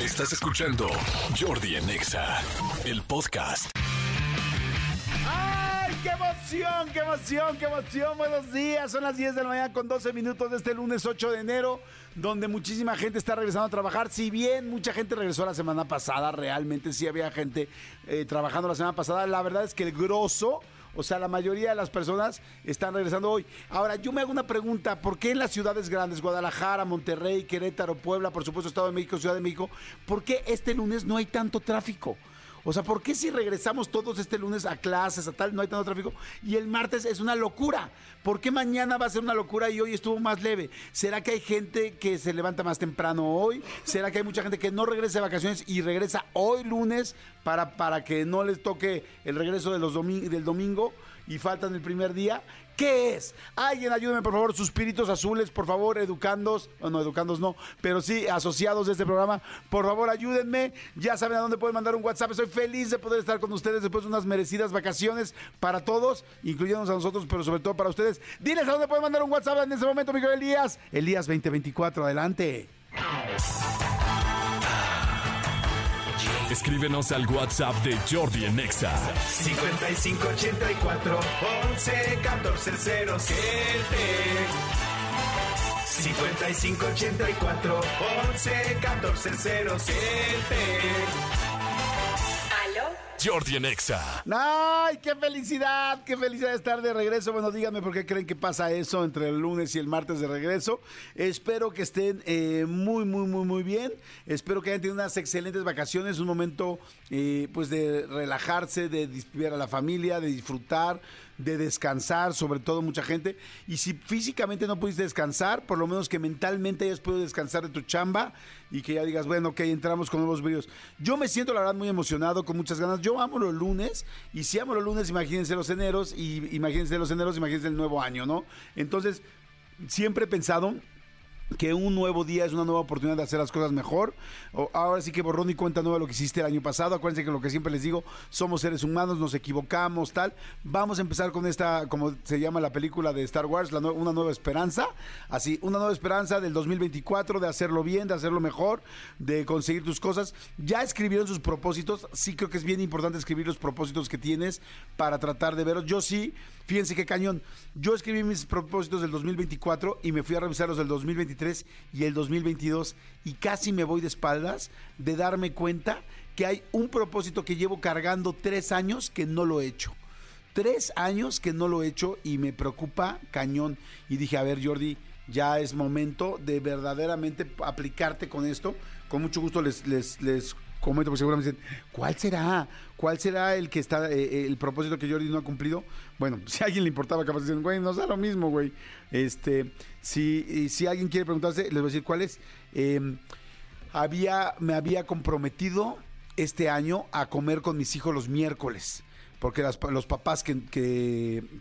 Estás escuchando Jordi en Exa, el podcast. ¡Ay, qué emoción, qué emoción, qué emoción! Buenos días, son las 10 de la mañana con 12 minutos de este lunes 8 de enero, donde muchísima gente está regresando a trabajar. Si bien mucha gente regresó la semana pasada, realmente sí había gente eh, trabajando la semana pasada, la verdad es que el grosso... O sea, la mayoría de las personas están regresando hoy. Ahora, yo me hago una pregunta, ¿por qué en las ciudades grandes, Guadalajara, Monterrey, Querétaro, Puebla, por supuesto Estado de México, Ciudad de México, ¿por qué este lunes no hay tanto tráfico? O sea, ¿por qué si regresamos todos este lunes a clases, a tal, no hay tanto tráfico? Y el martes es una locura. ¿Por qué mañana va a ser una locura y hoy estuvo más leve? ¿Será que hay gente que se levanta más temprano hoy? ¿Será que hay mucha gente que no regresa de vacaciones y regresa hoy lunes para, para que no les toque el regreso de los del domingo y faltan el primer día? ¿Qué es? Alguien ayúdeme, por favor, sus espíritus azules, por favor, educandos, no, no, educandos no, pero sí asociados de este programa, por favor, ayúdenme. Ya saben a dónde pueden mandar un WhatsApp. Estoy feliz de poder estar con ustedes después de unas merecidas vacaciones para todos, incluyéndonos a nosotros, pero sobre todo para ustedes. Diles a dónde pueden mandar un WhatsApp en este momento, Miguel Elías. Elías 2024, adelante. Escríbenos al WhatsApp de Jordi en Exa. 5584 11 14 07 5584 11 14 07 Jordi en Exa. ¡Ay, qué felicidad! ¡Qué felicidad estar de regreso! Bueno, díganme por qué creen que pasa eso entre el lunes y el martes de regreso. Espero que estén eh, muy, muy, muy, muy bien. Espero que hayan tenido unas excelentes vacaciones, un momento eh, pues de relajarse, de ver a la familia, de disfrutar, de descansar, sobre todo mucha gente. Y si físicamente no pudiste descansar, por lo menos que mentalmente hayas podido descansar de tu chamba y que ya digas, bueno, ok, entramos con nuevos brillos. Yo me siento, la verdad, muy emocionado, con muchas ganas. Yo amo los lunes y si amo los lunes, imagínense los eneros y imagínense los eneros, imagínense el nuevo año, ¿no? Entonces, siempre he pensado que un nuevo día es una nueva oportunidad de hacer las cosas mejor. Ahora sí que borrón y cuenta nueva lo que hiciste el año pasado. Acuérdense que lo que siempre les digo, somos seres humanos, nos equivocamos, tal. Vamos a empezar con esta, como se llama la película de Star Wars, la una nueva esperanza. Así, una nueva esperanza del 2024, de hacerlo bien, de hacerlo mejor, de conseguir tus cosas. Ya escribieron sus propósitos. Sí creo que es bien importante escribir los propósitos que tienes para tratar de verlos. Yo sí, fíjense qué cañón. Yo escribí mis propósitos del 2024 y me fui a revisar los del 2023 y el 2022 y casi me voy de espaldas de darme cuenta que hay un propósito que llevo cargando tres años que no lo he hecho. Tres años que no lo he hecho y me preocupa cañón. Y dije, a ver Jordi, ya es momento de verdaderamente aplicarte con esto. Con mucho gusto les, les, les comento, porque seguramente dicen, ¿cuál será? ¿Cuál será el que está, eh, el propósito que Jordi no ha cumplido? Bueno, si a alguien le importaba, capaz dicen, güey, nos da lo mismo, güey. Este, si, si alguien quiere preguntarse, les voy a decir cuál es. Eh, había, me había comprometido este año a comer con mis hijos los miércoles. Porque las- los papás que-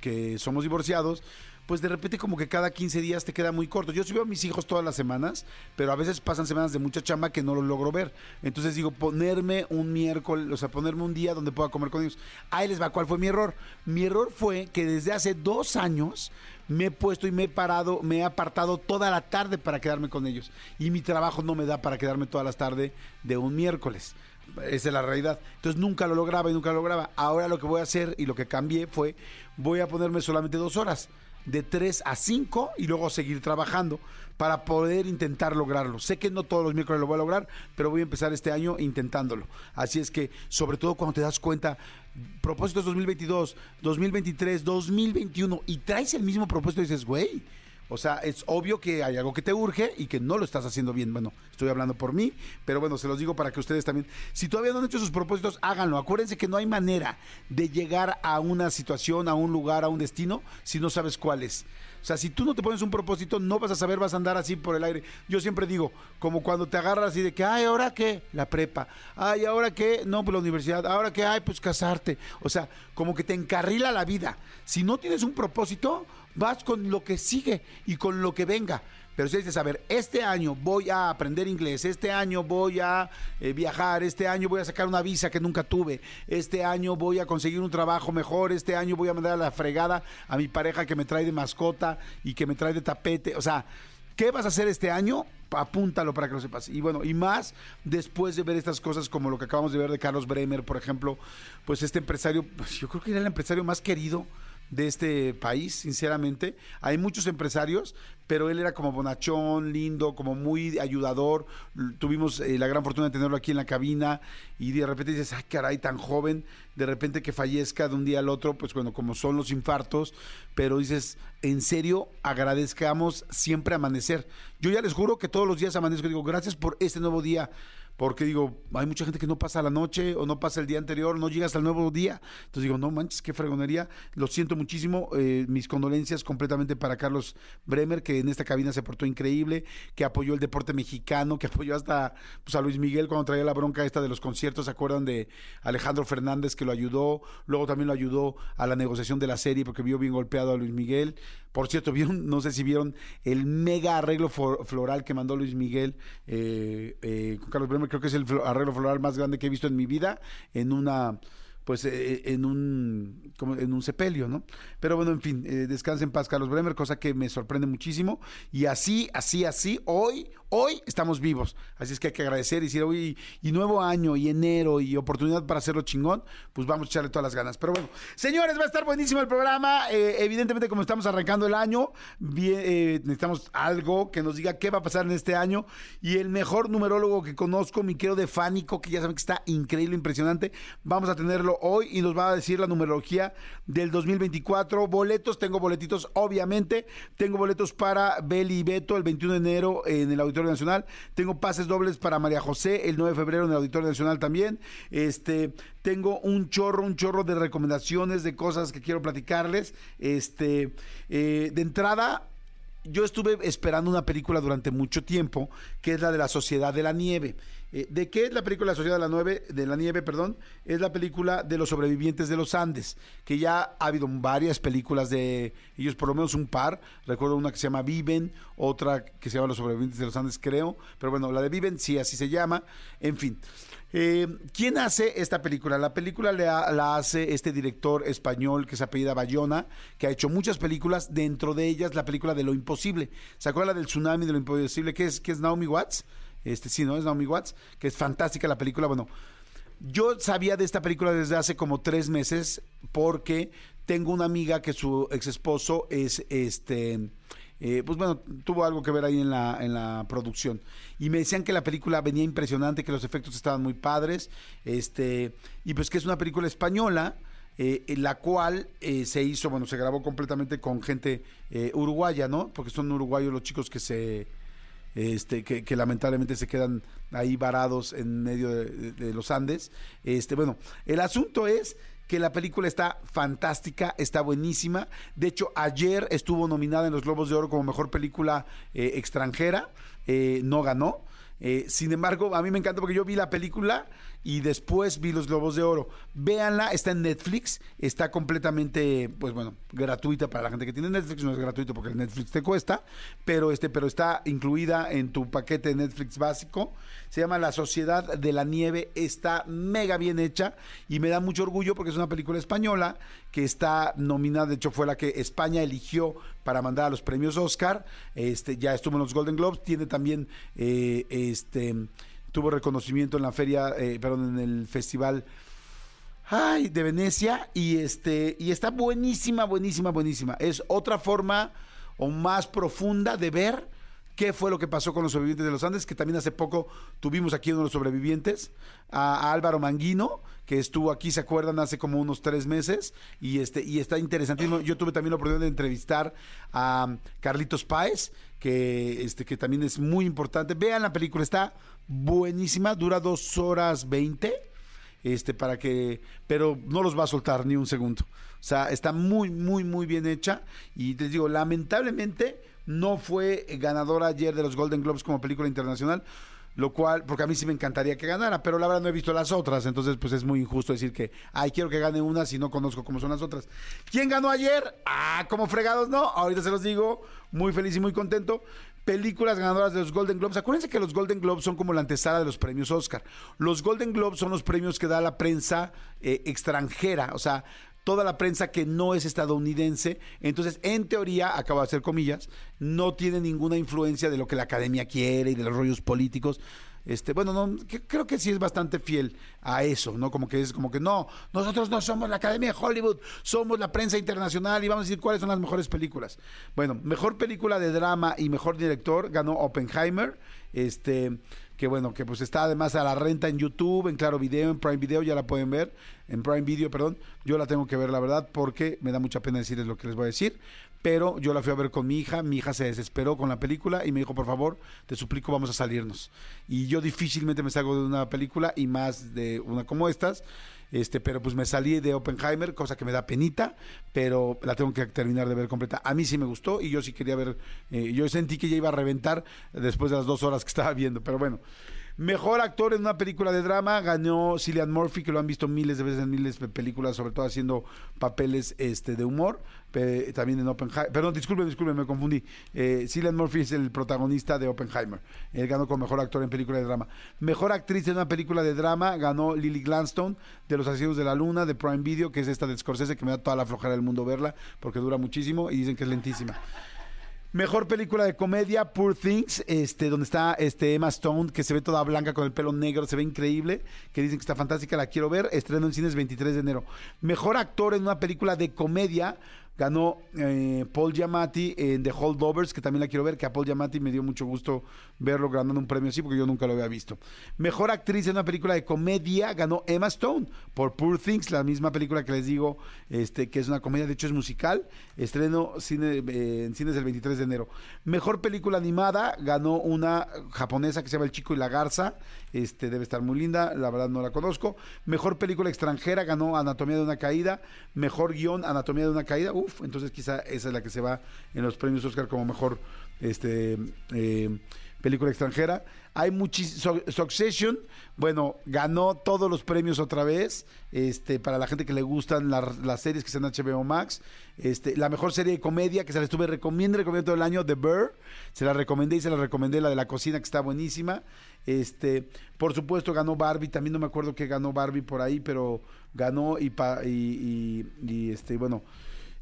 que somos divorciados, pues de repente como que cada 15 días te queda muy corto. Yo sí veo a mis hijos todas las semanas, pero a veces pasan semanas de mucha chamba que no los logro ver. Entonces digo, ponerme un miércoles, o sea, ponerme un día donde pueda comer con ellos. Ahí les va, ¿cuál fue mi error? Mi error fue que desde hace dos años me he puesto y me he parado, me he apartado toda la tarde para quedarme con ellos. Y mi trabajo no me da para quedarme todas las tardes de un miércoles. Esa es la realidad. Entonces nunca lo lograba y nunca lo lograba. Ahora lo que voy a hacer y lo que cambié fue, voy a ponerme solamente dos horas, de 3 a 5 y luego seguir trabajando para poder intentar lograrlo. Sé que no todos los miércoles lo voy a lograr, pero voy a empezar este año intentándolo. Así es que, sobre todo cuando te das cuenta, propósitos 2022, 2023, 2021 y traes el mismo propósito y dices, güey, o sea, es obvio que hay algo que te urge y que no lo estás haciendo bien. Bueno, estoy hablando por mí, pero bueno, se los digo para que ustedes también, si todavía no han hecho sus propósitos, háganlo. Acuérdense que no hay manera de llegar a una situación, a un lugar, a un destino, si no sabes cuál es. O sea, si tú no te pones un propósito, no vas a saber, vas a andar así por el aire. Yo siempre digo, como cuando te agarras así de que, ay, ¿ahora qué? La prepa. Ay, ¿ahora qué? No, pues la universidad. ¿Ahora qué? Ay, pues casarte. O sea, como que te encarrila la vida. Si no tienes un propósito, vas con lo que sigue y con lo que venga. Pero si dices, a ver, este año voy a aprender inglés, este año voy a eh, viajar, este año voy a sacar una visa que nunca tuve, este año voy a conseguir un trabajo mejor, este año voy a mandar a la fregada a mi pareja que me trae de mascota y que me trae de tapete. O sea, ¿qué vas a hacer este año? apúntalo para que lo sepas. Y bueno, y más después de ver estas cosas como lo que acabamos de ver de Carlos Bremer, por ejemplo, pues este empresario, pues yo creo que era el empresario más querido de este país, sinceramente. Hay muchos empresarios, pero él era como bonachón, lindo, como muy ayudador. Tuvimos eh, la gran fortuna de tenerlo aquí en la cabina y de repente dices, ay caray, tan joven, de repente que fallezca de un día al otro, pues bueno, como son los infartos, pero dices, en serio, agradezcamos siempre amanecer. Yo ya les juro que todos los días amanezco y digo, gracias por este nuevo día. Porque digo, hay mucha gente que no pasa la noche o no pasa el día anterior, no llega hasta el nuevo día. Entonces digo, no manches, qué fregonería. Lo siento muchísimo. eh, mis condolencias completamente para Carlos Bremer, que en esta cabina se portó increíble, que apoyó el deporte mexicano, que apoyó hasta pues, a Luis Miguel cuando traía la bronca esta de los conciertos. ¿Se acuerdan de Alejandro Fernández que lo ayudó? Luego también lo ayudó a la negociación de la serie porque vio bien golpeado a Luis Miguel. Por cierto, vieron, no sé si vieron el mega arreglo floral que mandó Luis Miguel eh, eh, con Carlos Bremer. Creo que es el arreglo floral más grande que he visto en mi vida en una pues eh, en un como en un sepelio, ¿no? Pero bueno, en fin, eh, descanse en paz Carlos Bremer, cosa que me sorprende muchísimo y así, así, así, hoy, hoy estamos vivos, así es que hay que agradecer y decir hoy y nuevo año y enero y oportunidad para hacerlo chingón, pues vamos a echarle todas las ganas. Pero bueno, señores, va a estar buenísimo el programa, eh, evidentemente como estamos arrancando el año, bien, eh, necesitamos algo que nos diga qué va a pasar en este año y el mejor numerólogo que conozco, mi querido de Fánico, que ya saben que está increíble, impresionante, vamos a tenerlo hoy y nos va a decir la numerología del 2024. Boletos, tengo boletitos, obviamente. Tengo boletos para Beli y Beto el 21 de enero en el Auditorio Nacional. Tengo pases dobles para María José el 9 de febrero en el Auditorio Nacional también. Este, tengo un chorro, un chorro de recomendaciones de cosas que quiero platicarles. Este, eh, de entrada, yo estuve esperando una película durante mucho tiempo, que es la de la Sociedad de la Nieve. Eh, ¿De qué es la película La Sociedad de la, Nieve, de la Nieve? Perdón, es la película de los sobrevivientes de los Andes, que ya ha habido varias películas de ellos, por lo menos un par. Recuerdo una que se llama Viven, otra que se llama Los sobrevivientes de los Andes, creo. Pero bueno, la de Viven sí, así se llama. En fin. Eh, ¿Quién hace esta película? La película la, la hace este director español que se apellida Bayona, que ha hecho muchas películas, dentro de ellas la película de Lo Imposible. ¿Se acuerdan del tsunami de Lo Imposible? que es, que es Naomi Watts? Este, sí, ¿no? Es Naomi Watts, que es fantástica la película. Bueno, yo sabía de esta película desde hace como tres meses porque tengo una amiga que su ex esposo es este. eh, pues bueno, tuvo algo que ver ahí en la, en la producción. Y me decían que la película venía impresionante, que los efectos estaban muy padres, este, y pues que es una película española, eh, la cual eh, se hizo, bueno, se grabó completamente con gente uruguaya, ¿no? Porque son uruguayos los chicos que se, este, que, lamentablemente se quedan ahí varados en medio de los Andes. Este, bueno, el asunto es que la película está fantástica, está buenísima. De hecho, ayer estuvo nominada en los Globos de Oro como mejor película eh, extranjera, eh, no ganó. Eh, sin embargo, a mí me encanta porque yo vi la película y después vi los Globos de Oro. Véanla, está en Netflix, está completamente, pues bueno, gratuita para la gente que tiene Netflix, no es gratuito porque el Netflix te cuesta, pero este, pero está incluida en tu paquete de Netflix básico. Se llama La Sociedad de la Nieve, está mega bien hecha y me da mucho orgullo porque es una película española que está nominada, de hecho fue la que España eligió para mandar a los premios Oscar. Este, ya estuvo en los Golden Globes, tiene también eh, este tuvo reconocimiento en la feria, eh, perdón, en el festival ay, de Venecia y este y está buenísima, buenísima, buenísima. Es otra forma o más profunda de ver qué fue lo que pasó con los sobrevivientes de los Andes, que también hace poco tuvimos aquí uno de los sobrevivientes, a, a Álvaro Manguino, que estuvo aquí, ¿se acuerdan? Hace como unos tres meses, y este, y está interesantísimo. Yo tuve también la oportunidad de entrevistar a Carlitos Páez, que, este, que también es muy importante. Vean la película, está buenísima, dura dos horas veinte este para que pero no los va a soltar ni un segundo o sea está muy muy muy bien hecha y les digo lamentablemente no fue ganadora ayer de los Golden Globes como película internacional lo cual, porque a mí sí me encantaría que ganara, pero la verdad no he visto las otras, entonces pues es muy injusto decir que, ay, quiero que gane una si no conozco cómo son las otras. ¿Quién ganó ayer? Ah, como fregados, no, ahorita se los digo, muy feliz y muy contento. Películas ganadoras de los Golden Globes. Acuérdense que los Golden Globes son como la antesala de los premios Oscar. Los Golden Globes son los premios que da la prensa eh, extranjera, o sea, toda la prensa que no es estadounidense. Entonces, en teoría, acabo de hacer comillas, no tiene ninguna influencia de lo que la academia quiere y de los rollos políticos. Este, bueno, no, creo que sí es bastante fiel a eso, ¿no? Como que es como que no, nosotros no somos la Academia de Hollywood, somos la prensa internacional y vamos a decir cuáles son las mejores películas. Bueno, mejor película de drama y mejor director ganó Oppenheimer, este, que bueno, que pues está además a la renta en YouTube, en Claro Video, en Prime Video, ya la pueden ver, en Prime Video, perdón. Yo la tengo que ver, la verdad, porque me da mucha pena decirles lo que les voy a decir pero yo la fui a ver con mi hija, mi hija se desesperó con la película y me dijo, por favor, te suplico, vamos a salirnos. Y yo difícilmente me salgo de una película y más de una como estas, este, pero pues me salí de Oppenheimer, cosa que me da penita, pero la tengo que terminar de ver completa. A mí sí me gustó y yo sí quería ver, eh, yo sentí que ya iba a reventar después de las dos horas que estaba viendo, pero bueno. Mejor actor en una película de drama ganó Cillian Murphy, que lo han visto miles de veces en miles de películas, sobre todo haciendo papeles este, de humor. también en Oppenheimer. Perdón, disculpen, disculpen, me confundí. Eh, Cillian Murphy es el protagonista de Oppenheimer. Él ganó como mejor actor en película de drama. Mejor actriz en una película de drama ganó Lily Gladstone de Los Asesinos de la Luna, de Prime Video, que es esta de Scorsese, que me da toda la flojera del mundo verla, porque dura muchísimo y dicen que es lentísima. Mejor película de comedia, Poor Things, este, donde está este Emma Stone, que se ve toda blanca con el pelo negro, se ve increíble, que dicen que está fantástica, la quiero ver, estreno en cines 23 de enero. Mejor actor en una película de comedia, ganó eh, Paul Giamatti en The Holdovers, que también la quiero ver, que a Paul Giamatti me dio mucho gusto verlo ganando un premio así, porque yo nunca lo había visto. Mejor actriz en una película de comedia, ganó Emma Stone por Poor Things, la misma película que les digo, este, que es una comedia, de hecho es musical, estreno cine, eh, en cines el 23 de enero. Mejor película animada, ganó una japonesa que se llama El Chico y la Garza, este, debe estar muy linda, la verdad no la conozco. Mejor película extranjera, ganó Anatomía de una Caída. Mejor guion, Anatomía de una Caída. Uf, entonces quizá esa es la que se va en los premios Oscar como mejor este, eh, película extranjera. Hay muchísimo. Succession, bueno, ganó todos los premios otra vez. Este, para la gente que le gustan la- las series que están HBO Max. Este, la mejor serie de comedia que se la estuve recomiendo, recomiendo todo el año, The Bear. Se la recomendé y se la recomendé la de la cocina que está buenísima. Este, por supuesto ganó Barbie, también no me acuerdo que ganó Barbie por ahí, pero ganó y, pa- y, este, bueno,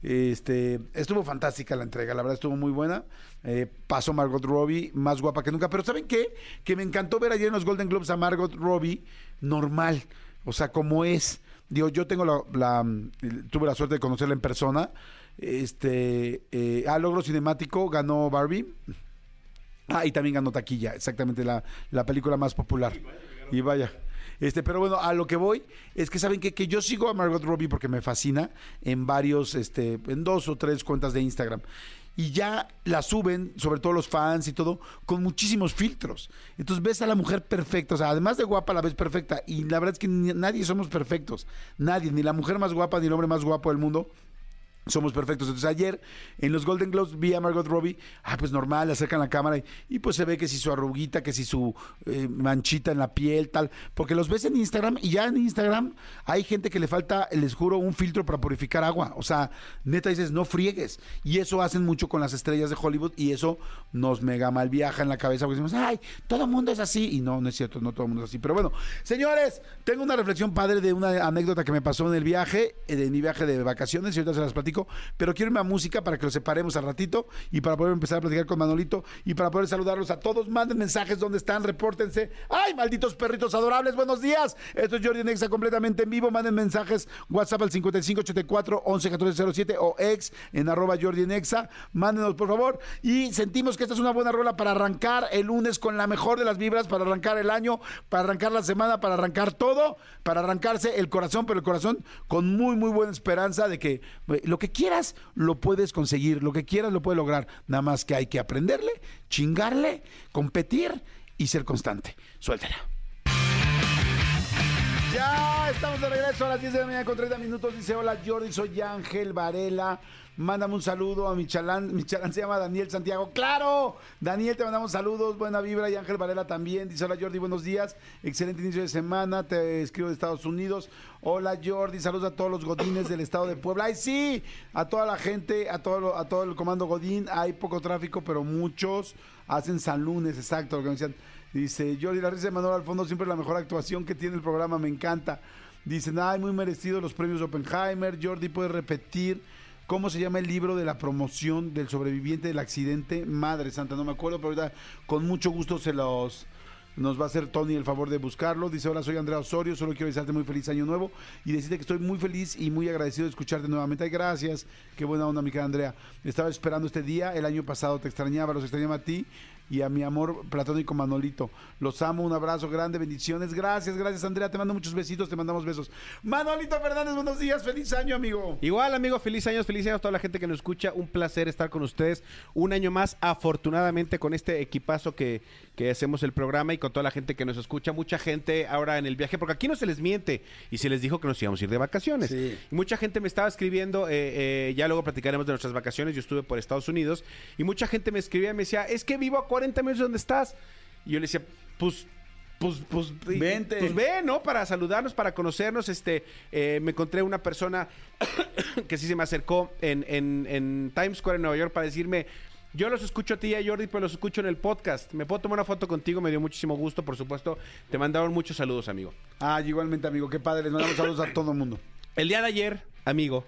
este, estuvo fantástica la entrega, la verdad estuvo muy buena. Eh, pasó Margot Robbie, más guapa que nunca. Pero ¿saben qué? Que me encantó ver ayer en los Golden Globes a Margot Robbie normal, o sea, como es. Digo, yo tengo la, tuve la suerte de conocerla en persona. Este, eh, a logro cinemático ganó Barbie. Ah, y también ganó taquilla, exactamente la, la película más popular. Y vaya. Este, pero bueno, a lo que voy es que saben que, que yo sigo a Margot Robbie porque me fascina en varios, este, en dos o tres cuentas de Instagram. Y ya la suben, sobre todo los fans y todo, con muchísimos filtros. Entonces ves a la mujer perfecta, o sea, además de guapa, la ves perfecta. Y la verdad es que ni- nadie somos perfectos. Nadie, ni la mujer más guapa, ni el hombre más guapo del mundo somos perfectos. Entonces ayer en los Golden Globes vi a Margot Robbie, ah, pues normal, le acercan la cámara y, pues se ve que si su arruguita, que si su eh, manchita en la piel, tal, porque los ves en Instagram y ya en Instagram hay gente que le falta, les juro, un filtro para purificar agua. O sea, neta dices, no friegues. Y eso hacen mucho con las estrellas de Hollywood y eso nos mega mal viaja en la cabeza porque decimos, ay, todo el mundo es así. Y no, no es cierto, no todo el mundo es así. Pero bueno, señores, tengo una reflexión padre de una anécdota que me pasó en el viaje, eh, de mi viaje de vacaciones, y ahorita se las platico, pero quiero irme música para que lo separemos al ratito y para poder empezar a platicar con Manolito y para poder saludarlos a todos. Manden mensajes donde están, repórtense. ¡Ay, malditos perritos adorables! Buenos días. Esto es Jordi Nexa completamente en vivo. Manden mensajes WhatsApp al 5584 111407 o ex en arroba Jordi Nexa. Mándenos, por favor. Y sentimos que esta es una buena rola para arrancar el lunes con la mejor de las vibras, para arrancar el año, para arrancar la semana, para arrancar todo, para arrancarse el corazón, pero el corazón con muy, muy buena esperanza de que eh, lo que quieras lo puedes conseguir, lo que quieras lo puedes lograr. Nada más que hay que aprenderle, chingarle, competir y ser constante. Suéltala. Ya estamos de regreso a las 10 de la mañana con 30 minutos. Dice, hola Jordi, soy Ángel Varela. Mándame un saludo a mi chalán. Mi chalán se llama Daniel Santiago. ¡Claro! Daniel, te mandamos saludos. Buena vibra. Y Ángel Varela también. Dice, hola Jordi, buenos días. Excelente inicio de semana. Te escribo de Estados Unidos. Hola Jordi, saludos a todos los godines del estado de Puebla. ¡Ay, sí! A toda la gente, a todo, a todo el comando godín. Hay poco tráfico, pero muchos hacen San Lunes. Exacto, lo que me decían. Dice, Jordi, la risa de Manuel al fondo siempre es la mejor actuación que tiene el programa, me encanta. Dicen, ay, muy merecido los premios Oppenheimer. Jordi, ¿puede repetir cómo se llama el libro de la promoción del sobreviviente del accidente? Madre Santa, no me acuerdo, pero ahorita con mucho gusto se los... Nos va a hacer Tony el favor de buscarlo. Dice, hola, soy Andrea Osorio, solo quiero desearte muy feliz año nuevo y decirte que estoy muy feliz y muy agradecido de escucharte nuevamente. Gracias, qué buena onda, mi querida Andrea. Estaba esperando este día, el año pasado te extrañaba, los extrañaba a ti y a mi amor platónico Manolito. Los amo, un abrazo grande, bendiciones. Gracias, gracias Andrea, te mando muchos besitos, te mandamos besos. Manolito Fernández, buenos días, feliz año, amigo. Igual, amigo, feliz años, feliz años a toda la gente que nos escucha. Un placer estar con ustedes un año más, afortunadamente, con este equipazo que, que hacemos el programa y con toda la gente que nos escucha. Mucha gente ahora en el viaje, porque aquí no se les miente y se les dijo que nos íbamos a ir de vacaciones. Sí. Mucha gente me estaba escribiendo, eh, eh, ya luego platicaremos de nuestras vacaciones. Yo estuve por Estados Unidos y mucha gente me escribía y me decía, es que vivo a 40 minutos de donde estás. Y yo le decía, pues. Pues, pues, Vente. Pues ven, ¿no? Para saludarnos, para conocernos. Este, eh, me encontré una persona que sí se me acercó en, en- en Times Square en Nueva York para decirme, yo los escucho a ti y a Jordi, pero los escucho en el podcast. ¿Me puedo tomar una foto contigo? Me dio muchísimo gusto, por supuesto. Te mandaron muchos saludos, amigo. Ah, igualmente, amigo, qué padre, les mandamos saludos a todo el mundo. El día de ayer, amigo,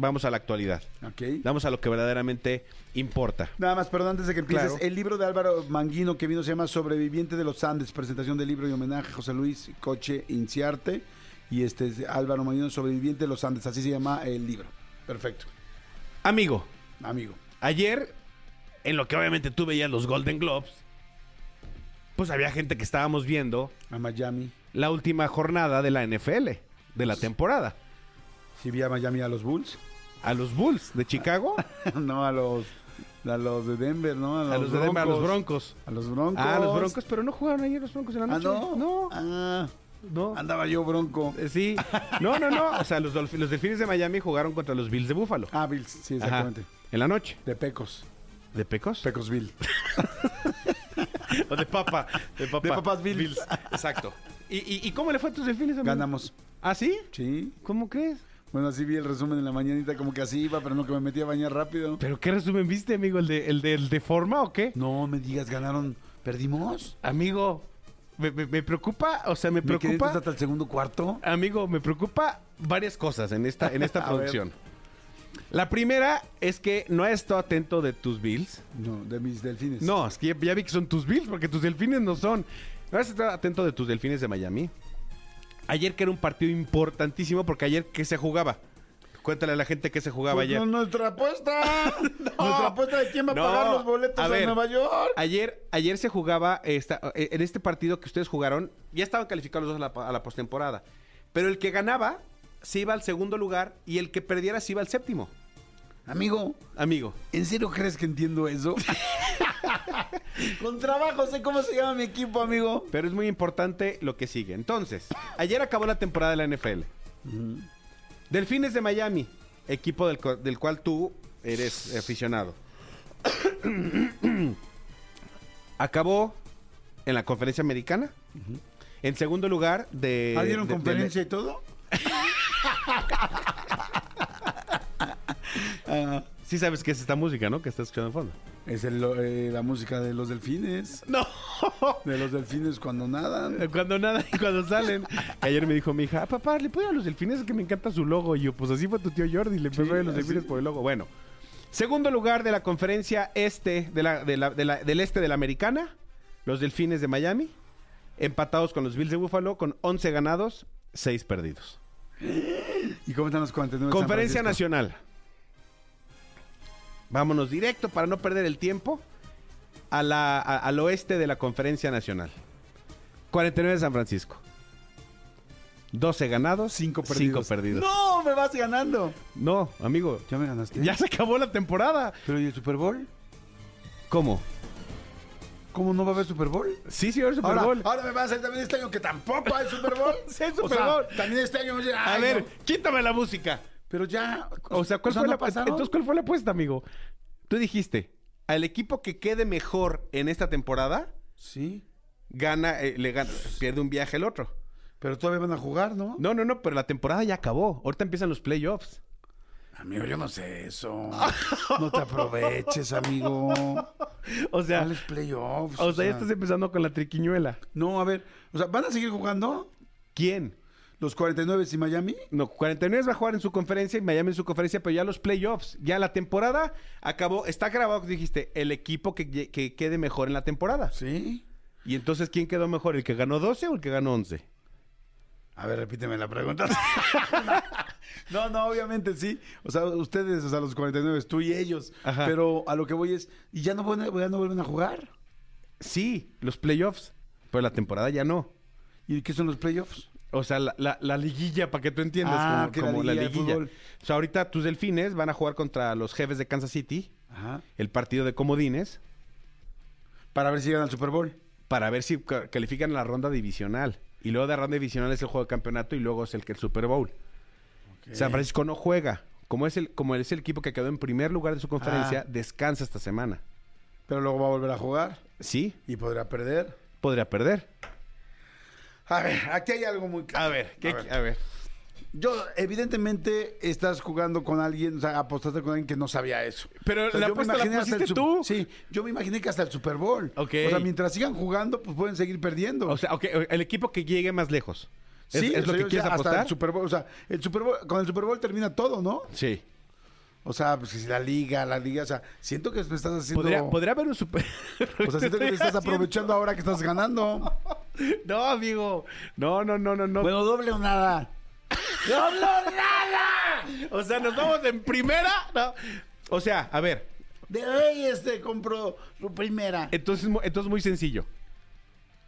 vamos a la actualidad. Ok. Vamos a lo que verdaderamente importa. Nada más, perdón, antes de que empieces, Claro. el libro de Álvaro Manguino que vino se llama Sobreviviente de los Andes, presentación del libro y homenaje a José Luis Coche Inciarte y este es Álvaro Manguino, Sobreviviente de los Andes, así se llama el libro. Perfecto, Amigo, amigo. ayer, en lo que obviamente tú veías los Golden Globes, pues había gente que estábamos viendo A Miami. la última jornada de la NFL, de la temporada. Si vi a Miami a los Bulls, A los Bulls de Chicago, no a los a los de Denver, ¿no? a los de Denver, a los Broncos. A los Broncos. Ah, los Broncos, pero no jugaron ayer los Broncos en la Ah, noche. no. No, Ah, no. andaba yo bronco. Eh, Sí. No, no, no. O sea, los, los Delfines de Miami jugaron contra los Bills de Buffalo. Ah, Bills, sí, Ajá. exactamente. En la noche. De Pecos. ¿De Pecos? Pecosville. O de Papa. De, papa. De Papas Bills. Exacto. ¿Y, y, y cómo le fue a tus Delfines? amigo? Ganamos. ¿Ah, sí? Sí. ¿Cómo crees? Bueno, así vi el resumen en la mañanita, como que así iba, pero no que me metí a bañar rápido. ¿Pero qué resumen viste, amigo? ¿El de, el de, el de forma o qué? No me digas, ganaron. ¿Perdimos? Amigo, me, me- me preocupa, o sea, me Me quedé preocupa... hasta el segundo cuarto. Amigo, me preocupa varias cosas en esta, en esta A ver. producción. La primera es que no has estado atento de tus Bills. No, de mis delfines. No, es que ya, ya vi que son tus Bills, porque tus delfines no son. No has estado atento de tus delfines de Miami. Ayer que era un partido importantísimo, porque ayer que se jugaba. Cuéntale a la gente que se jugaba Pues ayer. no, nuestra apuesta. Nuestra apuesta de quién va a No. pagar los boletos A. Nueva York. Ayer, ayer se jugaba, esta- eh, en este partido que ustedes jugaron, ya estaban calificados los dos a la, a la postemporada. Pero el que ganaba se iba al segundo lugar y el que perdiera se iba al séptimo. Amigo, Amigo. ¿en serio crees que entiendo eso? Con trabajo sé cómo se llama mi equipo, amigo. Pero es muy importante lo que sigue. Entonces, ayer acabó la temporada de la NFL. Delfines de Miami, equipo del, del cual tú eres aficionado. acabó en la conferencia americana. En segundo lugar de... ¿Ah, dieron de- de- conferencia y todo? Ah, Sí sabes que es esta música, ¿no? Que estás escuchando en fondo. es el- eh, la música de los delfines. No. De los delfines cuando nadan. Cuando nada y cuando salen. Ayer me dijo mi hija, "Ah, papá, ¿le puedo ir a los delfines? Es que me encanta su logo. Y yo, pues así fue tu tío Jordi, le empezó Sí, a los delfines por el logo. Bueno, segundo lugar de la conferencia este, de la, de la- de la- del este de la americana, los delfines de Miami, empatados con los Bills de Buffalo, con 11 ganados, 6 perdidos. ¿Y cómo están los 49? de San Conferencia nacional. Vámonos directo para no perder el tiempo a la- a- al oeste de la conferencia nacional. 49 de San Francisco. 12 ganados, Cinco 5 perdidos. perdidos. ¡No! ¡Me vas ganando! No, amigo. ¿Ya me ganaste? Ya se acabó la temporada. ¿Pero y el Super Bowl? ¿Cómo? ¿Cómo no va a haber Super Bowl? Sí, señor Super ahora, Bowl. ahora me va a hacer también este año que tampoco hay Super Bowl. Sí hay O Super sea, Bowl. También este año. ay, a ver, no. quítame la música. Pero ya. O sea, ¿cuál fue ¿no la ha pasado? Entonces, ¿cuál fue la apuesta, amigo? Tú dijiste, al equipo que quede mejor en esta temporada, Sí. gana, eh, le gana, pierde un viaje el otro. Pero todavía van a jugar, ¿no? No, no, no, pero la temporada ya acabó. Ahorita empiezan los playoffs. Amigo, yo no sé eso. No te aproveches, amigo. O sea, ¿Cuáles playoffs? o sea, ya estás empezando con la triquiñuela. No, a ver. O sea, ¿van a seguir jugando? ¿Quién? Los 49 y Miami. No, 49 va a jugar en su conferencia y Miami en su conferencia, pero ya los playoffs, ya la temporada acabó, está grabado, dijiste, el equipo que, que quede mejor en la temporada. Sí. Y entonces, ¿quién quedó mejor? ¿El que ganó 12 o el que ganó 11? A ver, repíteme la pregunta. no, no, obviamente sí. O sea, ustedes, o sea, los 49, tú y ellos. Ajá. Pero a lo que voy es, ¿y ya no, ya no vuelven a jugar? Sí, los playoffs, pero la temporada ya no. ¿Y qué son los playoffs? O sea, la, la- la liguilla, para que tú entiendas, Ah, como, la como la liguilla. O sea, ahorita tus delfines van a jugar contra los jefes de Kansas City, Ajá. el partido de comodines, Para ver si llegan al Super Bowl. para ver si ca- califican a la ronda divisional. Y luego de ronda divisional es el juego de campeonato y luego es el que el Super Bowl. San Francisco no juega. Como es, el, como es el equipo que quedó en primer lugar de su conferencia, Ah. descansa esta semana. Pero luego va a volver a jugar Sí, y podrá perder. podría perder. A ver, aquí hay algo muy claro. A ver, ¿qué- A ver. a ver. Yo, evidentemente, estás jugando con alguien, o sea, apostaste con alguien que no sabía eso. Pero O sea, la yo me apuesta la imaginé hasta el pusiste tú. Sí, yo me imaginé que hasta el Super Bowl. Ok. O sea, mientras sigan jugando, pues pueden seguir perdiendo. O sea, ok, el equipo que llegue más lejos. ¿Es, sí, es lo que quieres ya hasta apostar? el Super Bowl, o sea, el Super Bowl, con el Super Bowl termina todo, ¿no? Sí. O sea, pues si la liga, la liga, o sea, siento que me estás haciendo... Podría, podría haber un super. O sea, siento que te estás aprovechando ahora que estás ganando. No, amigo. No, no, no, no, no. Bueno, doble o nada. ¡Doble o nada! o sea, nos vamos en primera. No. O sea, a ver. De ahí este compró su primera. Entonces, entonces muy sencillo.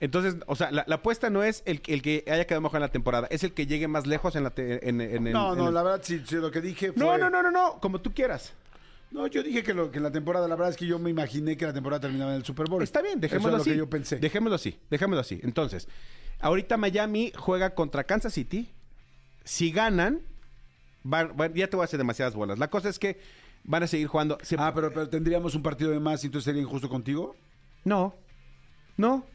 Entonces, o sea, la, la apuesta no es el, el que haya quedado mejor en la temporada, es el que llegue más lejos en la te- en, en- en- No, no, el- la verdad, sí, lo que dije fue... No, no, no, no, no, como tú quieras. No, yo dije que, lo, que en la temporada, la verdad es que yo me imaginé que la temporada terminaba en el Super Bowl. Está bien, Eso dejémoslo es así. lo que yo pensé. Dejémoslo así, dejémoslo así. Entonces, ahorita Miami juega contra Kansas City. Si ganan, van- van- ya te voy a hacer demasiadas bolas. La cosa es que van a seguir jugando. Se- Ah, pero, pero tendríamos un partido de más y entonces sería injusto contigo. No, no,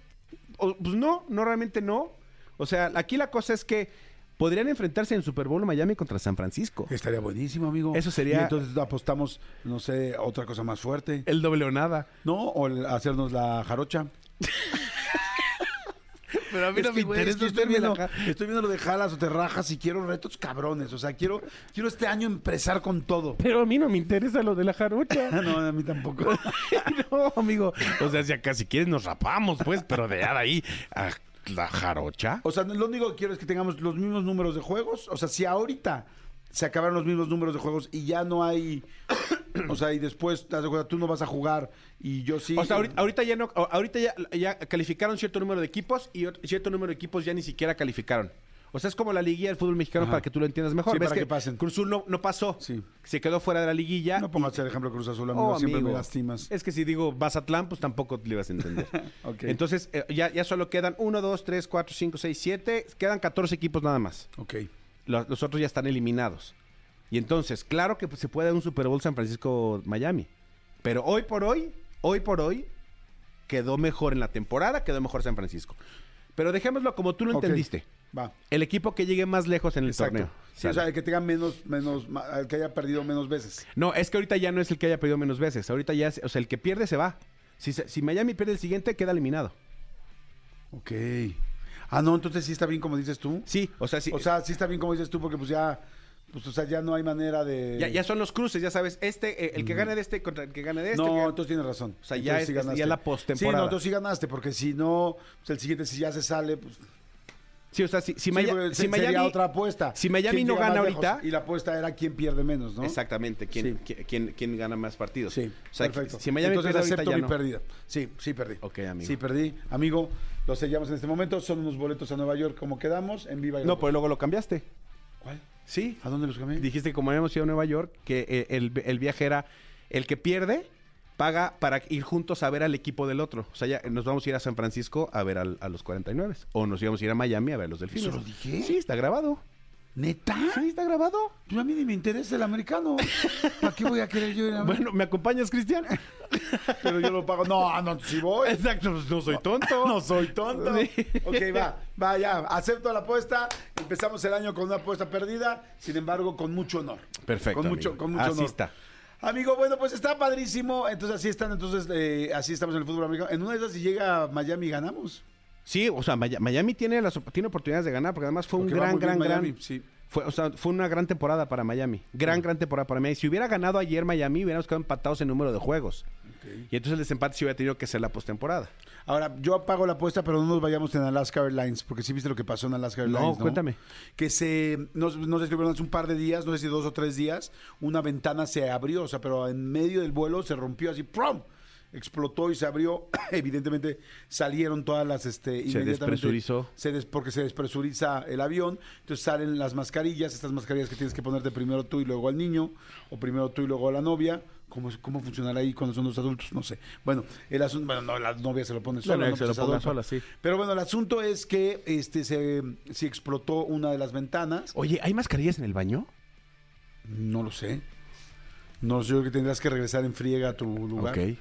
O- pues no, no realmente no. O sea, aquí la cosa es que podrían enfrentarse en Super Bowl Miami contra San Francisco. Estaría buenísimo, amigo. Eso sería- Y entonces apostamos, no sé, otra cosa más fuerte. El doble o nada. ¿No? O el hacernos la jarocha. Pero a Es que, güey, es que estoy, viendo, estoy viendo lo de jalas o te rajas y quiero retos cabrones. O sea, quiero, quiero este año empezar con todo. Pero a mí no me interesa lo de la jarocha. no, a mí tampoco. no, amigo. O sea, si acá si quieres nos rapamos, pues, pero de ahí a la jarocha. O sea, lo único que quiero es que tengamos los mismos números de juegos. O sea, si ahorita se acabaron los mismos números de juegos y ya no hay. o sea, y después tú no vas a jugar y yo sí. O sea, ahorita, ahorita ya no, ahorita ya, ya calificaron cierto número de equipos y cierto número de equipos ya ni siquiera calificaron. O sea, es como la liguilla del fútbol mexicano Ajá. para que tú lo entiendas mejor. Sí, ¿Ves para que pasen. Cruz Azul no, no pasó. Sí. Se quedó fuera de la liguilla. No pongas el ejemplo Cruz Azul, amigo. Oh, siempre amigo. me lastimas. Es que si digo Bazatlán, pues tampoco le ibas a entender. Entonces, eh, ya, ya solo quedan 1, 2, 3, 4, 5, 6, 7. Quedan 14 equipos nada más. Ok. Los, los otros ya están eliminados. Y entonces, claro que se puede dar un Super Bowl San Francisco-Miami. Pero hoy por hoy, hoy por hoy, quedó mejor en la temporada, quedó mejor San Francisco. Pero dejémoslo como tú lo entendiste. Va. El equipo que llegue más lejos en el Exacto. torneo. Sí, o sea, el que tenga menos, menos, el que haya perdido menos veces. No, es que ahorita ya no es el que haya perdido menos veces. Ahorita ya es, o sea, el que pierde se va. Si, si Miami pierde el siguiente, queda eliminado. Ok. Ah, no, entonces sí está bien como dices tú. Sí, o sea, sí. O sea, sí está bien como dices tú, porque pues ya, pues, o sea, ya no hay manera de. ya, ya son los cruces, ya sabes. Este, eh, el que gane de este contra el que gane de este. No, que- entonces tienes razón. O sea, ya Entonces es- es- ganaste. ya la Sí, postemporada. no, entonces sí ganaste, porque si no, pues el siguiente si ya se sale, pues. Sí, o sea, si, si, Maya- si Miami. otra apuesta. si Miami ¿Quién no gana ahorita- Y la apuesta era quién pierde menos, ¿no? Exactamente, quién, Sí. quién, quién gana más partidos. Sí, o sea, perfecto. si Miami Entonces pierde acepto mi no. pérdida. Sí, sí perdí. Ok, amigo. Sí perdí. Amigo, lo sellamos en este momento. Son unos boletos a Nueva York como quedamos en Viva No, pues luego lo cambiaste. ¿Cuál? Sí. ¿A dónde los cambié? Dijiste que como habíamos ido a Nueva York, que eh, el, el viaje era el que pierde, paga para ir juntos a ver al equipo del otro. O sea, ya nos vamos a ir a San Francisco a ver al- a los 49. O nos íbamos a ir a Miami a ver a los delfines. ¿Eso lo dije? Sí, está grabado. ¿Neta? Sí, está grabado. Pues a mí ni me interesa el americano. ¿Para qué voy a querer yo ir a Bueno, ¿me acompañas, Cristian? Pero yo lo pago. No, no, si voy. Exacto, pues no soy tonto. No soy tonto. Sí. Ok, va, va, ya. Acepto la apuesta. Empezamos el año con una apuesta perdida. Sin embargo, con mucho honor. Perfecto, Con mucho, amigo. con mucho Así honor. está. Amigo, bueno, pues está padrísimo. Entonces así están, entonces eh, así estamos en el fútbol americano. En una de esas, si llega a Miami, ganamos. Sí, o sea, Miami tiene, las, tiene oportunidades de ganar, porque además fue un Porque gran, gran, Miami, gran... sí. Fue, o sea, fue una gran temporada para Miami. Gran, gran temporada para Miami. Si hubiera ganado ayer Miami, hubiéramos quedado empatados en número de juegos. Y entonces el desempate sí hubiera tenido que ser la postemporada. Ahora, yo apago la apuesta, pero no nos vayamos en Alaska Airlines, porque sí viste lo que pasó en Alaska No, Airlines. cuéntame. Que se, no, no sé si fueron hace un par de días, no sé si dos o tres días, una ventana se abrió, o sea, pero en medio del vuelo se rompió así, ¡prum! Explotó y se abrió. Evidentemente salieron todas las, este, inmediatamente- despresurizó. se des- porque se despresuriza el avión, entonces salen las mascarillas, estas mascarillas que tienes que ponerte primero tú y luego al niño, o primero tú y luego a la novia. ¿Cómo, ¿Cómo funcionará ahí cuando son los adultos? No sé. Bueno, el asunto, bueno, no, la novia se lo pone sola. ¿no? se lo ponga adulta. sola, sí. Pero bueno, el asunto es que este se, se explotó una de las ventanas. Oye, ¿hay mascarillas en el baño? No lo sé. No sé, yo creo que tendrás que regresar en friega a tu lugar. Ok.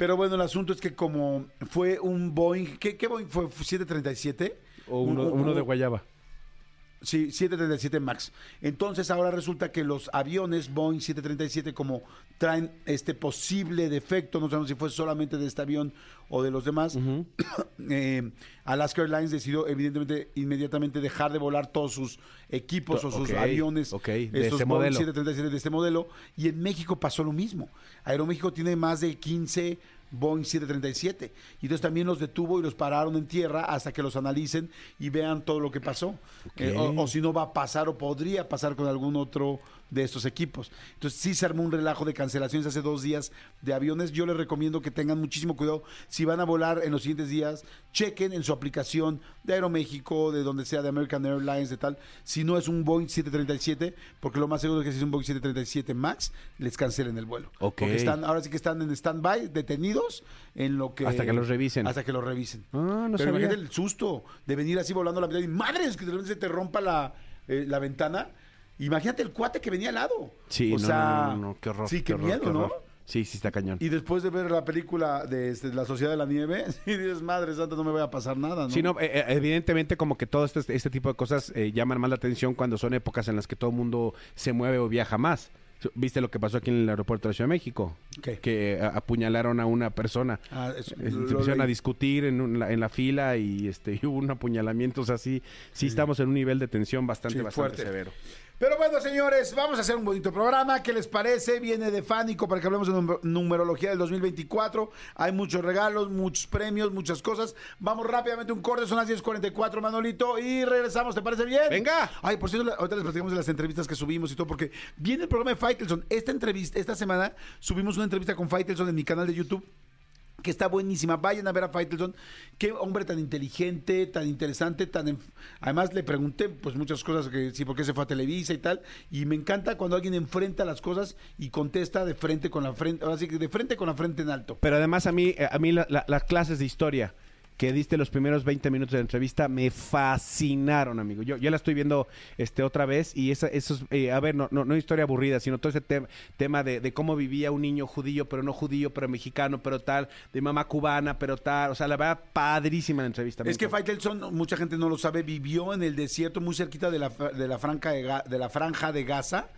Pero bueno, el asunto es que como fue un Boeing, ¿qué, qué Boeing fue? ¿737? O uno, Un- uno de Guayaba. Sí, 737 MAX. Entonces ahora resulta que los aviones Boeing 737 como traen este posible defecto, no sabemos si fue solamente de este avión o de los demás, eh, Alaska Airlines decidió evidentemente inmediatamente dejar de volar todos sus equipos o sus aviones ok, de estos este Boeing modelo. 737 de este modelo y en México pasó lo mismo. Aeroméxico tiene más de 15 Boeing 737 y entonces también los detuvo y los pararon en tierra hasta que los analicen y vean todo lo que pasó. Eh, o, o si no va a pasar o podría pasar con algún otro de estos equipos. Entonces sí se armó un relajo de cancelaciones hace dos días de aviones. Yo les recomiendo que tengan muchísimo cuidado. Si van a volar en los siguientes días, chequen en su aplicación de Aeroméxico, de donde sea, de American Airlines, de tal. Si no es un Boeing 737, porque lo más seguro es que si es un Boeing 737 MAX, les cancelen el vuelo. Ok. Porque están, ahora sí que están en stand-by, detenidos, en lo que... Hasta que los revisen. Hasta que los revisen. Ah, no Pero sabía. imagínate el susto de venir así volando a la mitad y madres que de repente se te rompa la, eh, la ventana. Imagínate el cuate que venía al lado. Sí, o no, sea, no, no, no, qué horror. Sí, qué, horror, miedo, qué ¿no? horror. Sí, sí está cañón. Y después de ver la película de este, La Sociedad de la Nieve, y dices, madre santa, no me va a pasar nada, ¿no? Sí, no, eh, eh, evidentemente como que todo este, este tipo de cosas eh, llaman más la atención cuando son épocas en las que todo el mundo se mueve o viaja más. ¿Viste lo que pasó aquí en el aeropuerto de la Ciudad de México? ¿Qué? Que eh, apuñalaron a una persona. Ah, eso, Eh, Se lo pusieron a discutir en, un- la, en la fila y este hubo un apuñalamiento. O sea, sí, sí estamos en un nivel de tensión bastante, Sí, bastante fuerte. severo. Pero bueno, señores, vamos a hacer un bonito programa. ¿Qué les parece? Viene de Fánico para que hablemos de numer- numerología del 2024. Hay muchos regalos, muchos premios, muchas cosas. Vamos rápidamente un corte, son las 10.44, Manolito, y regresamos. ¿Te parece bien? Venga. Ay, por cierto, ahorita les platicamos de las entrevistas que subimos y todo, porque viene el programa de Faitelson. Esta entrevista, esta semana subimos una entrevista con Faitelson en mi canal de YouTube que está buenísima. Vayan a ver a Faitelson. Qué hombre tan inteligente, tan interesante, tan... Además le pregunté pues muchas cosas, que sí, por qué se fue a Televisa y tal. Y me encanta cuando alguien enfrenta las cosas y contesta de frente con la frente, ahora sí que de frente con la frente en alto. Pero además a mí, eh, a mí la- la- las clases de historia que diste los primeros 20 minutos de la entrevista me fascinaron, amigo. Yo, yo la estoy viendo este otra vez y esa, esos, eh, a ver, no, no, no historia aburrida, sino todo ese tem- tema de, de cómo vivía un niño judío, pero no judío, pero mexicano, pero tal, de mamá cubana, pero tal. O sea, la verdad, padrísima la entrevista. Es que. Faitelson, mucha gente no lo sabe, vivió en el desierto muy cerquita de la, de la, franca de, de la franja de Gaza,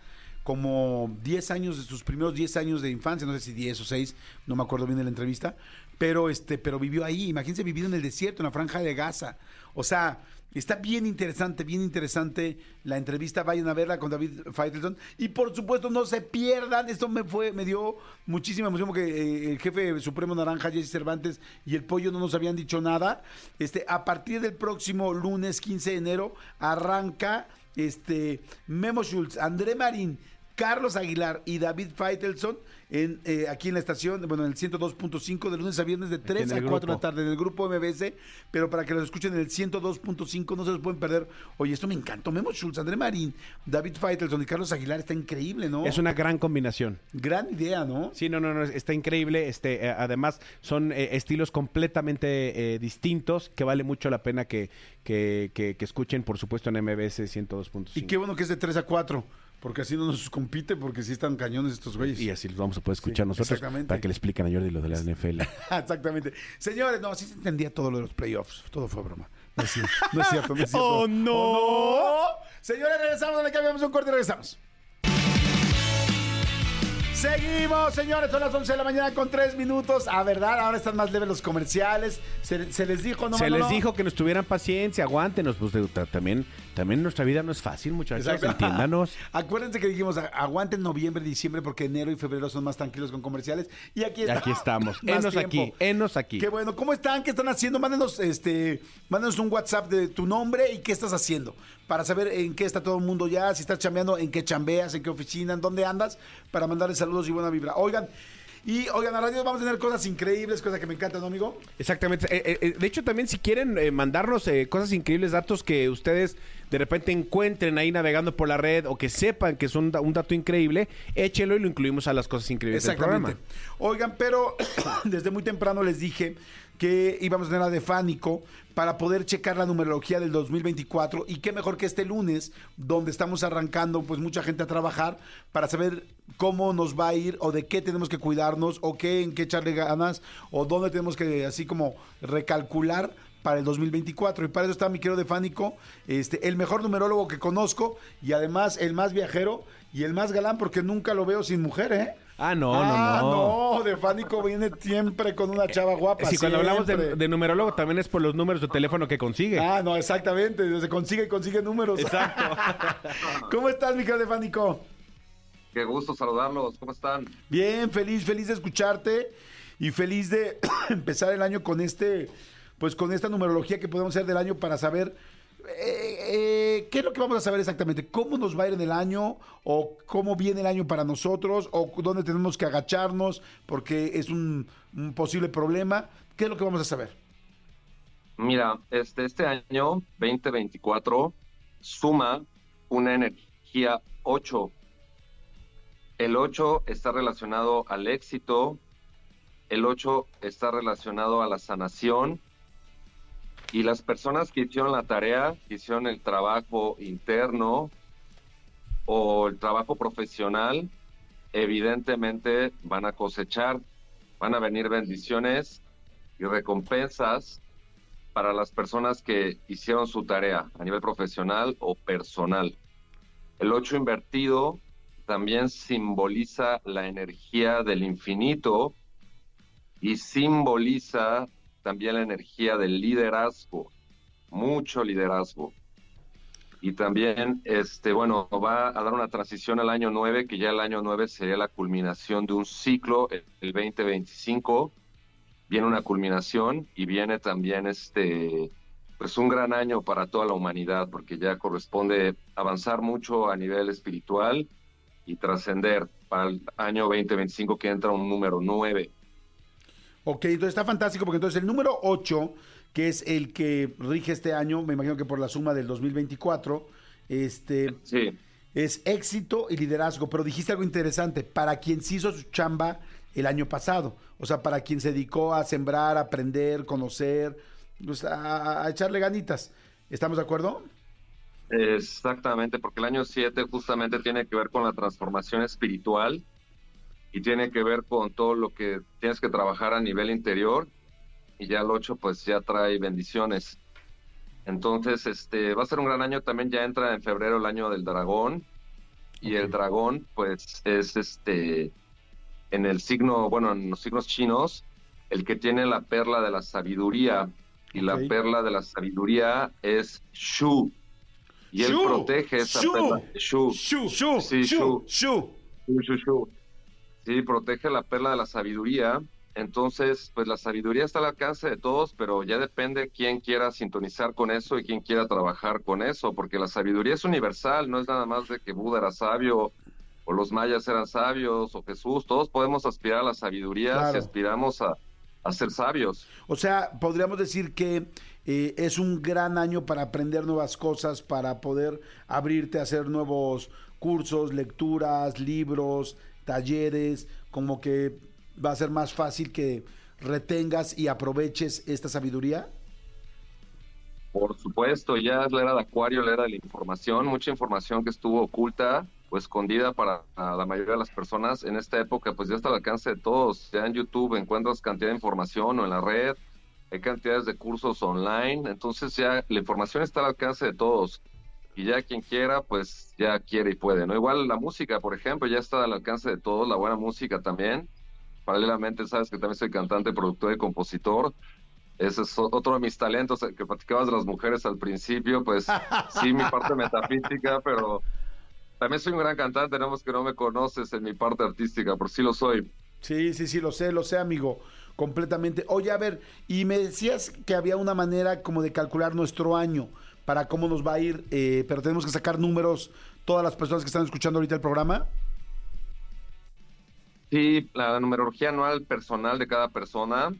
como 10 años, de sus primeros 10 años de infancia, no sé si 10 o 6, no me acuerdo bien de la entrevista, pero, este, pero vivió ahí, imagínense vivir en el desierto, en la franja de Gaza. O sea, está bien interesante, bien interesante la entrevista, vayan a verla con David Faitelson. Y por supuesto, no se pierdan, esto me fue, me dio muchísima emoción porque eh, el jefe supremo naranja, Jesse Cervantes, y el pollo no nos habían dicho nada. Este, a partir del próximo lunes 15 de enero, arranca este Memo Schultz, André Marín, Carlos Aguilar y David Faitelson en, eh, aquí en la estación, bueno, en el 102.5 de lunes a viernes de 3 en a el 4 de la tarde en el grupo MBS, pero para que los escuchen en el 102.5 no se los pueden perder. Oye, esto me encantó. Memo Schultz, André Marín, David Faitelson y Carlos Aguilar está increíble, ¿no? Es una gran combinación. gran idea, ¿no? Sí, no, no, no, está increíble. Este, eh, además, son eh, estilos completamente distintos que vale mucho la pena que, que, que- que escuchen, por supuesto, en MBS 102.5. Y qué bueno que es de 3 a 4, porque así no nos compite, porque sí están cañones estos güeyes. Y así los vamos a poder escuchar Sí, nosotros exactamente. para que le expliquen a Jordi lo de la NFL. Exactamente. Señores, no, sí se entendía todo lo de los playoffs. Todo fue broma. No es cierto, no es cierto. No es cierto. ¡Oh, no! ¡Oh, no! Señores, regresamos, donde cambiamos un corte y regresamos. Seguimos, señores, son las 11 de la mañana con 3 minutos. A verdad, ahora están más leves los comerciales. Se, se les dijo, no Se no, les no? dijo que nos tuvieran paciencia, aguántenos. Pues de- ta- también, también nuestra vida no es fácil, muchachos. Exacto. Entiéndanos. Acuérdense que dijimos, aguanten noviembre, diciembre, porque enero y febrero son más tranquilos con comerciales. Y aquí, está- Aquí estamos. Enos aquí, enos aquí. Qué bueno. ¿Cómo están? ¿Qué están haciendo? Mándenos, este, mándenos un WhatsApp de tu nombre y qué estás haciendo. Para saber en qué está todo el mundo ya, si estás chambeando, en qué chambeas, en qué oficina, en dónde andas, para mandarles saludos y buena vibra. Oigan, y oigan, a radio vamos a tener cosas increíbles, cosas que me encantan, ¿no, amigo? Exactamente. Eh, eh, eh, de hecho, también si quieren eh, mandarnos eh, cosas increíbles, datos que ustedes de repente encuentren ahí navegando por la red o que sepan que da- un dato increíble, échelo y lo incluimos a las cosas increíbles del programa. Exactamente. Oigan, pero desde muy temprano les dije que íbamos a tener a Defánico para poder checar la numerología del 2024 y qué mejor que este lunes donde estamos arrancando pues mucha gente a trabajar para saber cómo nos va a ir o de qué tenemos que cuidarnos o qué en qué echarle ganas o dónde tenemos que así como recalcular para el 2024 y para eso está mi querido Defánico, este el mejor numerólogo que conozco y además el más viajero y el más galán porque nunca lo veo sin mujer, ¿eh? Ah, no, ah, no, no. no, Defánico viene siempre con una chava guapa. Sí, cuando hablamos de, numerólogo también es por los números de teléfono que consigue. Ah, no, exactamente. Se consigue y consigue números. Exacto. ¿Cómo estás, mi querido Defánico? Qué gusto saludarlos, ¿cómo están? Bien, feliz, feliz de escucharte y feliz de empezar el año con este, pues con esta numerología que podemos hacer del año para saber eh, eh, qué es lo que vamos a saber exactamente, cómo nos va a ir en el año o cómo viene el año para nosotros o dónde tenemos que agacharnos porque es un, posible problema. ¿Qué es lo que vamos a saber? Mira, este, este año 2024 suma una energía 8. El 8 está relacionado al éxito, el 8 está relacionado a la sanación y las personas que hicieron la tarea, que hicieron el trabajo interno o el trabajo profesional, evidentemente van a cosechar, van a venir bendiciones y recompensas para las personas que hicieron su tarea a nivel profesional o personal. El 8 invertido también simboliza la energía del infinito y simboliza también la energía del liderazgo, mucho liderazgo. Y también, este, bueno, va a dar una transición al año 9, que ya el año 9 sería la culminación de un ciclo, el el 2025 viene una culminación y viene también este pues un gran año para toda la humanidad porque ya corresponde avanzar mucho a nivel espiritual y trascender para el año 2025 que entra un número 9. Ok, entonces está fantástico porque entonces el número 8, que es el que rige este año, me imagino que por la suma del 2024, este, Sí, es éxito y liderazgo. Pero dijiste algo interesante, para quien se hizo su chamba el año pasado, o sea, para quien se dedicó a sembrar, aprender, conocer, pues, a, a echarle ganitas. ¿Estamos de acuerdo? exactamente, porque el año 7 justamente tiene que ver con la transformación espiritual y tiene que ver con todo lo que tienes que trabajar a nivel interior y ya el 8 pues ya trae bendiciones. Entonces, este va a ser un gran año también ya entra en febrero el año del dragón y el dragón pues es este en el signo, bueno, en los signos chinos, el que tiene la perla de la sabiduría y la perla de la sabiduría es Shu. Y él Shu, protege esa Shu, perla. Shu. Shu, shu, Sí, shu, shu. shu. Shu, shu, shu. Sí, protege la perla de la sabiduría. Entonces, pues la sabiduría está al alcance de todos, pero ya depende quién quiera sintonizar con eso y quién quiera trabajar con eso, porque la sabiduría es universal, no es nada más de que Buda era sabio o los mayas eran sabios o Jesús, todos podemos aspirar a la sabiduría Claro. si aspiramos a, a ser sabios. O sea, podríamos decir que eh, es un gran año para aprender nuevas cosas, para poder abrirte a hacer nuevos cursos, lecturas, libros, talleres, como que va a ser más fácil que retengas y aproveches esta sabiduría. Por supuesto, ya es la era de Acuario, la era de la información, mucha información que estuvo oculta o escondida para la mayoría de las personas en esta época, pues ya está al alcance de todos. Ya en YouTube encuentras cantidad de información o en la red, hay cantidades de cursos online, entonces ya la información está al alcance de todos. Y ya quien quiera, pues ya quiere y puede, ¿no? Igual la música, por ejemplo, ya está al alcance de todos, la buena música también. Paralelamente, sabes que también soy cantante, productor y compositor. Ese es otro de mis talentos, el que platicabas de las mujeres al principio, pues sí, mi parte metafísica, pero también soy un gran cantante, no que no me conoces en mi parte artística, por sí lo soy. Sí, sí, sí, lo sé, lo sé, amigo, completamente. Oye, a ver, y me decías que había una manera como de calcular nuestro año para cómo nos va a ir, eh, pero tenemos que sacar números todas las personas que están escuchando ahorita el programa. Sí, la numerología anual personal de cada persona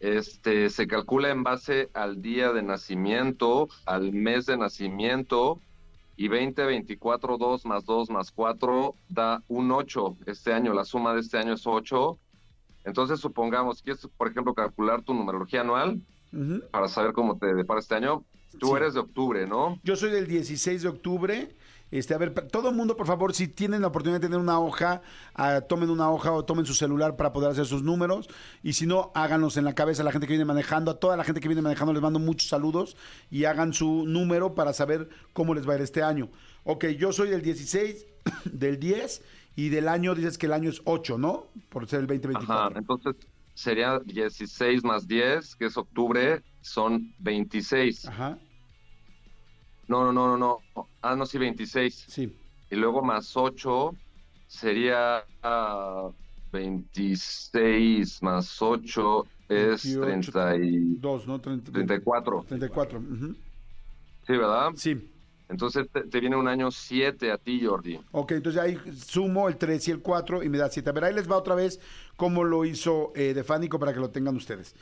este, se calcula en base al día de nacimiento, al mes de nacimiento, y 20, 24, 2 más 2 más 4 da un 8. Este año, la suma de este año es 8. Entonces, supongamos, quieres, por ejemplo, calcular tu numerología anual para saber cómo te depara este año. Tú Sí. eres de octubre, ¿no? Yo soy del 16 de octubre. Este, a ver, todo el mundo, por favor, si tienen la oportunidad de tener una hoja, ah, tomen una hoja o tomen su celular para poder hacer sus números. Y si no, háganlos en la cabeza a la gente que viene manejando. A toda la gente que viene manejando les mando muchos saludos y hagan su número para saber cómo les va a ir este año. Ok, yo soy del 16, del 10 y del año, dices que el año es 8, ¿no? Por ser el Ajá, 2024. entonces sería 16 más 10, que es octubre, son 26. Ajá, No, no, no, no, no. Ah, no, sí, 26. sí. Y luego más 8 sería ah, 26 más 8 es 28, 30 y 2, ¿no? 30, 34. 34. ujú. Sí, ¿verdad? Sí. Entonces te, te viene un año 7 a ti, Jordi. Ok, entonces ahí sumo el 3 y el 4 y me da 7. A ver, ahí les va otra vez cómo lo hizo eh, Defánico para que lo tengan ustedes.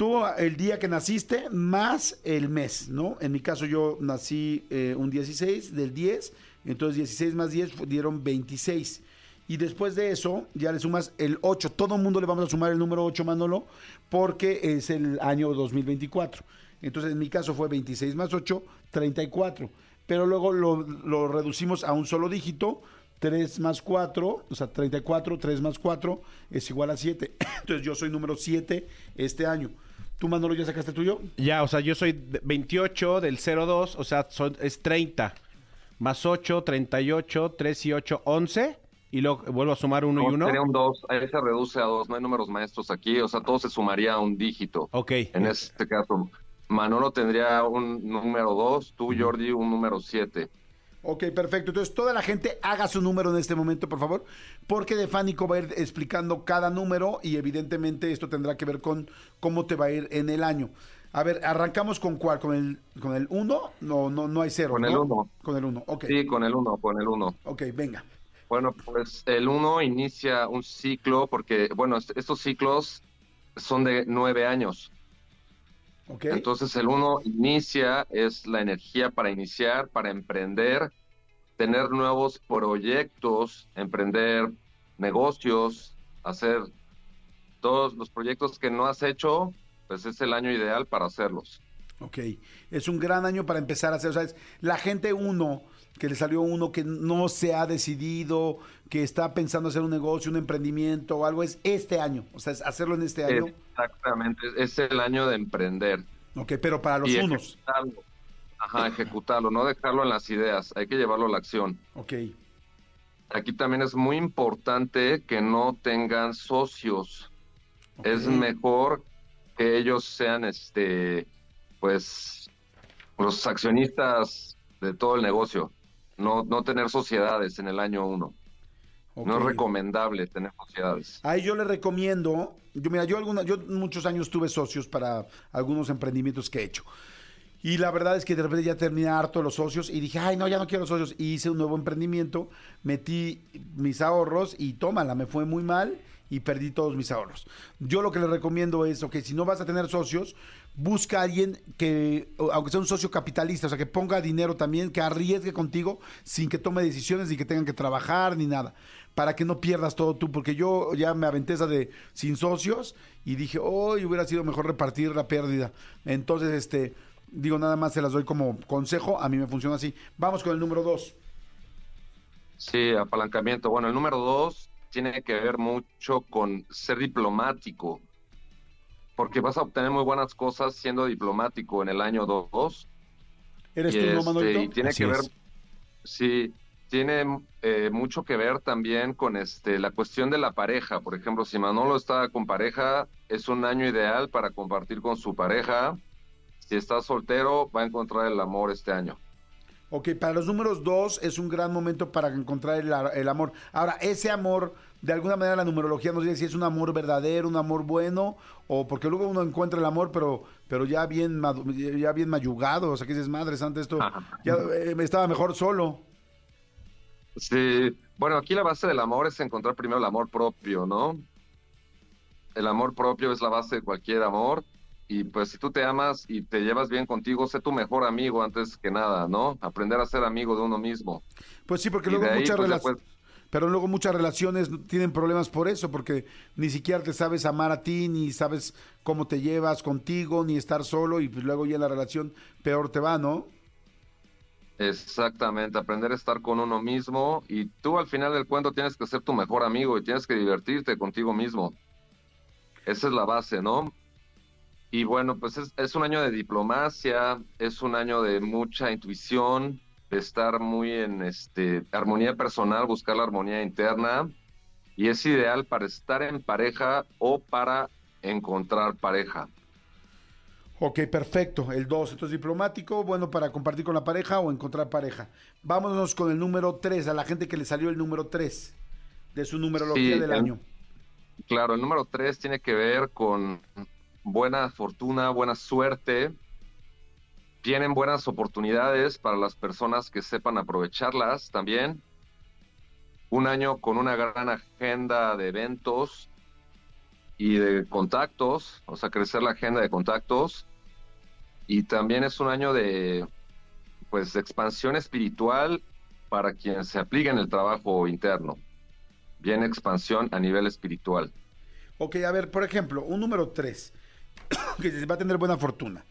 Tú el día que naciste más el mes, ¿no? En mi caso yo nací eh, un 16 del 10, entonces 16 más 10 fu- dieron 26. Y después de eso ya le sumas el 8. Todo el mundo le vamos a sumar el número 8, Manolo, porque es el año 2024. Entonces en mi caso fue 26 más 8, 34. Pero luego lo, lo reducimos a un solo dígito. 3 más 4, o sea, 34, 3 más 4 es igual a 7. Entonces yo soy número 7 este año. ¿Tú, Manolo, ya sacaste el tuyo? Ya, o sea, yo soy de- 28 del 02, o sea, son- es 30. Más 8, 38, 3 y 8, 11. Y luego vuelvo a sumar uno y No, uno. Sería un 2, ahí se reduce a 2, no hay números maestros aquí, o sea, todo se sumaría a un dígito. Ok. En este caso, Manolo tendría un número 2, tú, Jordi, un número 7. Ok, perfecto. Entonces, toda la gente haga su número en este momento, por favor, porque Defánico va a ir explicando cada número y evidentemente esto tendrá que ver con cómo te va a ir en el año. A ver, arrancamos con cuál, con el con el 1? No, no, no hay cero. Con el ¿no? uno. Con el 1, ok. Sí, con el 1, con el 1. Ok, venga. Bueno, pues el 1 inicia un ciclo, porque, bueno, est- estos ciclos son de nueve años. Ok. Entonces el 1 inicia, es la energía para iniciar, para emprender, tener nuevos proyectos, emprender negocios, hacer todos los proyectos que no has hecho, pues es el año ideal para hacerlos. Ok, es un gran año para empezar a hacer, o sea, es la gente uno, que le salió uno que no se ha decidido, que está pensando hacer un negocio, un emprendimiento o algo, es este año, o sea, es hacerlo en este año. Exactamente, es el año de emprender. Ok, pero para los y unos. ejecutarlo. Ajá, ejecutarlo, no dejarlo en las ideas, hay que llevarlo a la acción. Ok, Aquí también es muy importante que no tengan socios. Es mejor que ellos sean, este, pues, los accionistas de todo el negocio. No, no tener sociedades en el año uno. No es recomendable tener sociedades. Ahí yo le recomiendo, yo mira, yo alguna, yo muchos años tuve socios para algunos emprendimientos que he hecho. Y la verdad es que de repente ya terminé harto los socios y dije, ay, no, ya no quiero socios. Y hice un nuevo emprendimiento, metí mis ahorros y tómala, me fue muy mal y perdí todos mis ahorros. Yo lo que le recomiendo es, ok, si no vas a tener socios, busca a alguien que, aunque sea un socio capitalista, o sea, que ponga dinero también, que arriesgue contigo sin que tome decisiones ni que tengan que trabajar ni nada, para que no pierdas todo tú, porque yo ya me aventé esa de sin socios y dije, hoy hubiera sido mejor repartir la pérdida. Entonces, este, digo, nada más se las doy como consejo, a mí me funciona así. Vamos con el número dos. Sí, apalancamiento. Bueno, el número dos tiene que ver mucho con ser diplomático, porque vas a obtener muy buenas cosas siendo diplomático en el año dos. ¿Eres Y, tú, no, este, Manolito? y tiene Así que ver, es. sí, tiene eh, mucho que ver también con este la cuestión de la pareja. Por ejemplo, si Manolo está con pareja, es un año ideal para compartir con su pareja. Si está soltero, va a encontrar el amor este año. Ok, para los números dos es un gran momento para encontrar el, el amor. Ahora, ese amor, de alguna manera la numerología nos dice si es un amor verdadero, un amor bueno, o porque luego uno encuentra el amor, pero, pero ya bien ya bien mayugado, o sea que dices, madre santa, esto ya eh, estaba mejor solo. Sí, bueno, aquí la base del amor es encontrar primero el amor propio, ¿no? El amor propio es la base de cualquier amor. Y pues si tú te amas y te llevas bien contigo, sé tu mejor amigo antes que nada, ¿no? Aprender a ser amigo de uno mismo. Pues sí, porque Y luego muchas pues, pero luego muchas relaciones tienen problemas por eso, porque ni siquiera te sabes amar a ti, ni sabes cómo te llevas contigo, ni estar solo, y pues luego ya en la relación peor te va, ¿no? Exactamente, aprender a estar con uno mismo y tú al final del cuento tienes que ser tu mejor amigo y tienes que divertirte contigo mismo. Esa es la base, ¿no? Y bueno, pues es, un año de diplomacia, es un año de mucha intuición, de estar muy en este armonía personal, buscar la armonía interna y es ideal para estar en pareja o para encontrar pareja. Ok, perfecto. El 2, entonces diplomático, bueno para compartir con la pareja o encontrar pareja. Vámonos con el número 3, a la gente que le salió el número 3 de su numerología Sí, del el- año. Claro, el número tres tiene que ver con buena fortuna, buena suerte. Vienen buenas oportunidades para las personas que sepan aprovecharlas también. Un año con una gran agenda de eventos y de contactos, o sea, crecer la agenda de contactos. Y también es un año de, pues, expansión espiritual para quien se aplica en el trabajo interno. Viene expansión a nivel espiritual. Ok, a ver, por ejemplo, un número 3, que va a tener buena fortuna,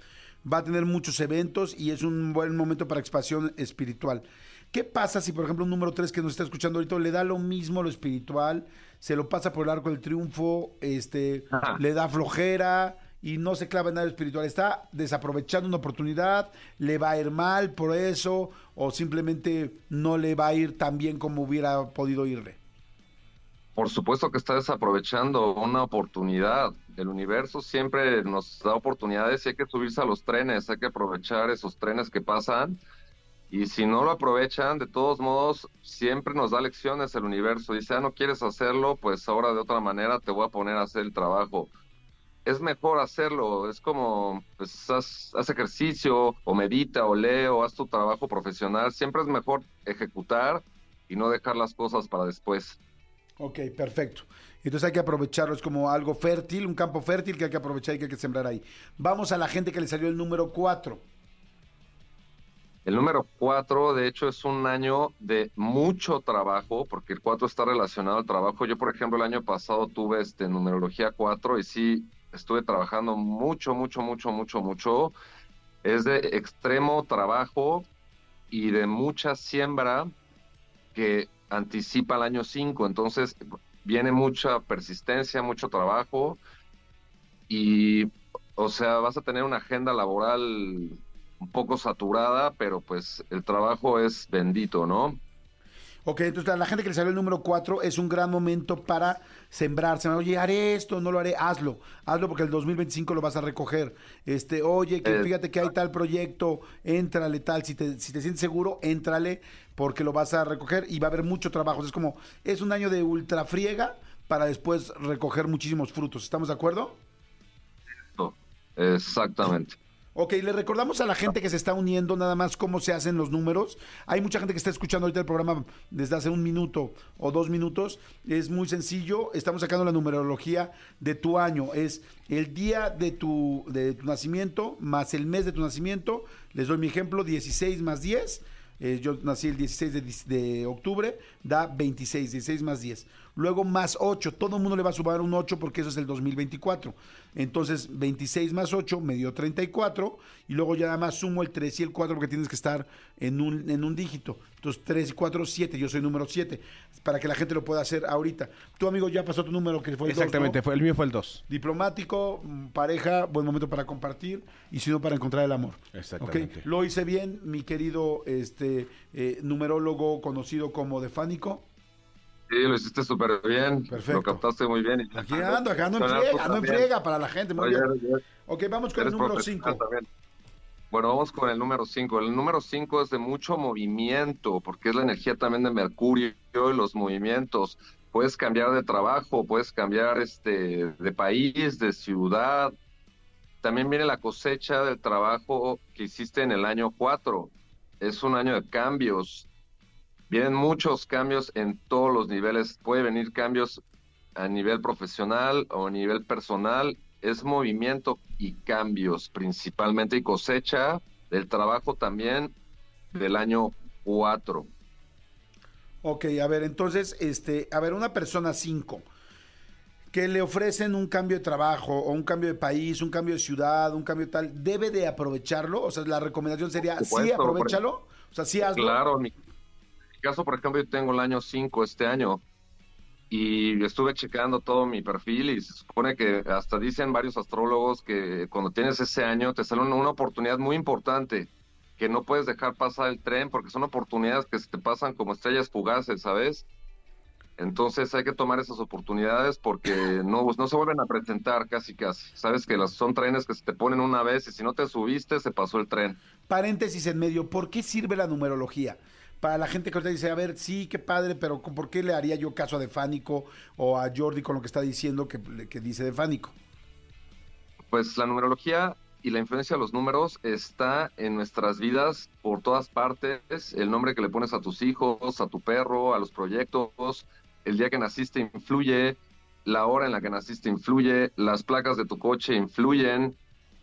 va a tener muchos eventos y es un buen momento para expansión espiritual. ¿Qué pasa si, por ejemplo, un número 3 que nos está escuchando ahorita le da lo mismo lo espiritual, se lo pasa por el arco del triunfo, este, Ajá. le da flojera y no se clava en nada espiritual? ¿Está desaprovechando una oportunidad? ¿Le va a ir mal por eso? ¿O simplemente no le va a ir tan bien como hubiera podido irle? Por supuesto que está desaprovechando una oportunidad. El universo siempre nos da oportunidades y hay que subirse a los trenes, hay que aprovechar esos trenes que pasan. Y si no lo aprovechan, de todos modos, siempre nos da lecciones el universo. Dice, ah, no quieres hacerlo, pues ahora de otra manera te voy a poner a hacer el trabajo. Es mejor hacerlo, es como, pues haz, ejercicio, o medita, o lee, o haz tu trabajo profesional. Siempre es mejor ejecutar y no dejar las cosas para después. Ok, perfecto. Entonces hay que aprovecharlo, es como algo fértil, un campo fértil que hay que aprovechar y que hay que sembrar ahí. Vamos a la gente que le salió el número 4. El número 4, de hecho, es un año de mucho trabajo, porque el 4 está relacionado al trabajo. Yo, por ejemplo, el año pasado tuve este numerología 4 y sí estuve trabajando mucho, mucho, mucho, mucho, mucho. Es de extremo trabajo y de mucha siembra que anticipa el año 5. Entonces, viene mucha persistencia, mucho trabajo y, o sea, vas a tener una agenda laboral un poco saturada, pero pues el trabajo es bendito, ¿no? Ok, entonces a la gente que le salió el número 4 es un gran momento para sembrarse. Oye, haré esto, no lo haré, hazlo. Hazlo porque el 2025 lo vas a recoger. Este, oye, que Eh, fíjate que hay tal proyecto, éntrale tal. Si te, si te sientes seguro, éntrale porque lo vas a recoger y va a haber mucho trabajo. Es como, es un año de ultra friega para después recoger muchísimos frutos. ¿Estamos de acuerdo? Exactamente. Ok, le recordamos a la gente que se está uniendo nada más cómo se hacen los números. Hay mucha gente que está escuchando ahorita el programa desde hace un minuto o dos minutos. Es muy sencillo. Estamos sacando la numerología de tu año. Es el día de tu, de tu nacimiento más el mes de tu nacimiento. Les doy mi ejemplo, 16 más 10. Eh, yo nací el 16 de, de octubre, da 26, 16 más 10. Luego más 8, todo el mundo le va a sumar un 8 porque eso es el 2024. Entonces, 26 más 8 me dio 34. Y luego ya nada más sumo el 3 y el 4 porque tienes que estar en un, en un dígito. Entonces, 3 y 4, 7. Yo soy número 7. Para que la gente lo pueda hacer ahorita. Tu amigo ya pasó tu número que fue el Exactamente, ¿no? fue, el mío fue el 2. Diplomático, mm, pareja, buen momento para compartir. Y si no, para encontrar el amor. Exactamente. ¿Ok? Lo hice bien, mi querido este, eh, numerólogo conocido como Defánico. Sí, lo hiciste súper bien. Perfecto. Lo captaste muy bien. Y- Aquí ando, acá ando en friega, ando en también. friega para la gente. Muy Oye, bien. oye, Ok, vamos con el número profesional 5. también. Bueno, vamos con el número 5. El número 5 es de mucho movimiento, porque es la energía también de Mercurio y los movimientos. Puedes cambiar de trabajo, puedes cambiar este de país, de ciudad. También viene la cosecha del trabajo que hiciste en el año 4. Es un año de cambios. Vienen muchos cambios en todos los niveles. Puede venir cambios a nivel profesional o a nivel personal. Es movimiento y cambios principalmente y cosecha del trabajo también del año 4. Ok, a ver, entonces, este, a ver, una persona 5 que le ofrecen un cambio de trabajo o un cambio de país, un cambio de ciudad, un cambio tal, ¿debe de aprovecharlo? O sea, la recomendación sería, sí, supuesto, por- aprovechalo. O sea, sí hazlo. Claro, mi, caso, por ejemplo, yo tengo el año 5 este año y estuve checando todo mi perfil y se supone que hasta dicen varios astrólogos que cuando tienes ese año te sale una, oportunidad muy importante que no puedes dejar pasar el tren porque son oportunidades que se te pasan como estrellas fugaces, ¿sabes? Entonces hay que tomar esas oportunidades porque no, no se vuelven a presentar casi casi. Sabes que las, son trenes que se te ponen una vez y si no te subiste se pasó el tren. Paréntesis en medio, ¿por qué sirve la numerología? Para la gente que ahorita dice, a ver, sí, qué padre, pero ¿por qué le haría yo caso a Defánico o a Jordi con lo que está diciendo que, que dice Defánico? Pues la numerología y la influencia de los números está en nuestras vidas por todas partes. El nombre que le pones a tus hijos, a tu perro, a los proyectos, el día que naciste influye, la hora en la que naciste influye, las placas de tu coche influyen,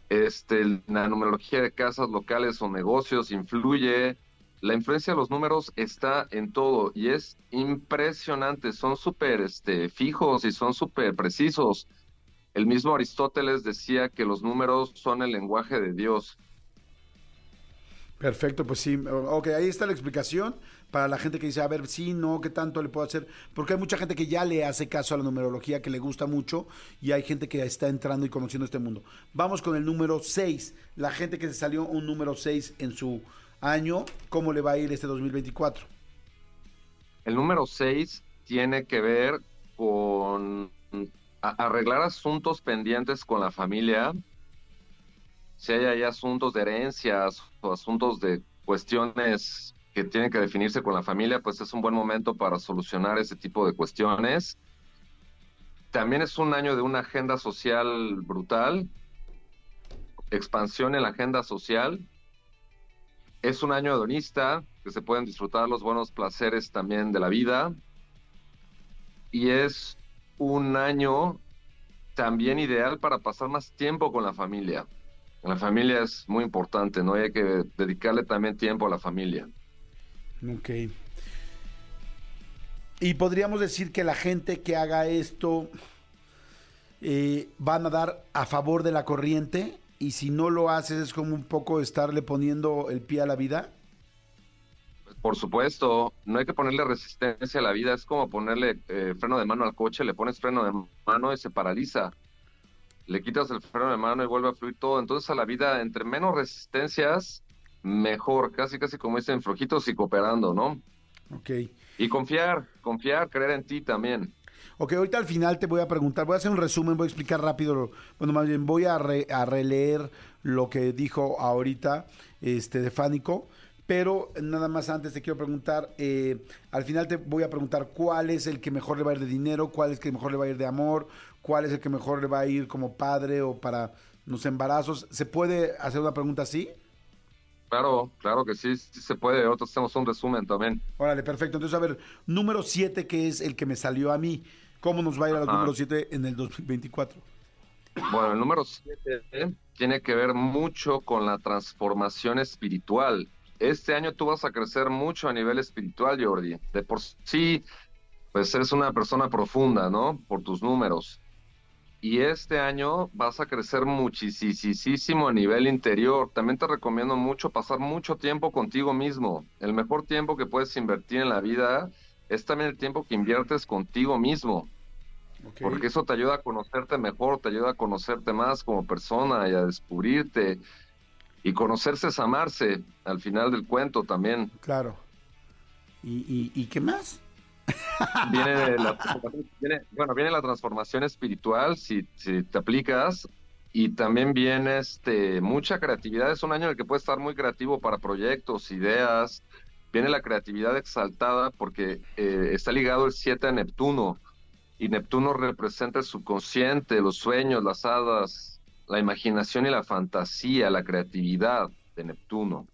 este, la numerología de casas locales o negocios influye. La influencia de los números está en todo y es impresionante. Son súper este, fijos y son súper precisos. El mismo Aristóteles decía que los números son el lenguaje de Dios. Perfecto, pues sí. Ok, ahí está la explicación para la gente que dice, a ver, sí, no, ¿qué tanto le puedo hacer? Porque hay mucha gente que ya le hace caso a la numerología, que le gusta mucho, y hay gente que está entrando y conociendo este mundo. Vamos con el número 6. La gente que se salió un número 6 en su año, ¿cómo le va a ir este 2024? El número 6 tiene que ver con arreglar asuntos pendientes con la familia. Si hay ahí asuntos de herencias o asuntos de cuestiones que tienen que definirse con la familia, pues es un buen momento para solucionar ese tipo de cuestiones. También es un año de una agenda social brutal, expansión en la agenda social. Es un año hedonista, que se pueden disfrutar los buenos placeres también de la vida. Y es un año también ideal para pasar más tiempo con la familia. La familia es muy importante, ¿no? Hay que dedicarle también tiempo a la familia. Ok. Y podríamos decir que la gente que haga esto eh, van a dar a favor de la corriente y si no lo haces es como un poco estarle poniendo el pie a la vida. Por supuesto, no hay que ponerle resistencia a la vida, es como ponerle eh, freno de mano al coche, le pones freno de mano y se paraliza. Le quitas el freno de mano y vuelve a fluir todo. Entonces a la vida, entre menos resistencias, mejor, casi casi como dicen, flojitos y cooperando, ¿no? Ok. Y confiar, confiar, creer en ti también. Ok, ahorita al final te voy a preguntar, voy a hacer un resumen, voy a explicar rápido, bueno, más bien voy a, re- releer lo que dijo ahorita este de Fánico, pero nada más antes te quiero preguntar, eh, al final te voy a preguntar cuál es el que mejor le va a ir de dinero, cuál es el que mejor le va a ir de amor, cuál es el que mejor le va a ir como padre o para los embarazos. ¿Se puede hacer una pregunta así? Claro, claro que sí, sí se puede. Nosotros hacemos un resumen también. Órale, perfecto. Entonces, a ver, número 7, que es el que me salió a mí. ¿Cómo nos va a ir al número 7 en el 2024? Bueno, el número 7 tiene que ver mucho con la transformación espiritual. Este año tú vas a crecer mucho a nivel espiritual, Jordi. De por sí, pues eres una persona profunda, ¿no? Por tus números. Y este año vas a crecer muchísimo a nivel interior. También te recomiendo mucho pasar mucho tiempo contigo mismo. El mejor tiempo que puedes invertir en la vida es también el tiempo que inviertes contigo mismo. Porque eso te ayuda a conocerte mejor, te ayuda a conocerte más como persona y a descubrirte. Y conocerse es amarse, al final del cuento también. Claro. ¿Y, y, y qué más? Viene la, bueno, viene la transformación espiritual si, si te aplicas. Y también viene este, mucha creatividad. Es un año en el que puedes estar muy creativo para proyectos, ideas. Viene la creatividad exaltada porque eh, está ligado el 7 a Neptuno. Y Neptuno representa el subconsciente, los sueños, las hadas, la imaginación y la fantasía, la creatividad de Neptuno.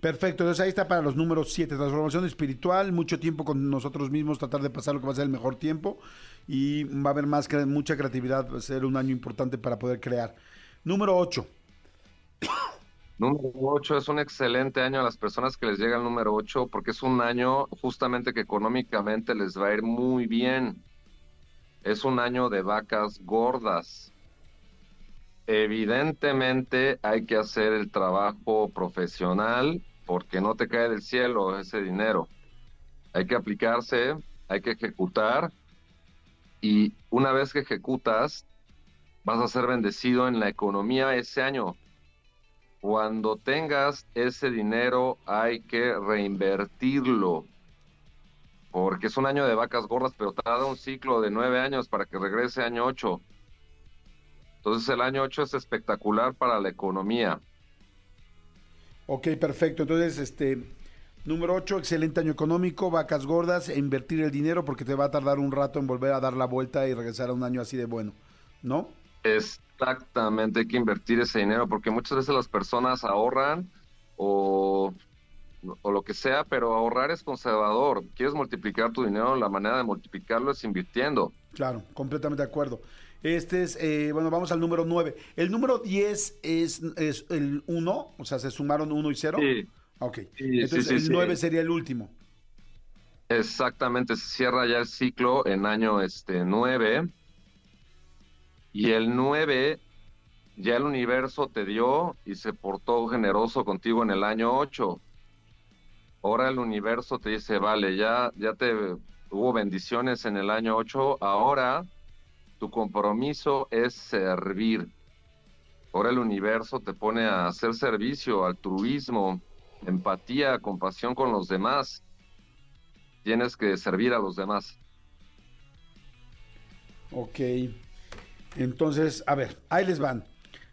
Perfecto, entonces ahí está para los números 7, transformación espiritual, mucho tiempo con nosotros mismos, tratar de pasar lo que va a ser el mejor tiempo y va a haber más mucha creatividad, va a ser un año importante para poder crear. Número 8, Número 8 es un excelente año a las personas que les llega el número 8 porque es un año justamente que económicamente les va a ir muy bien. Es un año de vacas gordas. Evidentemente hay que hacer el trabajo profesional porque no te cae del cielo ese dinero. Hay que aplicarse, hay que ejecutar y una vez que ejecutas vas a ser bendecido en la economía ese año. Cuando tengas ese dinero hay que reinvertirlo. Porque es un año de vacas gordas, pero tarda un ciclo de nueve años para que regrese año ocho. Entonces el año ocho es espectacular para la economía. Ok, perfecto, entonces este, número 8, excelente año económico, vacas gordas, e invertir el dinero porque te va a tardar un rato en volver a dar la vuelta y regresar a un año así de bueno, ¿no? Exactamente, hay que invertir ese dinero porque muchas veces las personas ahorran o, o lo que sea, pero ahorrar es conservador. Quieres multiplicar tu dinero, la manera de multiplicarlo es invirtiendo. Claro, completamente de acuerdo. Este es, eh, bueno, vamos al número 9. El número 10 es, es el 1, o sea, se sumaron 1 y 0. Sí. Ok. Sí, Entonces sí, sí, el sí. 9 sería el último. Exactamente, se cierra ya el ciclo en año este 9 y el 9 ya el universo te dio y se portó generoso contigo en el año 8. Ahora el universo te dice, vale, ya ya te hubo bendiciones en el año 8, ahora tu compromiso es servir. Ahora el universo te pone a hacer servicio, altruismo, empatía, compasión con los demás tienes que servir a los demás. Ok. Entonces, a ver, ahí les van.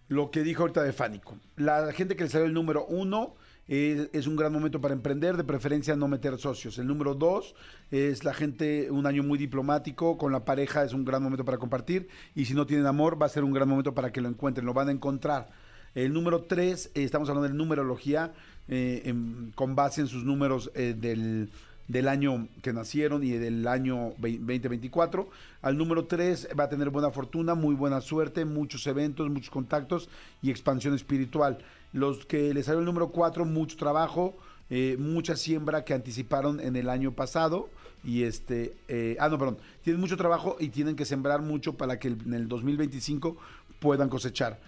Lo que dijo ahorita de Fánico. La gente que le salió el número 1 es, un gran momento para emprender, de preferencia no meter socios. El número 2 es la gente, un año muy diplomático, con la pareja es un gran momento para compartir. Y si no tienen amor, va a ser un gran momento para que lo encuentren, lo van a encontrar. El número 3, estamos hablando de numerología, eh, en- con base en sus números eh, del, del año que nacieron y del año vei- 2024. Al número 3 va a tener buena fortuna, muy buena suerte, muchos eventos, muchos contactos y expansión espiritual. Los que les salió el número 4, mucho trabajo, eh, mucha siembra que anticiparon en el año pasado. Y este, eh, ah, no, perdón, tienen mucho trabajo y tienen que sembrar mucho para que en el 2025 puedan cosechar.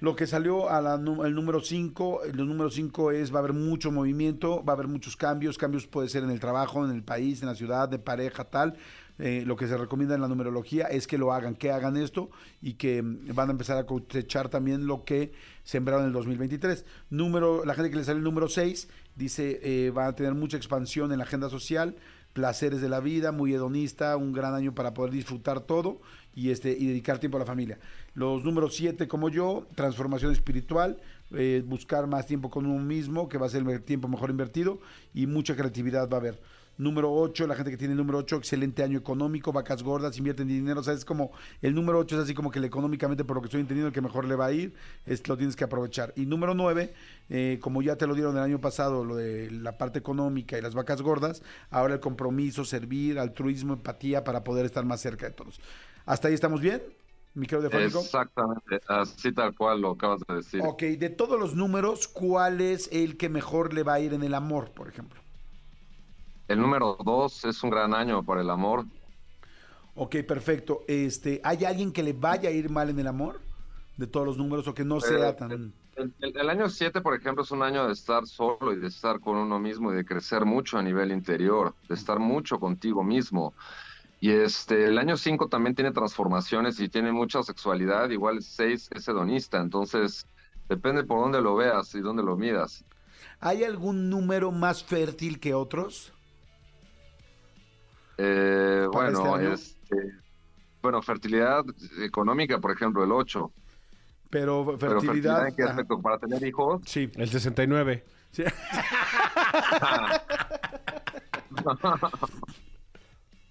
Lo que salió a la nu- el número 5, el número 5 es va a haber mucho movimiento, va a haber muchos cambios, cambios puede ser en el trabajo, en el país, en la ciudad, de pareja, tal. Eh, lo que se recomienda en la numerología es que lo hagan, que hagan esto y que mm, van a empezar a cosechar también lo que sembraron en el 2023. Número, la gente que le sale el número 6 dice eh, va a tener mucha expansión en la agenda social, placeres de la vida, muy hedonista, un gran año para poder disfrutar todo y este y dedicar tiempo a la familia. Los números 7 como yo, transformación espiritual, eh, buscar más tiempo con uno mismo, que va a ser el tiempo mejor invertido y mucha creatividad va a haber. Número 8, la gente que tiene el número 8, excelente año económico, vacas gordas, invierten dinero, o sea, es como, el número 8 es así como que el económicamente, por lo que estoy entendiendo, el que mejor le va a ir, es, lo tienes que aprovechar. Y número 9, eh, como ya te lo dieron el año pasado, lo de la parte económica y las vacas gordas, ahora el compromiso, servir, altruismo, empatía para poder estar más cerca de todos. ¿Hasta ahí estamos bien? Mi querido. Exactamente, así tal cual lo acabas de decir. Ok, de todos los números, ¿cuál es el que mejor le va a ir en el amor, por ejemplo? El número dos es un gran año para el amor. Ok, perfecto. Este, ¿Hay alguien que le vaya a ir mal en el amor? De todos los números, o que no sea Eh, tan... El, el- el año 7, por ejemplo, es un año de estar solo y de estar con uno mismo y de crecer mucho a nivel interior, de estar mucho contigo mismo. Y este, el año 5 también tiene transformaciones y tiene mucha sexualidad, igual el 6 es hedonista, entonces depende por dónde lo veas y dónde lo midas. ¿Hay algún número más fértil que otros? Eh, ¿Para bueno, este este, bueno, fertilidad económica, por ejemplo, el 8. Pero Pero fertilidad fertilidad... en qué aspecto? Para tener hijos, Sí. El 69. sí.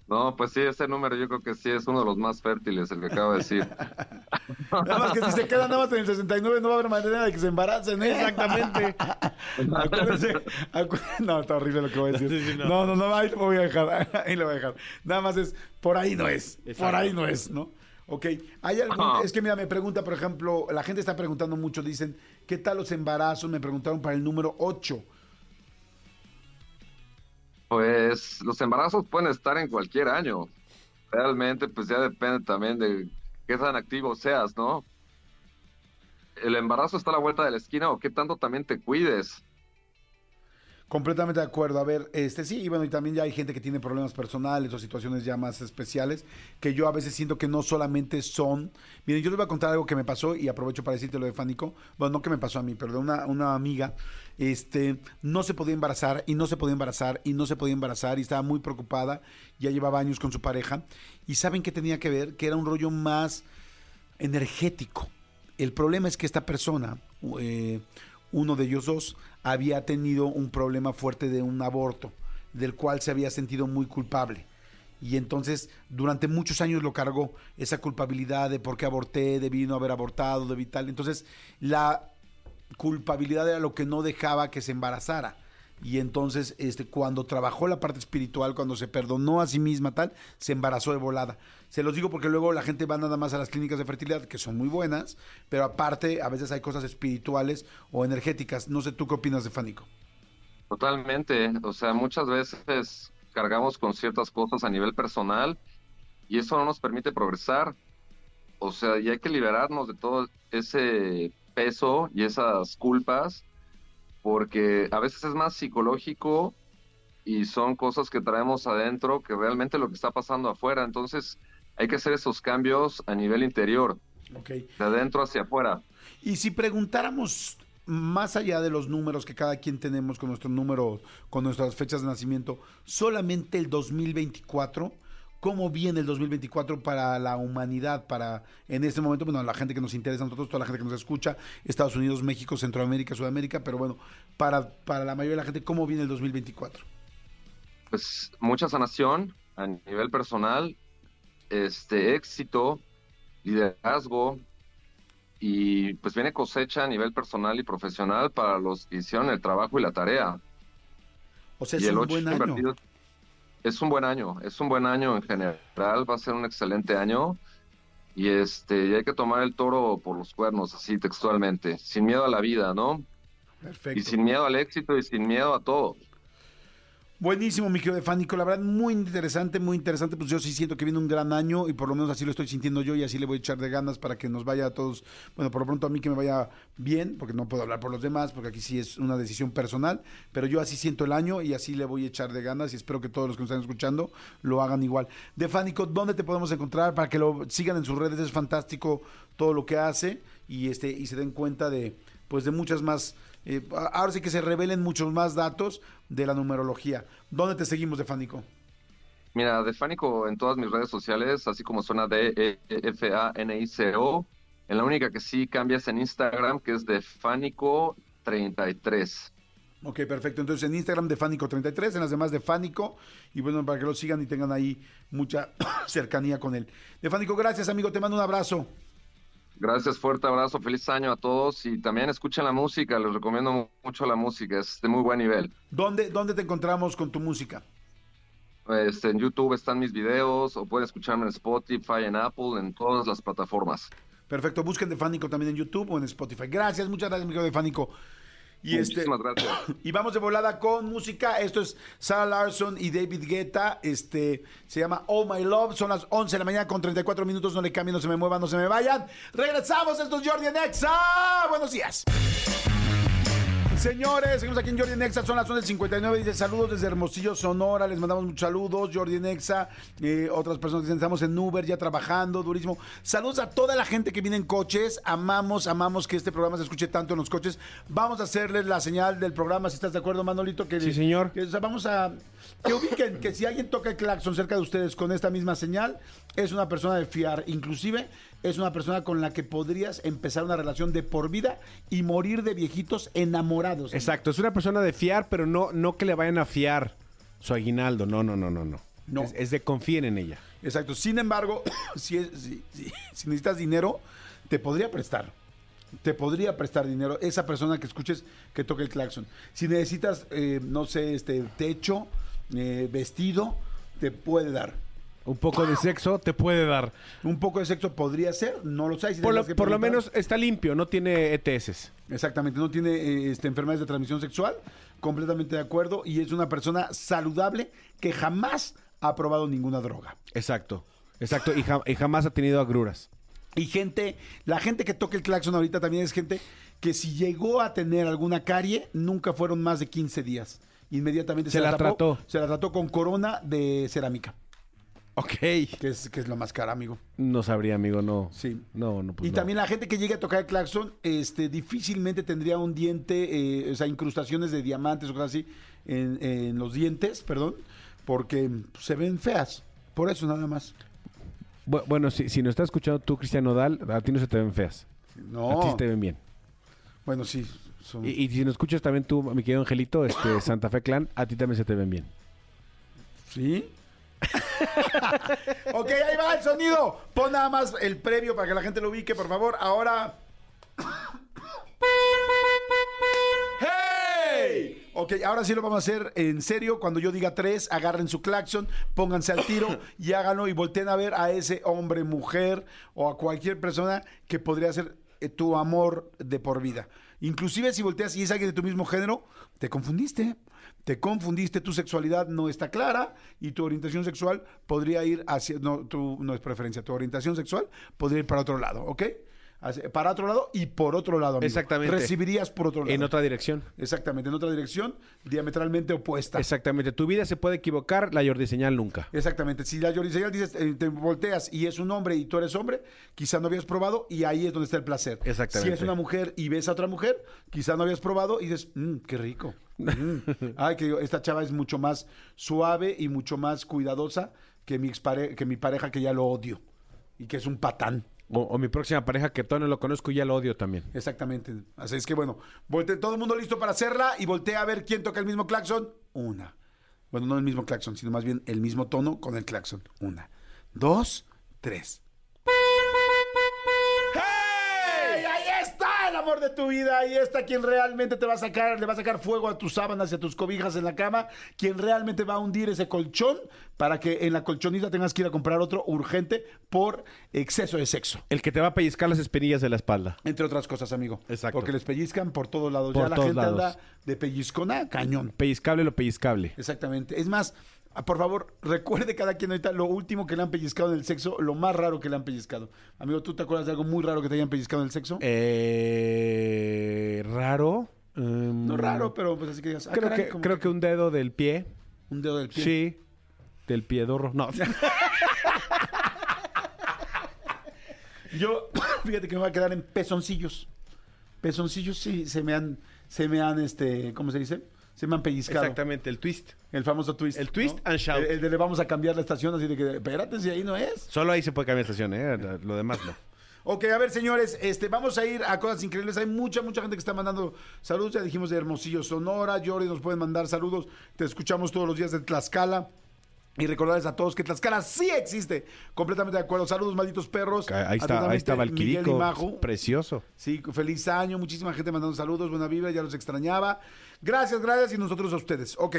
no, pues sí, ese número yo creo que sí es uno de los más fértiles, el que acabo de decir. Nada más que si se quedan nada más en el 69 no va a haber manera de que se embaracen. ¿eh? Exactamente. Acuérdense, acu- no, está horrible lo que voy a decir. No. no. no, no, ahí lo voy a dejar. Ahí lo voy a dejar. Nada más es, por ahí no es. Por ahí no es, ¿no? Ok, hay algún, es que mira, me pregunta, por ejemplo, la gente está preguntando mucho, dicen, ¿qué tal los embarazos? Me preguntaron para el número 8. Pues los embarazos pueden estar en cualquier año. Realmente, pues ya depende también de qué tan activo seas, ¿no? El embarazo está a la vuelta de la esquina o qué tanto también te cuides. Completamente de acuerdo. A ver, este sí, y bueno, y también ya hay gente que tiene problemas personales o situaciones ya más especiales, que yo a veces siento que no solamente son. Miren, yo les voy a contar algo que me pasó y aprovecho para decirte lo de Fánico. Bueno, no que me pasó a mí, pero de una, una amiga. Este, no se podía embarazar y no se podía embarazar y no se podía embarazar y estaba muy preocupada. Ya llevaba años con su pareja. Y saben qué tenía que ver, que era un rollo más energético. El problema es que esta persona, eh, uno de ellos dos, había tenido un problema fuerte de un aborto, del cual se había sentido muy culpable. Y entonces durante muchos años lo cargó esa culpabilidad de por qué aborté, debí no haber abortado, debí tal. Entonces la culpabilidad era lo que no dejaba que se embarazara. Y entonces, este, cuando trabajó la parte espiritual, cuando se perdonó a sí misma, tal, se embarazó de volada. Se los digo porque luego la gente va nada más a las clínicas de fertilidad, que son muy buenas, pero aparte, a veces hay cosas espirituales o energéticas. No sé tú qué opinas de Fánico. Totalmente. O sea, muchas veces cargamos con ciertas cosas a nivel personal y eso no nos permite progresar. O sea, y hay que liberarnos de todo ese peso y esas culpas porque a veces es más psicológico y son cosas que traemos adentro que realmente lo que está pasando afuera. Entonces hay que hacer esos cambios a nivel interior, de adentro hacia afuera. Y si preguntáramos más allá de los números que cada quien tenemos con nuestro número, con nuestras fechas de nacimiento, solamente el 2024, ¿cómo viene el 2024 para la humanidad? Para, en este momento, bueno, la gente que nos interesa a nosotros, toda la gente que nos escucha, Estados Unidos, México, Centroamérica, Sudamérica, pero bueno, para, para la mayoría de la gente, ¿cómo viene el 2024? pues mucha sanación a nivel personal, este éxito, liderazgo y pues viene cosecha a nivel personal y profesional para los que hicieron el trabajo y la tarea. O sea, y es el un buen año. Es un buen año, es un buen año en general, va a ser un excelente año y este y hay que tomar el toro por los cuernos así textualmente, sin miedo a la vida, ¿no? Perfecto. Y sin miedo al éxito y sin miedo a todo. Buenísimo, mi querido Fánico. La verdad, muy interesante, muy interesante. Pues yo sí siento que viene un gran año y por lo menos así lo estoy sintiendo yo y así le voy a echar de ganas para que nos vaya a todos. Bueno, por lo pronto a mí que me vaya bien, porque no puedo hablar por los demás, porque aquí sí es una decisión personal. Pero yo así siento el año y así le voy a echar de ganas y espero que todos los que nos están escuchando lo hagan igual. De Fánico, ¿dónde te podemos encontrar para que lo sigan en sus redes? Es fantástico todo lo que hace y este y se den cuenta de pues de muchas más eh, ahora sí que se revelen muchos más datos de la numerología. ¿Dónde te seguimos, de Fánico? Mira, Defánico en todas mis redes sociales, así como suena de E F A N I C O. En la única que sí cambias en Instagram, que es Defánico 33. Ok, perfecto. Entonces en Instagram de Fánico33, en las demás de Fánico. Y bueno, para que lo sigan y tengan ahí mucha cercanía con él. De Fánico, gracias, amigo. Te mando un abrazo. Gracias, fuerte abrazo, feliz año a todos y también escuchen la música, les recomiendo mu- mucho la música, es de muy buen nivel. ¿Dónde, dónde te encontramos con tu música? Este, en YouTube están mis videos o pueden escucharme en Spotify, en Apple, en todas las plataformas. Perfecto, busquen de Fánico también en YouTube o en Spotify. Gracias, muchas gracias, amigo de Fánico. Y este gracias. y vamos de volada con música. Esto es Sarah Larson y David Guetta. Este se llama Oh My Love. Son las 11 de la mañana con 34 minutos. No le cambien, no se me muevan, no se me vayan. Regresamos. Esto es Jordi Nexa. Buenos días. Señores, seguimos aquí en Jordi Nexa, son las 11.59, dice saludos desde Hermosillo, Sonora, les mandamos muchos saludos, Jordi Nexa, eh, otras personas dicen estamos en Uber ya trabajando, durísimo. Saludos a toda la gente que viene en coches, amamos, amamos que este programa se escuche tanto en los coches. Vamos a hacerles la señal del programa, si estás de acuerdo, Manolito, que, Sí, señor. que, o sea, vamos a que ubiquen que si alguien toca el claxon cerca de ustedes con esta misma señal, es una persona de fiar, inclusive es una persona con la que podrías empezar una relación de por vida y morir de viejitos enamorados. Exacto, es una persona de fiar, pero no, no que le vayan a fiar su aguinaldo. No, no, no, no, no. No. Es, es de confíen en ella. Exacto. Sin embargo, si, es- si- si- si necesitas dinero, te podría prestar. Te podría prestar dinero esa persona que escuches que toque el claxon. Si necesitas, eh, no sé, este techo, eh, vestido, te puede dar. Un poco de sexo te puede dar. Un poco de sexo podría ser, no lo sabes. si Por lo, por menos está limpio, no tiene ETS. Exactamente, no tiene eh, este, enfermedades de transmisión sexual, completamente de acuerdo, y es una persona saludable que jamás ha probado ninguna droga. Exacto, exacto. Y, ja- y jamás ha tenido agruras. Y gente, la gente que toca el claxon ahorita también es gente que si llegó a tener alguna carie, nunca fueron más de 15 días. Inmediatamente Se la tapó, trató. Se la trató con corona de cerámica, Ok. que es, que es lo más cara, amigo. No sabría, amigo, no. Sí. No, no, pues y no. también la gente que llegue a tocar el claxon, este, difícilmente tendría un diente, eh, o sea, incrustaciones de diamantes o cosas así en, en los dientes, perdón, porque se ven feas. Por eso nada más. Bu- Bueno, si, si nos estás escuchando tú, Cristian Nodal, a ti no se te ven feas. A ti No. se te ven bien. Bueno, sí. son- Y, y si nos escuchas también tú, mi querido Angelito, este, Santa Fe Clan, a ti también se te ven bien. ¿Sí? ok, ahí va el sonido. Pon nada más el previo para que la gente lo ubique, por favor. Ahora. ¡Hey! Ok, ahora sí lo vamos a hacer en serio. Cuando yo diga tres, agarren su claxon, pónganse al tiro y háganlo y volteen a ver a ese hombre, mujer o a cualquier persona que podría ser eh, tu amor de por vida. Inclusive si volteas y es alguien de tu mismo género, te confundiste. Te confundiste, tu sexualidad no está clara y tu orientación sexual podría ir hacia, no, tu, no es preferencia, tu orientación sexual podría ir para otro lado, ¿ok? Para otro lado y por otro lado, amigo. Exactamente. Recibirías por otro lado. En otra dirección. Exactamente, en otra dirección, diametralmente opuesta. Exactamente. Tu vida se puede equivocar, la Jordi señal nunca. Exactamente. Si la Yoriseñal dices, eh, te volteas y es un hombre y tú eres hombre, quizá no habías probado y ahí es donde está el placer. Exactamente. Si es una mujer y ves a otra mujer, quizá no habías probado y dices, "Mm, qué rico. Mm. Ay, que esta chava es mucho más suave y mucho más cuidadosa que mi, expare- que mi pareja que ya lo odio y que es un patán. O, mi próxima pareja que todavía no lo conozco y ya lo odio también. Exactamente. Así es que bueno, volte, todo el mundo listo para hacerla y voltea a ver quién toca el mismo claxon. Una. Bueno, no el mismo claxon, sino más bien el mismo tono con el claxon. Una, dos, tres. Amor de tu vida. Ahí está quien realmente te va a sacar, le va a sacar fuego a tus sábanas y a tus cobijas en la cama. Quien realmente va a hundir ese colchón para que en la colchonita tengas que ir a comprar otro urgente por exceso de sexo. El que te va a pellizcar las espinillas de la espalda. Entre otras cosas, amigo. Exacto. Porque les pellizcan por todos lados. Por ya la gente lados. anda de pellizcona cañón. Pellizcable lo pellizcable. Exactamente. Es más, por favor, recuerde cada quien ahorita lo último que le han pellizcado en el sexo, lo más raro que le han pellizcado. Amigo, ¿tú te acuerdas de algo muy raro que te hayan pellizcado en el sexo? Eh, raro. Em, no raro, pero pues así que digas, ah, Creo, caray, que, como creo que un dedo del pie. un dedo del pie. Sí. Del piedorro. No. Yo, fíjate que me va a quedar en pezoncillos. Pezoncillos sí se me han, se me han, este, ¿cómo se dice? Se me han pellizcado. Exactamente, el twist. El famoso twist. El twist and shout. El, el de le vamos a cambiar la estación, así de que, espérate, si ahí no es. Solo ahí se puede cambiar estación, ¿eh? Lo demás no. Ok, a ver, señores, este, vamos a ir a cosas increíbles. Hay mucha, mucha gente que está mandando saludos. Ya dijimos de Hermosillo, Sonora. Jordi nos pueden mandar saludos. Te escuchamos todos los días de Tlaxcala. Y recordarles a todos que Tlaxcala sí existe. Completamente de acuerdo. Saludos, malditos perros. Ahí está, ahí está Valquirico. Precioso. Sí, feliz año, muchísima gente mandando saludos, buena vibra, ya los extrañaba. Gracias, gracias y nosotros a ustedes. Ok,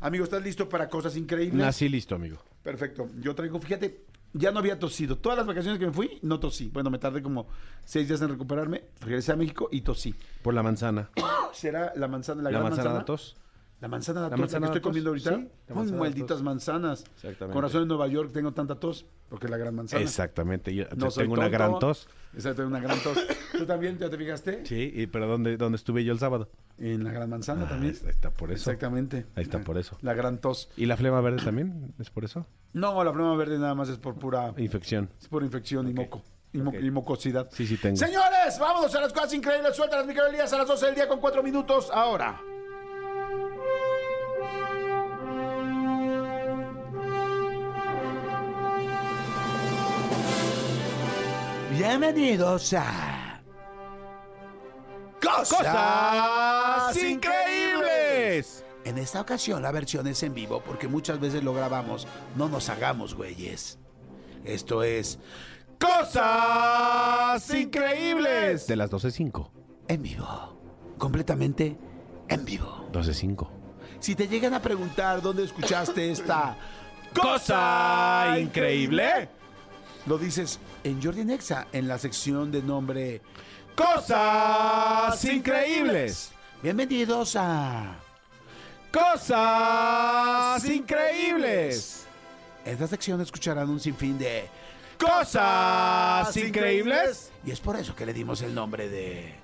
amigo, ¿estás listo para cosas increíbles? Nací listo, amigo. Perfecto. Yo traigo, fíjate, ya no había tosido. Todas las vacaciones que me fui, no tosí. Bueno, me tardé como seis días en recuperarme. Regresé a México y tosí. Por la manzana. ¿Será la manzana, la, La gran manzana manzana? datos. La manzana de La la que estoy comiendo ahorita. sí, malditas manzanas. Exactamente. Con razón en Nueva York tengo tanta tos, porque es la gran manzana. Exactamente. Yo No tengo una gran tos. Exacto, tengo una gran tos. ¿Tú también ya te fijaste? Sí, y, pero ¿dónde, ¿dónde estuve yo el sábado? En la gran manzana Ah, también. Ahí está por eso. Exactamente. Ahí está por eso. La gran tos. ¿Y la flema verde también? ¿Es por eso? No, la flema verde nada más es por pura, Infección. es por infección y moco. Y, mo- Ok. y mocosidad. Sí, sí tengo. Señores, vámonos a las cosas increíbles. Suelta las Miguel Elías a las 12 del día con 4 minutos. Ahora. Bienvenidos a Cosas, ¡Cosas increíbles! En esta ocasión la versión es en vivo porque muchas veces lo grabamos. No nos hagamos güeyes. Esto es ¡Cosas increíbles! De las 12.05. en vivo. Completamente en vivo. 12.05. Si te llegan a preguntar dónde escuchaste esta ¡Cosa increíble! Lo dices en Jordi Nexa, en la sección de nombre ¡Cosas increíbles! Bienvenidos a ¡Cosas increíbles! En esta sección escucharán un sinfín de ¡Cosas increíbles! y es por eso que le dimos el nombre de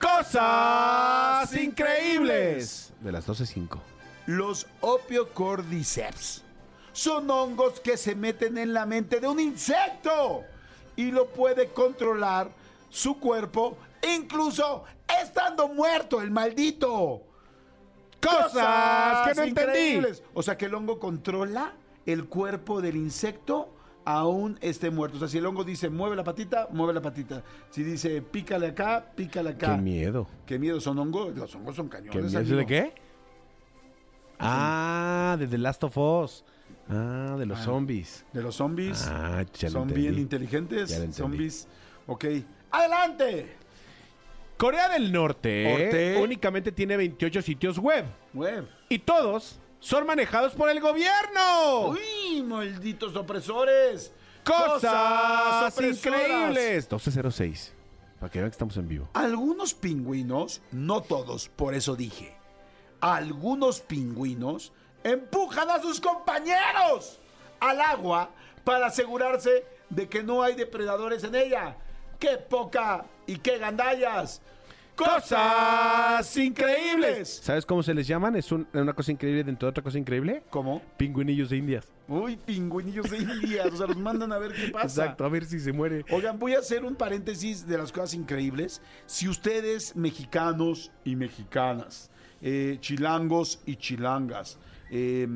¡Cosas increíbles! De las 12.05. los opiocordyceps. Son hongos que se meten en la mente de un insecto y lo puede controlar su cuerpo, incluso estando muerto el maldito. ¡Cosas que no entendí! O sea que el hongo controla el cuerpo del insecto aún esté muerto. O sea, si el hongo dice mueve la patita, mueve la patita. Si dice pícale acá, pícale acá. ¡Qué miedo! Qué miedo, son hongos. Los hongos son cañones. ¿Qué miedo? ¿De qué? Ah, de The Last of Us. Ah, de los Ah. zombies. De los zombies. Ah, ya lo son entendí. bien inteligentes. Ya lo entendí. Zombies. Ok. ¡Adelante! Corea del Norte únicamente tiene 28 sitios web Web. y todos son manejados por el gobierno. ¡Uy, malditos opresores! Cosas opresoras! increíbles. 1206. Para que vean que estamos en vivo. Algunos pingüinos, no todos, por eso dije, algunos pingüinos empujan a sus compañeros al agua para asegurarse de que no hay depredadores en ella. ¡Qué poca y qué gandallas! Cosas increíbles. ¿Sabes cómo se les llaman? Es un- una cosa increíble dentro de otra cosa increíble. ¿Cómo? Pingüinillos de Indias. Uy, pingüinillos de India. O sea, los mandan a ver qué pasa. Exacto, a ver si se muere. Oigan, voy a hacer un paréntesis de las cosas increíbles. Si ustedes, mexicanos y mexicanas, eh, chilangos y chilangas, eh,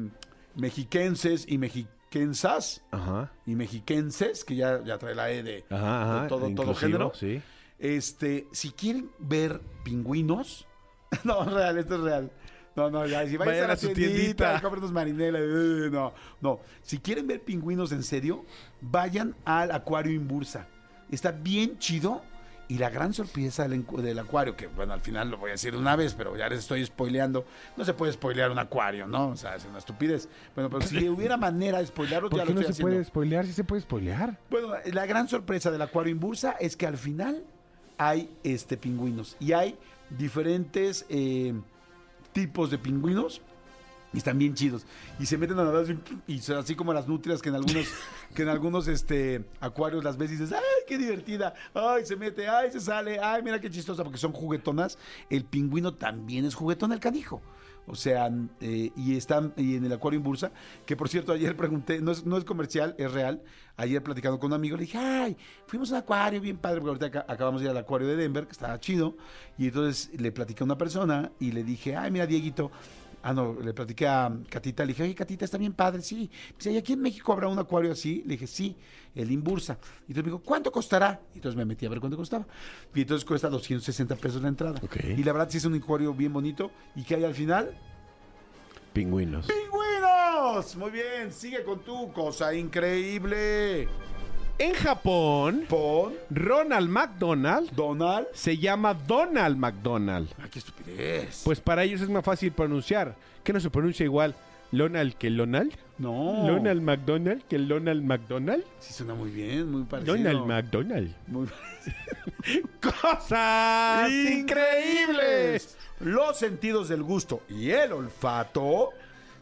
mexiquenses y mexiquensas Ajá. y mexiquenses, que ya, ya trae la E de, Ajá, ajá. de todo, todo género, Sí. este, si quieren ver pingüinos, no, es real, esto es real. No, no, ya, si vayan, Vayan a su tiendita, tiendita. compren marinelas, eh, no, no. Si quieren ver pingüinos en serio, vayan al acuario Imbursa. Está bien chido. Y la gran sorpresa del, acuario, que bueno, al final lo voy a decir una vez, pero ya les estoy spoileando. No se puede spoilear un acuario, ¿no? O sea, es una estupidez. Bueno, pero si hubiera manera de spoilearlo, ya ¿Por lo qué no se haciendo. puede spoilear? Sí se puede spoilear. Bueno, la gran sorpresa del acuario Imbursa es que al final hay este pingüinos y hay diferentes eh, tipos de pingüinos y están bien chidos y se meten a nadar y son así como las nutrias que en algunos que en algunos este acuarios las ves y dices ay qué divertida ay se mete ay se sale ay mira qué chistosa porque son juguetonas el pingüino también es juguetón el canijo o sea, eh, y están y en el acuario en Bursa, que por cierto ayer pregunté, no es, no es comercial, es real. Ayer platicando con un amigo, le dije, ay, fuimos a un acuario bien padre, porque ahorita aca- acabamos de ir al acuario de Denver, que estaba chido. Y entonces le platiqué a una persona y le dije, ay, mira, Dieguito. Ah, no, le platiqué a Catita, le dije, oye, Catita, está bien padre, sí. Dice, ¿y aquí en México habrá un acuario así? Le dije, sí, el Imbursa. Y entonces me dijo, ¿cuánto costará? Y entonces me metí a ver cuánto costaba. Y entonces cuesta 260 pesos la entrada. Y la verdad sí es un acuario bien bonito. ¿Y que hay al final? Pingüinos. ¡Pingüinos! Muy bien, sigue con tu cosa increíble. En Japón, Pon Ronald McDonald Donald. se llama Donald McDonald. ¡Ay, qué estupidez! Pues para ellos es más fácil pronunciar. ¿Qué no se pronuncia igual? ¿Lonald que Lonald? no. ¿Lonald McDonald que Lonald McDonald? Sí suena muy bien, muy parecido. Donald McDonald. Muy... ¡Cosas increíbles! los sentidos del gusto y el olfato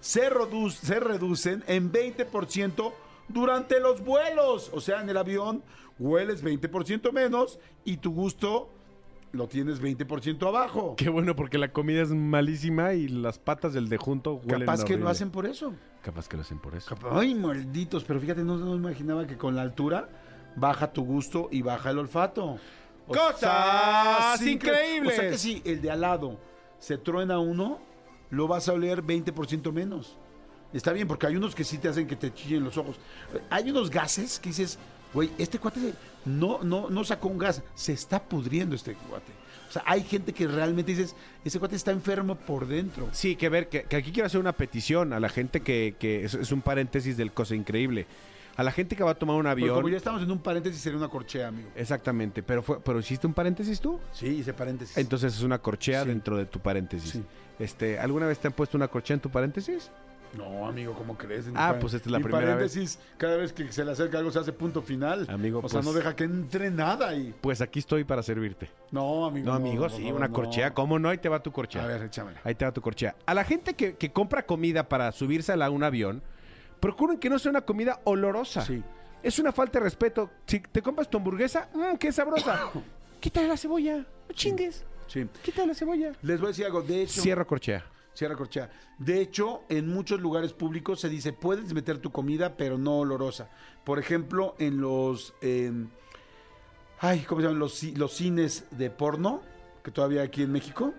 se, redu- se reducen en 20% durante los vuelos. O sea, en el avión hueles 20% menos y tu gusto lo tienes 20% abajo. Qué bueno, porque la comida es malísima y las patas del de junto huelen Capaz que lo hacen por eso. Capaz que lo hacen por eso. Ay, malditos, pero fíjate, no, no imaginaba que con la altura baja tu gusto y baja el olfato. O ¡Cosas increíbles! O sea que si el de al lado se truena uno, lo vas a oler 20% menos. Está bien, porque hay unos que sí te hacen que te chillen los ojos. Hay unos gases que dices, güey, este cuate no, no, no sacó un gas, se está pudriendo este cuate. O sea, hay gente que realmente dices, ese cuate está enfermo por dentro. Sí, que ver, que, que aquí quiero hacer una petición a la gente que, que es, es un paréntesis del cosa increíble. A la gente que va a tomar un Pero avión. como ya estamos en un paréntesis, sería una corchea, amigo. Exactamente, pero fue, pero hiciste un paréntesis tú. Sí, hice paréntesis. Entonces es una corchea Sí. dentro de tu paréntesis. Sí. Este, ¿alguna vez te han puesto una corchea en tu paréntesis? No, amigo, ¿cómo crees? En Ah, pues esta es la primera vez. paréntesis, cada vez que se le acerca algo se hace punto final. Amigo, o sea, pues- no deja que entre nada y... Pues aquí estoy para servirte. No, amigo. No, amigo, sí, una no. corchea. ¿Cómo no? Ahí te va tu corchea. A ver, échamela. Ahí te va tu corchea. A la gente que, que compra comida para subirse a la- un avión, procuren que no sea una comida olorosa. Sí. Es una falta de respeto. Si te compras tu hamburguesa, mmm, qué sabrosa. Quítale la cebolla. No chingues. Sí. Quítale la cebolla. Les voy a decir algo. De hecho... Cierra corchea. Cierra corchea. De hecho, en muchos lugares públicos se dice, puedes meter tu comida, pero no olorosa. Por ejemplo, en los... em, ay, ¿cómo se llaman? Los, los cines de porno, que todavía aquí en México.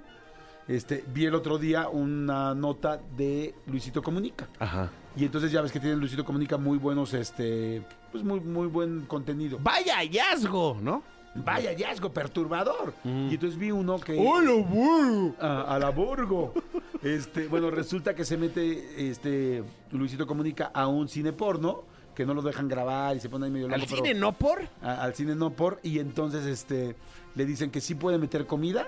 Este, vi el otro día una nota de Luisito Comunica. Ajá. Y entonces ya ves que tiene Luisito Comunica muy buenos, este, pues muy, muy buen contenido. Vaya hallazgo, ¿no? Vaya hallazgo perturbador. Y entonces vi uno que... bueno! a, a la Borgo. Este, bueno, resulta que se mete este Luisito Comunica a un cine porno que no lo dejan grabar y se pone ahí medio loco. ¿Al cine no por? a- al cine no por y entonces este le dicen que sí puede meter comida,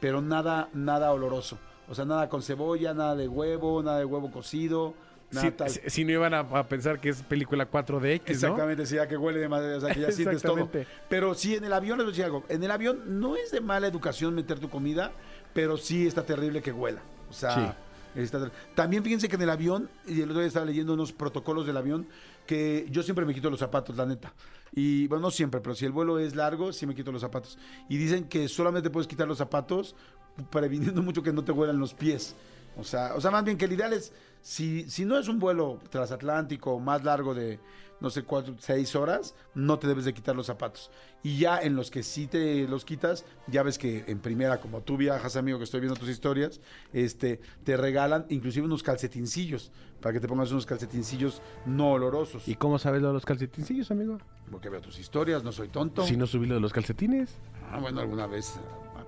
pero nada nada oloroso. O sea, nada con cebolla, nada de huevo, nada de huevo cocido, Si, no iban a, a pensar que es película 4DX, ¿no? Exactamente, sí, ya que huele de madre, o sea, que ya sientes todo. Pero sí, en el avión, les voy a decir algo, en el avión no es de mala educación meter tu comida, pero sí está terrible que huela. O sea, está también fíjense que en el avión, y el otro día estaba leyendo unos protocolos del avión, que yo siempre me quito los zapatos, la neta. Y bueno, no siempre, pero si el vuelo es largo, sí me quito los zapatos. Y dicen que solamente puedes quitar los zapatos previniendo mucho que no te huelan los pies. O sea, o sea, más bien que el ideal es, si, si no es un vuelo transatlántico más largo de, no sé, cuatro, seis horas, no te debes de quitar los zapatos. Y ya en los que sí te los quitas, ya ves que en primera, como tú viajas, amigo, que estoy viendo tus historias, este, te regalan inclusive unos calcetincillos, para que te pongas unos calcetincillos no olorosos. ¿Y cómo sabes lo de los calcetincillos, amigo? Porque veo tus historias, no soy tonto. Si no subí lo de los calcetines. Ah, bueno, alguna vez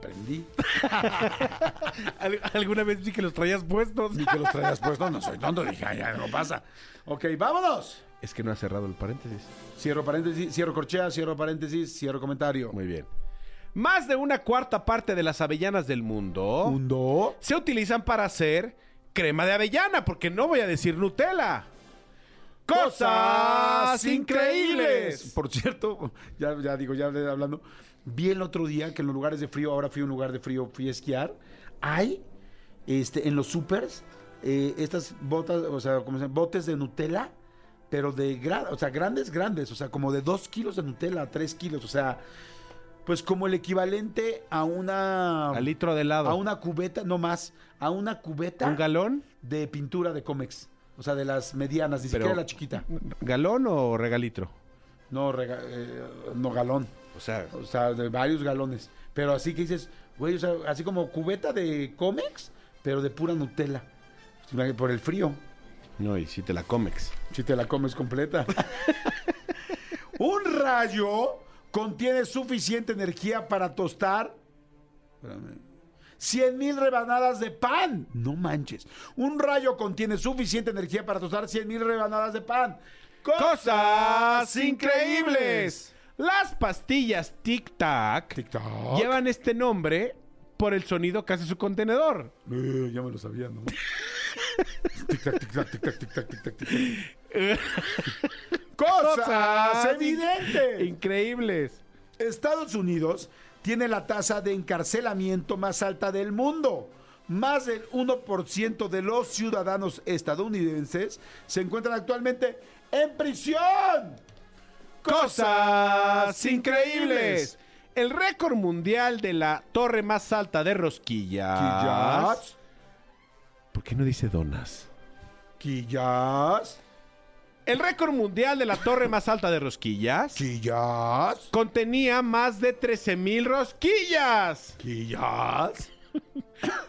aprendí. Al- ¿Alguna vez vi que los traías puestos? Ni que los traías puestos, no soy tonto. Dije, "Ay, ya no pasa. Ok, vámonos. Es que no ha cerrado el paréntesis. Cierro paréntesis, cierro corchea, cierro paréntesis, cierro comentario. Muy bien. Más de una cuarta parte de las avellanas del mundo Mundo. se utilizan para hacer crema de avellana, porque no voy a decir Nutella. ¡Cosas increíbles! Por cierto, ya, ya digo, ya hablando, vi el otro día que en los lugares de frío, ahora fui a un lugar de frío, fui a esquiar, hay este, en los supers eh, estas botas, o sea, como se botes de Nutella, pero de gra- o sea, grandes, grandes, o sea, como de dos kilos de Nutella, tres kilos, o sea, pues como el equivalente a una... Al litro de helado. a una cubeta, no más, a una cubeta ¿Un galón? de pintura de Comex. O sea, de las medianas, ni Pero- siquiera la chiquita. ¿Galón o regalitro? No, rega- eh, no galón. O sea, O sea, de varios galones. Pero así que dices, güey, o sea, así como cubeta de Comex, pero de pura Nutella. Por el frío. no, y si te la comex. Si te la comes completa. Un rayo contiene suficiente energía para tostar. Espérame. 100 mil rebanadas de pan. No manches. Un rayo contiene suficiente energía para tostar 100 mil rebanadas de pan. ¡Cosas increíbles! Las pastillas Tic Tac llevan este nombre por el sonido que hace su contenedor. Eh, ya me lo sabía, ¿no? tic-tac, tic-tac, tic-tac, tic-tac, tic-tac, tic-tac. ¡Cosas evidentes! Increíbles. Estados Unidos tiene la tasa de encarcelamiento más alta del mundo. más del 1% de los ciudadanos estadounidenses se encuentran actualmente en prisión. Cosas increíbles. El récord mundial de la torre más alta de rosquillas. Quillas. ¿Por qué no dice donas? Quillas. El récord mundial de la torre más alta de rosquillas Quillas. contenía más de 13.000 rosquillas. Quillas.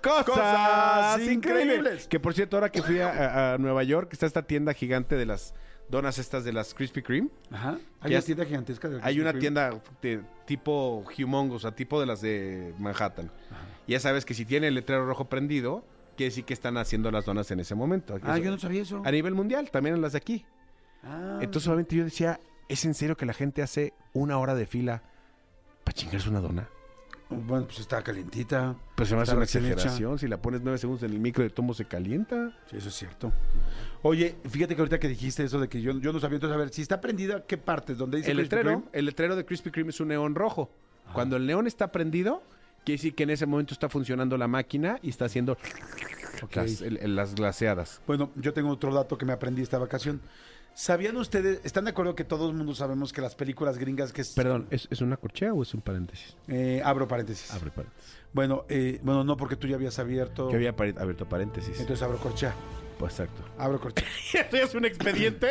Cosas, Cosas increíbles. increíbles. Que por cierto, ahora que fui a, a- a Nueva York, está esta tienda gigante de las donas estas de las Krispy Kreme. Ajá. Hay una tienda gigantesca. de Hay una tienda de tipo humongous, o sea, tipo de las de Manhattan. Y ya sabes que si tiene el letrero rojo prendido, quiere decir que están haciendo las donas en ese momento. Ah, yo no sabía eso. A nivel mundial, también en las de aquí. Ah, Entonces, obviamente, yo decía, ¿es en serio que la gente hace una hora de fila para chingarse una dona? Bueno, pues está calientita. Pues se me hace una hecha. exageración. Si la pones nueve segundos en el micro de tomo, se calienta. Sí, eso es cierto. Oye, fíjate que ahorita que dijiste eso de que yo, yo no sabía, entonces a ver, si está prendida, ¿qué partes? ¿Dónde dice El Krispy letrero, Kreme? el letrero de Krispy Kreme es un neón rojo. Cuando el neón está prendido, quiere decir que en ese momento está funcionando la máquina y está haciendo las, el- el- las glaseadas. Bueno, yo tengo otro dato que me aprendí esta vacación. ¿Sabían ustedes, están de acuerdo que todo el mundo sabemos que las películas gringas que es... Perdón, ¿es, es una corchea o es un paréntesis? Eh, abro paréntesis. Abre paréntesis. Bueno, eh, bueno, no porque tú ya habías abierto. Que había pare- abierto paréntesis. Entonces abro corchea. Pues exacto. Abro corchea. ¿Esto es un expediente?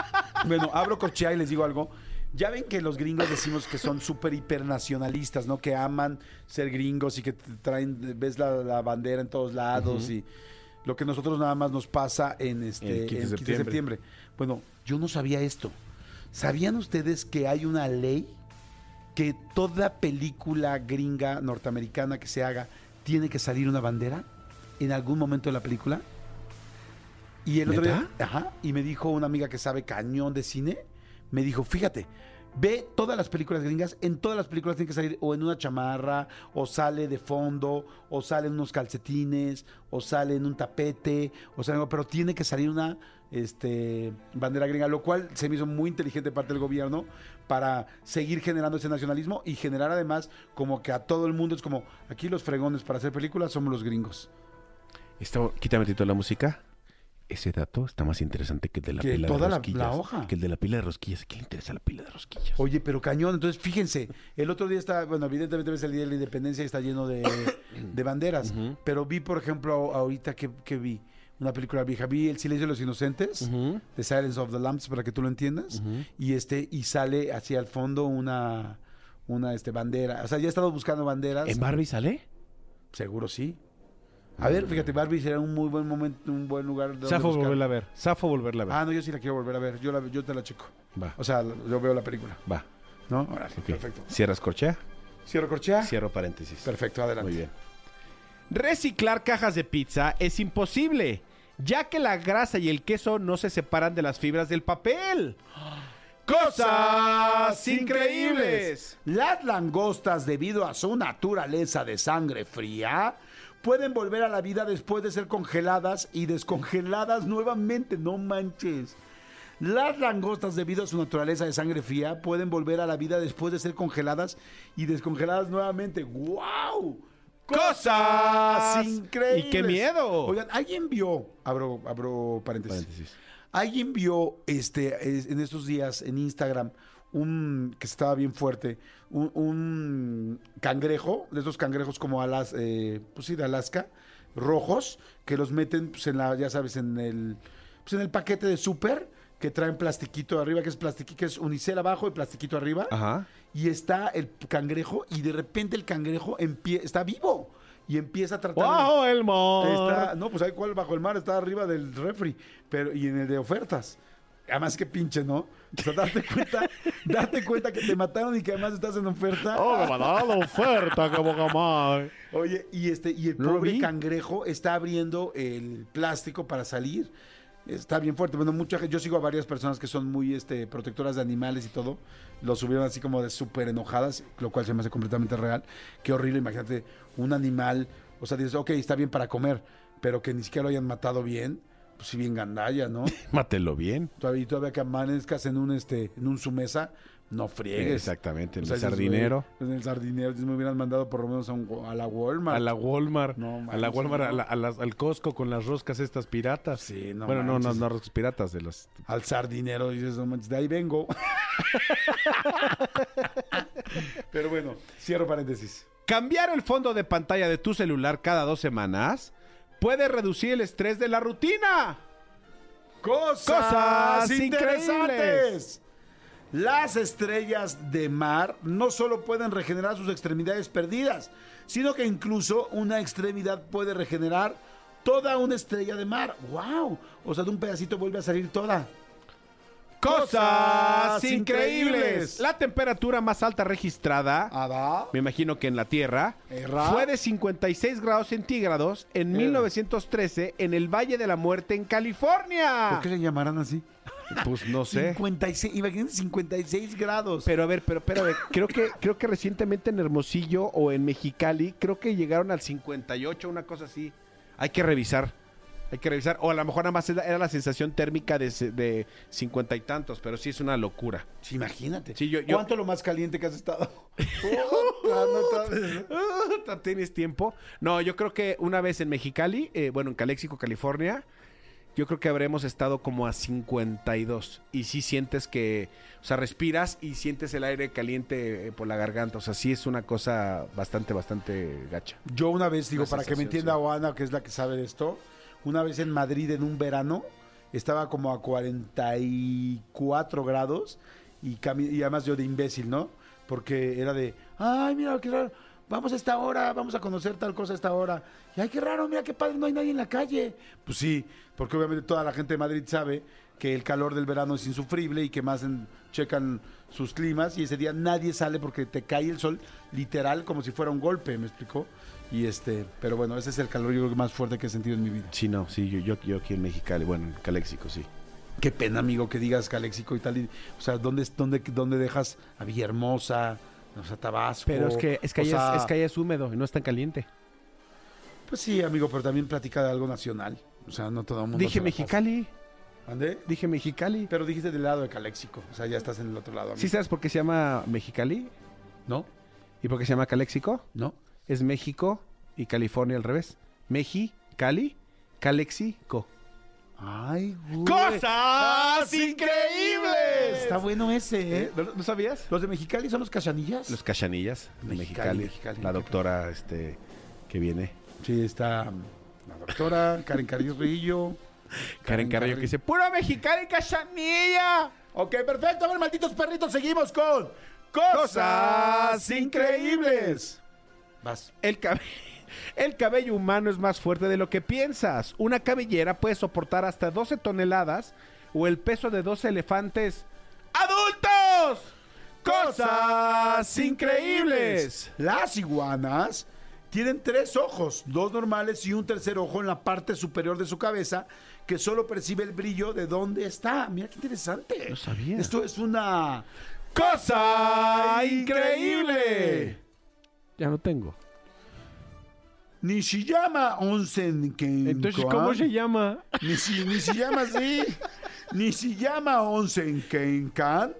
bueno, abro corchea y les digo algo. Ya ven que los gringos decimos que son súper hipernacionalistas, ¿no? Que aman ser gringos y que te traen, ves la, la bandera en todos lados y lo que nosotros nada más nos pasa en este El 15 de en 15 de septiembre. septiembre. Bueno, yo no sabía esto. ¿Sabían ustedes que hay una ley que toda película gringa norteamericana que se haga tiene que salir una bandera en algún momento de la película? Y el otro día, ajá, y me dijo una amiga que sabe cañón de cine, me dijo, fíjate, ve todas las películas gringas, en todas las películas tiene que salir o en una chamarra, o sale de fondo, o sale en unos calcetines, o sale en un tapete, o sea, pero tiene que salir una este, bandera gringa, lo cual se me hizo muy inteligente de parte del gobierno para seguir generando ese nacionalismo y generar además como que a todo el mundo es como, aquí los fregones para hacer películas somos los gringos. Esto, quítame tantito la música. Ese dato está más interesante que el de la Que pila toda de la- rosquillas. la hoja. Que el de la pila de rosquillas. ¿A quién le interesa la pila de rosquillas? Oye, pero cañón. Entonces, fíjense, el otro día está, bueno, evidentemente es el Día de la Independencia y está lleno de, de banderas. Pero vi, por ejemplo, ahorita que, que vi una película vieja, vi El Silencio de los Inocentes, Ujú. The Silence of the Lambs, para que tú lo entiendas. Y este, y sale hacia el fondo una, una este, bandera. O sea, ya he estado buscando banderas. ¿En Barbie sale? Seguro sí. A ver, fíjate, Barbie será un muy buen momento, un buen lugar. donde Safo buscar. volverla a ver. Safo volverla a ver. Ah, no, yo sí la quiero volver a ver. Yo, la, yo te la checo. Va, O sea, yo veo la película. va. ¿No? Órale, Ok. perfecto. ¿Cierras corchea? ¿Cierro corchea? Cierro paréntesis. Perfecto, adelante. Muy bien. Reciclar cajas de pizza es imposible, ya que la grasa y el queso no se separan de las fibras del papel. ¡Cosas increíbles! Las langostas, debido a su naturaleza de sangre fría, pueden volver a la vida después de ser congeladas y descongeladas nuevamente. No manches. Las langostas, debido a su naturaleza de sangre fría, pueden volver a la vida después de ser congeladas y descongeladas nuevamente. ¡Wow! ¡Cosas! increíbles! ¡Y qué miedo! Oigan, alguien vio, abro, abro paréntesis. Paréntesis. Alguien vio este es- en estos días en Instagram un que estaba bien fuerte, un, un cangrejo, de esos cangrejos como alas, eh, pues sí, de Alaska, rojos, que los meten pues, en la, ya sabes, en el, pues en el paquete de súper, que traen plastiquito arriba, que es plastiquito, que es unicel abajo y plastiquito arriba, Ajá. y está el cangrejo, y de repente el cangrejo empie- está vivo, y empieza a tratar... ¡Wow, el mar! Está, no, pues hay cuál bajo el mar está arriba del refri, pero y en el de ofertas. Además que pinche, ¿no? O sea, date cuenta, date cuenta que te mataron y que además estás en oferta. ¡Oh, me ha dado oferta, que madre! Oye, y este, y el pobre cangrejo está abriendo el plástico para salir. Está bien fuerte. Bueno, mucha gente- yo sigo a varias personas que son muy este, protectoras de animales y todo. Lo subieron así como de súper enojadas, lo cual se me hace completamente real. Qué horrible, imagínate, un animal. O sea, dices, ok, está bien para comer, pero que ni siquiera lo hayan matado bien. Pues sí, bien gandalla, ¿no? Mátelo bien. y todavía que amanezcas en un, este, en un su mesa, No friegues. Exactamente, en O sea, el sardinero. güey, En el sardinero. dices, Me hubieran mandado por lo menos a, un- a la Walmart. A la Walmart, No a la manches, Walmart, a no. la- a las- al Costco con las roscas estas piratas. Sí, no Bueno, no, no, manches. no roscas piratas de los Al sardinero. Dices, no manches, de ahí vengo. Pero bueno, cierro paréntesis. Cambiar el fondo de pantalla de tu celular cada dos semanas puede reducir el estrés de la rutina. Cosas, Cosas interesantes. Las estrellas de mar no solo pueden regenerar sus extremidades perdidas, sino que incluso una extremidad puede regenerar toda una estrella de mar. ¡Wow! O sea, de un pedacito vuelve a salir toda. Cosas increíbles. La temperatura más alta registrada, ¿Ada? me imagino que en la Tierra, Erra. fue de 56 grados centígrados en 1913 en el Valle de la Muerte en California. ¿Por qué le llamarán así? Pues no sé. 56, imagínense 56 grados. Pero a ver, pero, pero a ver, creo que, creo que recientemente en Hermosillo o en Mexicali, creo que llegaron al 58, una cosa así. Hay que revisar. Hay que revisar. O a lo mejor nada más era la sensación térmica de, 50 y tantos, pero sí es una locura. Sí, imagínate. Sí, yo- yo- ¿Cuánto lo más caliente que has estado? Sabes. Ah, ¿Tienes tiempo? No, yo creo que una vez en Mexicali, eh, bueno, en Calexico, California, yo creo que habremos estado como a 52. Y sí sientes que, o sea, respiras y sientes el aire caliente eh, por la garganta. O sea, sí es una cosa bastante, bastante gacha. Yo una vez, digo, para que me entienda sí. Oana, que es la que sabe de esto, una vez en Madrid en un verano, estaba como a 44 grados y, además yo de imbécil, ¿no? Porque era de, ay, mira, qué raro, vamos a esta hora, vamos a conocer tal cosa a esta hora. Y ay, qué raro, mira qué padre, no hay nadie en la calle. Pues sí, porque obviamente toda la gente de Madrid sabe que el calor del verano es insufrible y que más en- checan sus climas y ese día nadie sale porque te cae el sol literal como si fuera un golpe, ¿me explicó? Y este, pero bueno, ese es el calor yo creo que más fuerte que he sentido en mi vida. Sí, no, sí, yo, yo, yo aquí en Mexicali, bueno, en Calexico, sí. Qué pena, amigo, que digas Caléxico y tal. y- o sea, ¿dónde, dónde, ¿dónde dejas a Villahermosa, o sea, Tabasco? Pero es que, es que, allá, sea, es, es que allá es húmedo y no es tan caliente. Pues sí, amigo, pero también platica de algo nacional. O sea, no todo el mundo. Dije Mexicali. ¿Ande? dije Mexicali. Pero dijiste del lado de Caléxico. O sea, ya estás en el otro lado. ¿Sí sabes por qué se llama Mexicali? ¿No? ¿Y por qué se llama Calexico? ¿No? Es México y California al revés. Meji, Cali, Calexico. Ay, güey. ¡Cosas increíbles! Está bueno ese, ¿eh? ¿No, no sabías? ¿Los de Mexicali son los cachanillas? Los cachanillas de Mexicali, Mexicali. Mexicali. La doctora este, que viene. Sí, está um, la doctora Karen Carrillo. Karen Carrillo que dice, ¡Puro Mexicali cachanilla! Ok, perfecto. A ver, malditos perritos, seguimos con Cosas increíbles. Vas. El, cabe- el cabello humano es más fuerte de lo que piensas. Una cabellera puede soportar hasta 12 toneladas o el peso de dos elefantes adultos. Cosas increíbles. Las iguanas tienen tres ojos, dos normales y un tercer ojo en la parte superior de su cabeza que solo percibe el brillo de dónde está. Mira qué interesante. No sabía. Esto es una Cosa increíble. Ya no tengo. Nishiyama Onsen Kenkan. Entonces, ¿cómo se llama? Nishi- Nishiyama sí. Nishiyama Onsen Kenkan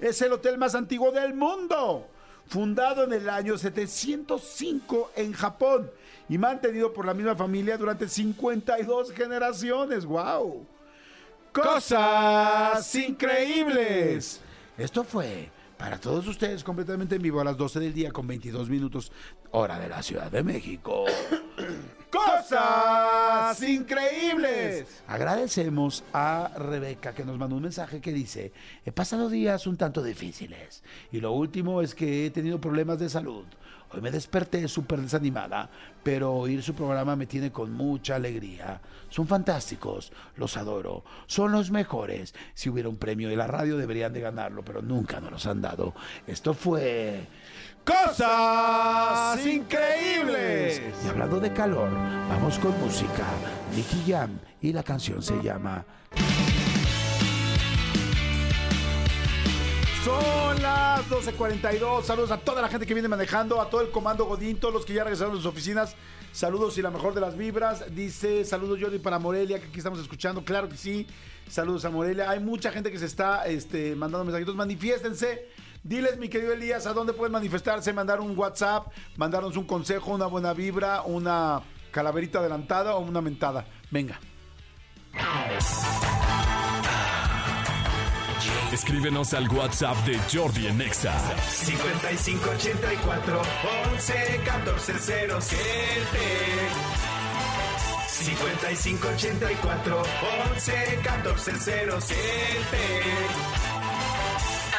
es el hotel más antiguo del mundo. Fundado en el año 705 en Japón y mantenido por la misma familia durante 52 generaciones. ¡Wow! Cosas increíbles. Esto fue para todos ustedes completamente en vivo a las 12 del día con 22 minutos, hora de la Ciudad de México. Cosas increíbles. Agradecemos a Rebeca que nos mandó un mensaje que dice, he pasado días un tanto difíciles y lo último es que he tenido problemas de salud. Hoy me desperté súper desanimada, pero oír su programa me tiene con mucha alegría. Son fantásticos, los adoro, son los mejores. Si hubiera un premio de la radio deberían de ganarlo, pero nunca nos los han dado. Esto fue... Cosas increíbles. Y hablando de calor, vamos con música. Nicky Jam y la canción se llama Son las las 12.42. Saludos a toda la gente que viene manejando, a todo el comando Godín, todos los que ya regresaron a sus oficinas. Saludos y la mejor de las vibras. Dice, saludos Jordi para Morelia, que aquí estamos escuchando. Claro que sí. Saludos a Morelia. Hay mucha gente que se está este, mandando mensajitos. Manifiéstense. Diles, mi querido Elías, a dónde pueden manifestarse, mandar un WhatsApp, mandarnos un consejo, una buena vibra, una calaverita adelantada o una mentada. Venga. Escríbenos al WhatsApp de Jordi en Exa. 5584 11 14 07 5584 11 14 07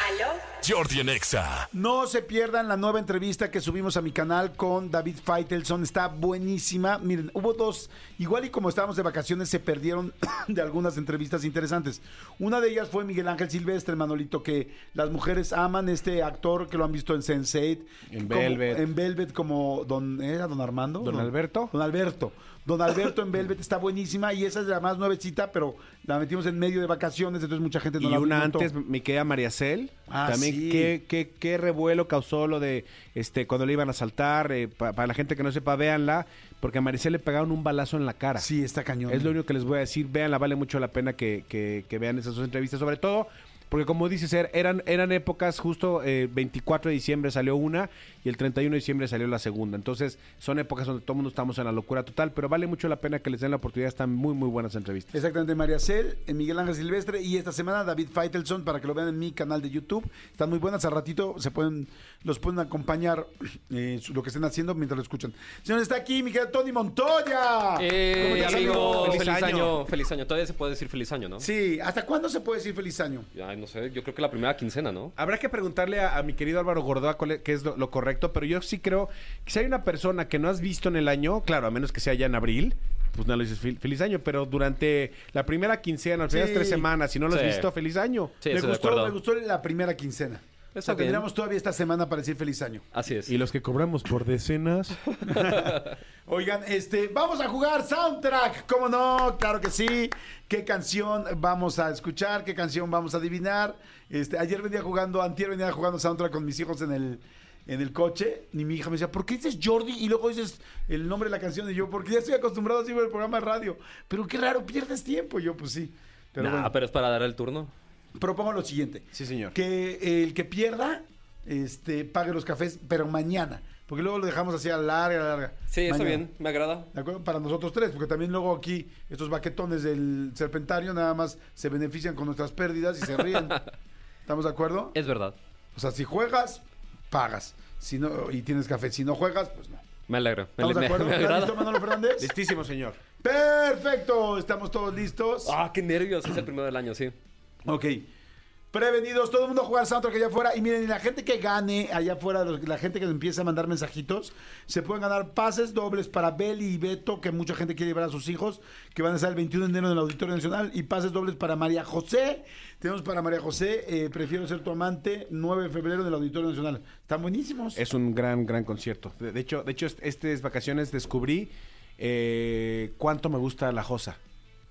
¿Aló? Jordi en Exa. No se pierdan la nueva entrevista que subimos a mi canal con David Feitelson. Está buenísima. Miren, hubo dos, igual y como estábamos de vacaciones, se perdieron de algunas entrevistas interesantes. Una de ellas fue Miguel Ángel Silvestre, Manolito, que las mujeres aman este actor que lo han visto en Sense8. En como- Velvet. En Velvet como don, ¿era don Armando? ¿Don Alberto? Don Alberto. Don Alberto en Velvet está buenísima y esa es la más nuevecita, pero la metimos en medio de vacaciones, entonces mucha gente no y la una notó. antes, mi querida María Cel. Ah, también sí. qué, qué, qué revuelo causó lo de este cuando le iban a saltar. eh, pa- para la gente que no sepa, véanla. Porque a Maricel le pegaron un balazo en la cara. Sí, está cañón. Es lo único que les voy a decir. Véanla, vale mucho la pena que, que- que vean esas dos entrevistas. Sobre todo porque, como dices, er- eran, eran épocas, justo eh, 24 de diciembre salió una y el 31 de diciembre salió la segunda. Entonces, son épocas donde todo el mundo estamos en la locura total. Pero vale mucho la pena que les den la oportunidad. Están muy, muy buenas entrevistas. Exactamente, María Cel, eh, Miguel Ángel Silvestre y esta semana David Feitelson para que lo vean en mi canal de YouTube. Están muy buenas, al ratito se pueden, los pueden acompañar eh, lo que estén haciendo mientras lo escuchan. Señores, está aquí mi querido Tony Montoya. Eh, ¿Cómo estás, amigo, Feliz feliz, año. año. Feliz año. Todavía se puede decir feliz año, ¿no? Sí, ¿hasta cuándo se puede decir feliz año? Ay, no sé, yo creo que la primera quincena, ¿no? Habrá que preguntarle a, a mi querido Álvaro Gordoa cuál es- qué es lo, lo correcto, pero yo sí creo que si hay una persona que no has visto en el año, claro, a menos que sea ya en abril, pues no le dices fel- feliz año, pero durante la primera quincena, las primeras Sí. tres semanas, si no lo has Sí. visto, feliz año. Sí, me gustó, me gustó la primera quincena. O sea, tendríamos todavía esta semana para decir feliz año. Así es. Y los que cobramos por decenas. Oigan, este, vamos a jugar soundtrack, ¿cómo no? Claro que sí. ¿Qué canción vamos a escuchar? ¿Qué canción vamos a adivinar? Este, ayer venía jugando, antier venía jugando soundtrack con mis hijos en el, en el coche. Y mi hija me decía, ¿por qué dices Jordi y luego dices el nombre de la canción? Y yo, porque ya estoy acostumbrado así ver el programa de radio. Pero qué raro, pierdes tiempo. Y yo, pues sí. Pero Nah, bueno, pero es para dar el turno. Propongo lo siguiente. Sí, señor. Que el que pierda, este, pague los cafés, pero mañana. Porque luego lo dejamos así a larga, a larga. Sí, está Mañana. bien, me agrada. ¿De acuerdo? Para nosotros tres, porque también luego aquí estos baquetones del serpentario nada más se benefician con nuestras pérdidas y se ríen. ¿Estamos de acuerdo? Es verdad. O sea, si juegas, pagas. Si no, y tienes café. Si no juegas, pues no. Me alegra. Me, ¿Estamos de me- acuerdo? me ¿Estás agrada. listo, Manolo Fernández? Listísimo, señor. Perfecto. Estamos todos listos. Ah, qué nervios. Es el primero del año, sí. Ok. Prevenidos, todo el mundo a jugar soundtrack allá afuera. Y miren, y la gente que gane allá afuera, la gente que empieza a mandar mensajitos, se pueden ganar pases dobles para Beli y Beto, que mucha gente quiere llevar a sus hijos, que van a estar el 21 de enero en el Auditorio Nacional. Y pases dobles para María José. Tenemos para María José, eh, Prefiero ser tu amante, 9 de febrero en el Auditorio Nacional. Están buenísimos. Es un gran, gran concierto. De, hecho, de hecho, est- estas vacaciones descubrí eh, cuánto me gusta La Josa.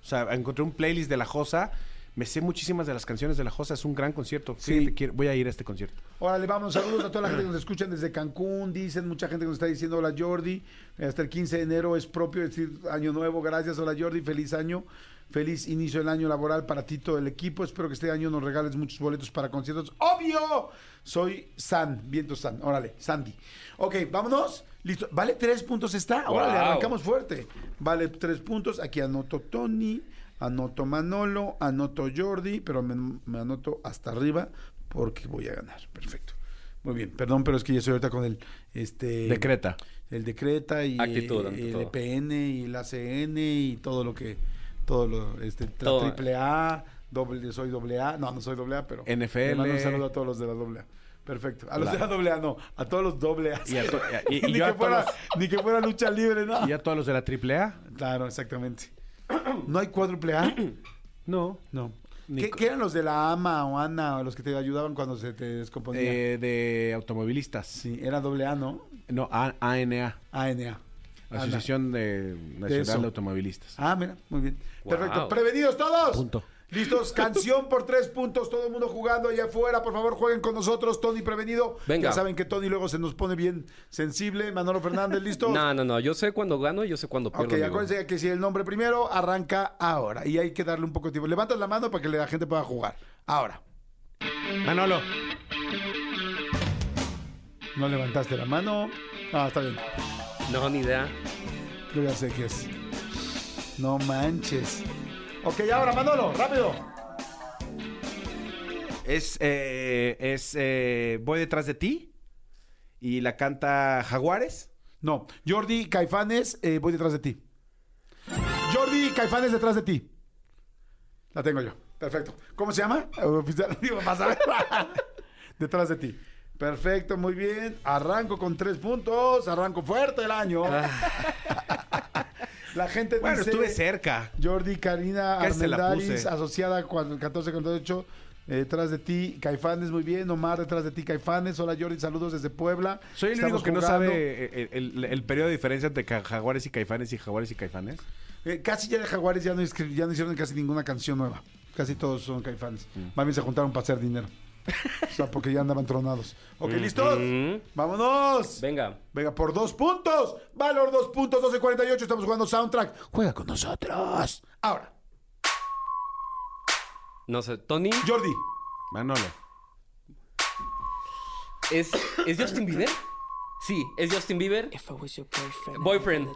O sea, encontré un playlist de La Josa. Me sé muchísimas de las canciones de La Josa. Es un gran concierto. Sí. Fíjate, voy a ir a este concierto. Órale, vamos, saludos a toda la gente que nos escuchan desde Cancún, dicen, mucha gente que nos está diciendo hola Jordi, hasta el 15 de enero es propio decir año nuevo, gracias, hola Jordi, feliz año, feliz inicio del año laboral para ti, todo el equipo, espero que este año nos regales muchos boletos para conciertos, obvio, soy San, viento San, órale, Sandy. Ok, vámonos, listo, ¿vale tres puntos está? Órale, Wow. arrancamos fuerte, vale tres puntos, aquí anoto Tony, anoto Manolo, anoto Jordi, pero me, me anoto hasta arriba porque voy a ganar. Perfecto. Muy bien, perdón, pero es que yo estoy ahorita con el este Decreta. el decreta y Actitud, el todo. EPN y el ACN y todo lo que todo lo este Todo. triple A, doble soy doble A, no, no soy doble A, pero NFL. le mando un saludo a todos los de la doble A. Perfecto. A los La- de la doble A no, a todos los doble A. Y a to- y- y ni, yo a que fuera, todos- ni que fuera lucha libre, ¿no? ¿Y a todos los de la AAA? Claro, exactamente. ¿No hay cuádruple A? No. No. ¿Qué, eran los de la AMA o ANA o los que te ayudaban cuando se te descomponía? Eh, de automovilistas. sí, era doble A, ¿no? No, A- ANA. ANA. Asociación de Nacional de Automovilistas. Ah, mira, muy bien. Wow. Perfecto. ¿Prevenidos todos? Punto. ¿Listos? Canción por tres puntos, todo el mundo jugando allá afuera. Por favor, jueguen con nosotros. Tony prevenido. Venga. Ya saben que Tony luego se nos pone bien sensible. Manolo Fernández, ¿listos? No, no, no. Yo sé cuándo gano y yo sé cuándo pierdo. Ok, amigo. acuérdense que si el nombre primero arranca ahora. Y hay que darle un poco de tiempo. Levantas la mano para que la gente pueda jugar. Ahora. Manolo. No levantaste la mano. Ah, está bien. No, ni idea. Yo ya sé qué es. No manches. Ok, ahora, Manolo, rápido. Es, eh, es eh, Voy detrás de ti. Y la canta Jaguares. No, Jordi Caifanes, eh, voy detrás de ti. Jordi Caifanes detrás de ti. La tengo yo. Perfecto. ¿Cómo se llama? Oficial. Digo, vas a ver. detrás de ti. Perfecto, muy bien. Arranco con tres puntos. Arranco fuerte el año. La gente Bueno, dice... estuve cerca. Jordi Karina puse. asociada con 14 con 8, eh, detrás de ti, Caifanes, muy bien. Omar, detrás de ti, Caifanes. Hola Jordi, saludos desde Puebla. Soy el Estamos único que no sabe eh, el, el- el periodo de diferencia entre Jaguares y Caifanes y Jaguares y Caifanes. Eh, casi ya de Jaguares ya no, ya no hicieron casi ninguna canción nueva. Casi todos son Caifanes. Mm. Más bien se juntaron para hacer dinero. o sea, porque ya andaban tronados. Ok, ¿listos? Mm. ¡Vámonos! Venga. Venga, por dos puntos. Valor dos puntos, 12.48. Estamos jugando Soundtrack. Juega con nosotros. Ahora, No sé. Tony, Jordi. Manolo. ¿es, ¿es Justin Bieber? Sí, es Justin Bieber. If I was your boyfriend,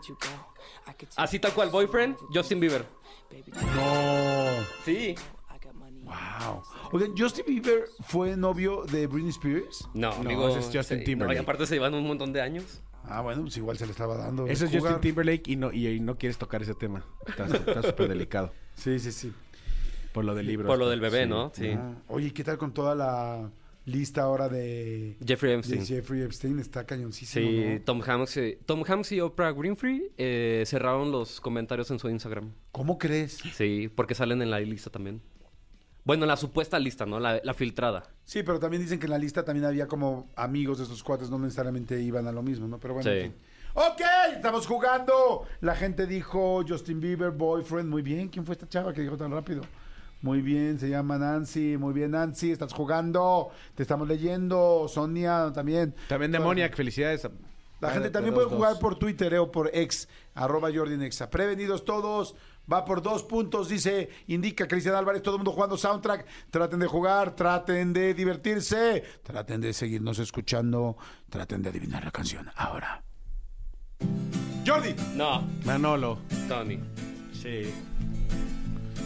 Así tal cual, boyfriend, Justin Bieber. No. Sí. Wow. Oigan, Justin Bieber fue novio de Britney Spears. No, No, amigo. ese es Justin sí, Timberlake. No, y aparte se llevan un montón de años. Ah, bueno, pues igual se le estaba dando. Eso es jugar. Justin Timberlake y no, y, y no quieres tocar ese tema. Está súper delicado. Sí, sí, sí. Por lo del libro. Por lo del bebé, Sí. ¿no? Sí. Ah, Oye, ¿qué tal con toda la lista ahora de, Jeffrey de Epstein. Jeffrey Epstein? Está cañoncísimo. Sí, ¿no? Tom Hanks, y- Tom Hanks y Oprah Winfrey eh, cerraron los comentarios en su Instagram. ¿Cómo crees? Sí, porque salen en la lista también. Bueno, en la supuesta lista, ¿no? La, la filtrada. Sí, pero también dicen que en la lista también había como amigos de estos cuates, no necesariamente iban a lo mismo, ¿no? Pero bueno, Sí. en fin. Ok, estamos jugando. La gente dijo Justin Bieber, boyfriend. Muy bien. ¿Quién fue esta chava que dijo tan rápido? Muy bien, se llama Nancy. Muy bien, Nancy. Estás jugando. Te estamos leyendo. Sonia también. También Demoniac, felicidades. La gente también de puede jugar dos. por Twitter eh, o por ex, arroba Jordi Nexa. Prevenidos todos, va por dos puntos, dice, indica Cristian Álvarez, todo el mundo jugando soundtrack. Traten de jugar, traten de divertirse, traten de seguirnos escuchando, traten de adivinar la canción. Ahora. Jordi, No, Manolo. Tony. Sí.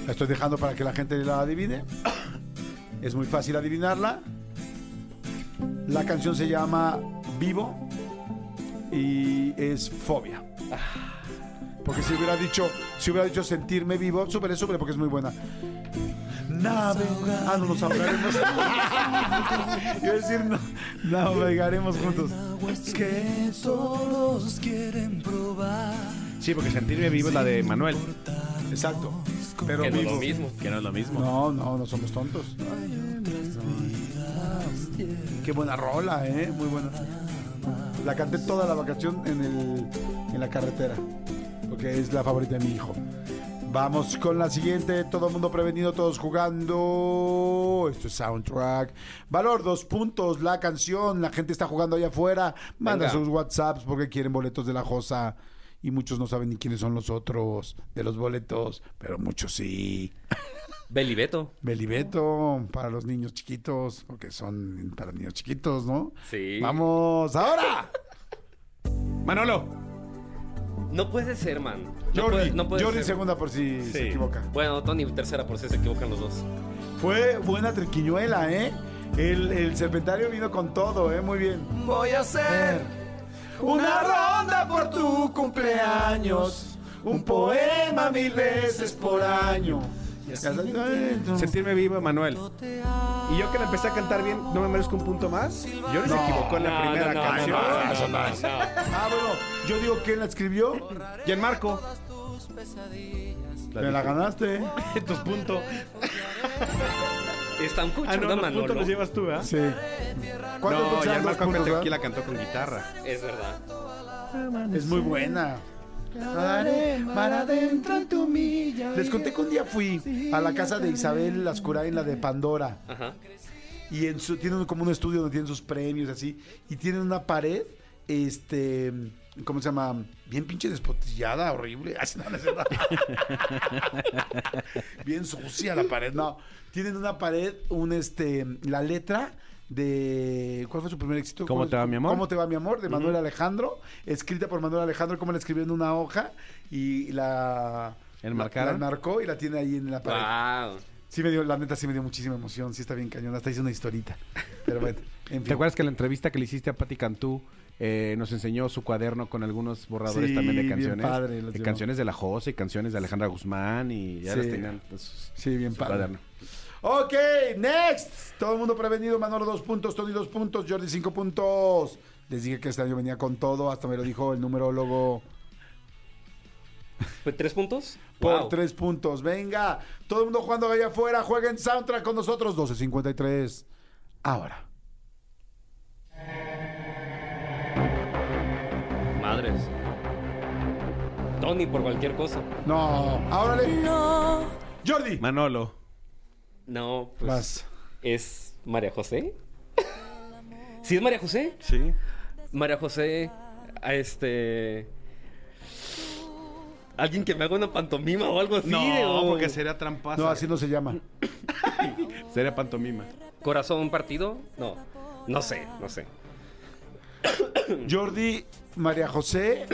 la estoy dejando para que la gente la adivine. Es muy fácil adivinarla. La canción se llama Vivo y es Fobia. Porque si hubiera dicho, si hubiera dicho sentirme vivo, súper, súper, porque es muy buena. Navega. Ah, no nos ahogaremos. Iba a decir, no, navegaremos juntos. Que todos quieren probar. Sí, porque sentirme vivo es la de Manuel. Exacto. Pero Que no es vivo. lo mismo. Que no es lo mismo. No, no, no somos tontos. Qué buena rola, ¿eh? Muy buena. La canté toda la vacación en, el, en la carretera, porque es la favorita de mi hijo. Vamos con la siguiente, todo el mundo prevenido, todos jugando. Esto es soundtrack. Valor, dos puntos, la canción, la gente está jugando allá afuera. Manda Venga. sus WhatsApps porque quieren boletos de la Josa. Y muchos no saben ni quiénes son los otros de los boletos, pero muchos sí. Belibeto. Belibeto para los niños chiquitos, porque son para niños chiquitos, ¿no? Sí. Vamos, ahora. Manolo. No puede ser, man. No Jordi, puede, no puede Jordi ser. segunda por si se equivoca. Bueno, Tony tercera por si se equivocan los dos. Fue buena triquiñuela, ¿eh? El, el serpentario vino con todo, ¿eh? Muy bien. Voy a hacer una ronda por tu cumpleaños. Un poema mil veces por año. Sentirme vivo, Manuel. Y yo que la empecé a cantar bien, ¿no me merezco un punto más? Yo no se equivocó en la No, primera no, canción. Ah, bueno, yo digo quién la escribió. Gianmarco. Me la ganaste, ¿eh? Tus puntos. Están Ah, escuchando no, los puntos Manolo. los llevas tú, ¿verdad? Sí. ¿Cuántos No, puntos eran dos Gianmarco puntos, aquí verdad? la cantó con guitarra. Es verdad. Es muy buena. Daré mar adentro en tu milla. Les conté que un día fui a la casa de Isabel Lascurá en la de Pandora. Ajá. Y en su, tienen como un estudio donde tienen sus premios así. Y tienen una pared, este, ¿cómo se llama? Bien pinche despotillada, horrible. Así no, no verdad. Bien sucia la pared. No, tienen una pared, un este, la letra de ¿cuál fue su primer éxito? ¿Cómo te va, mi amor? ¿Cómo te va mi amor? De Manuel Alejandro, escrita por Manuel Alejandro, como la escribió en una hoja y la ¿Enmarcaron? La, la enmarcó y la tiene ahí en la pared. Wow. Sí me dio, la neta sí me dio muchísima emoción, sí está bien cañón, hasta hice una historita. Pero bueno, en fin. ¿Te acuerdas que la entrevista que le hiciste a Patti Cantú eh, nos enseñó su cuaderno con algunos borradores Sí, también de bien canciones? padre, de canciones de La Jose y canciones de Alejandra Guzmán y ya Sí. las tenían. en sus- Sí, bien su padre. cuaderno. Ok, next. Todo el mundo prevenido. Manolo dos puntos, Tony dos puntos, Jordi cinco puntos. Les dije que este año venía con todo, hasta me lo dijo el numerólogo ¿Fue tres puntos? por Wow. tres puntos. Venga, todo el mundo jugando allá afuera, jueguen soundtrack con nosotros, 12.53. Ahora. Madres. Tony, por cualquier cosa. No, ahora le. Jordi. Manolo. No, pues. Vas. ¿Es María José? ¿Sí es María José? Sí. María José, a este. Alguien que me haga una pantomima o algo así. No, o- porque sería trampazo. No, así no se llama. Sería pantomima. ¿Corazón partido? No. No sé, no sé. Jordi, María José,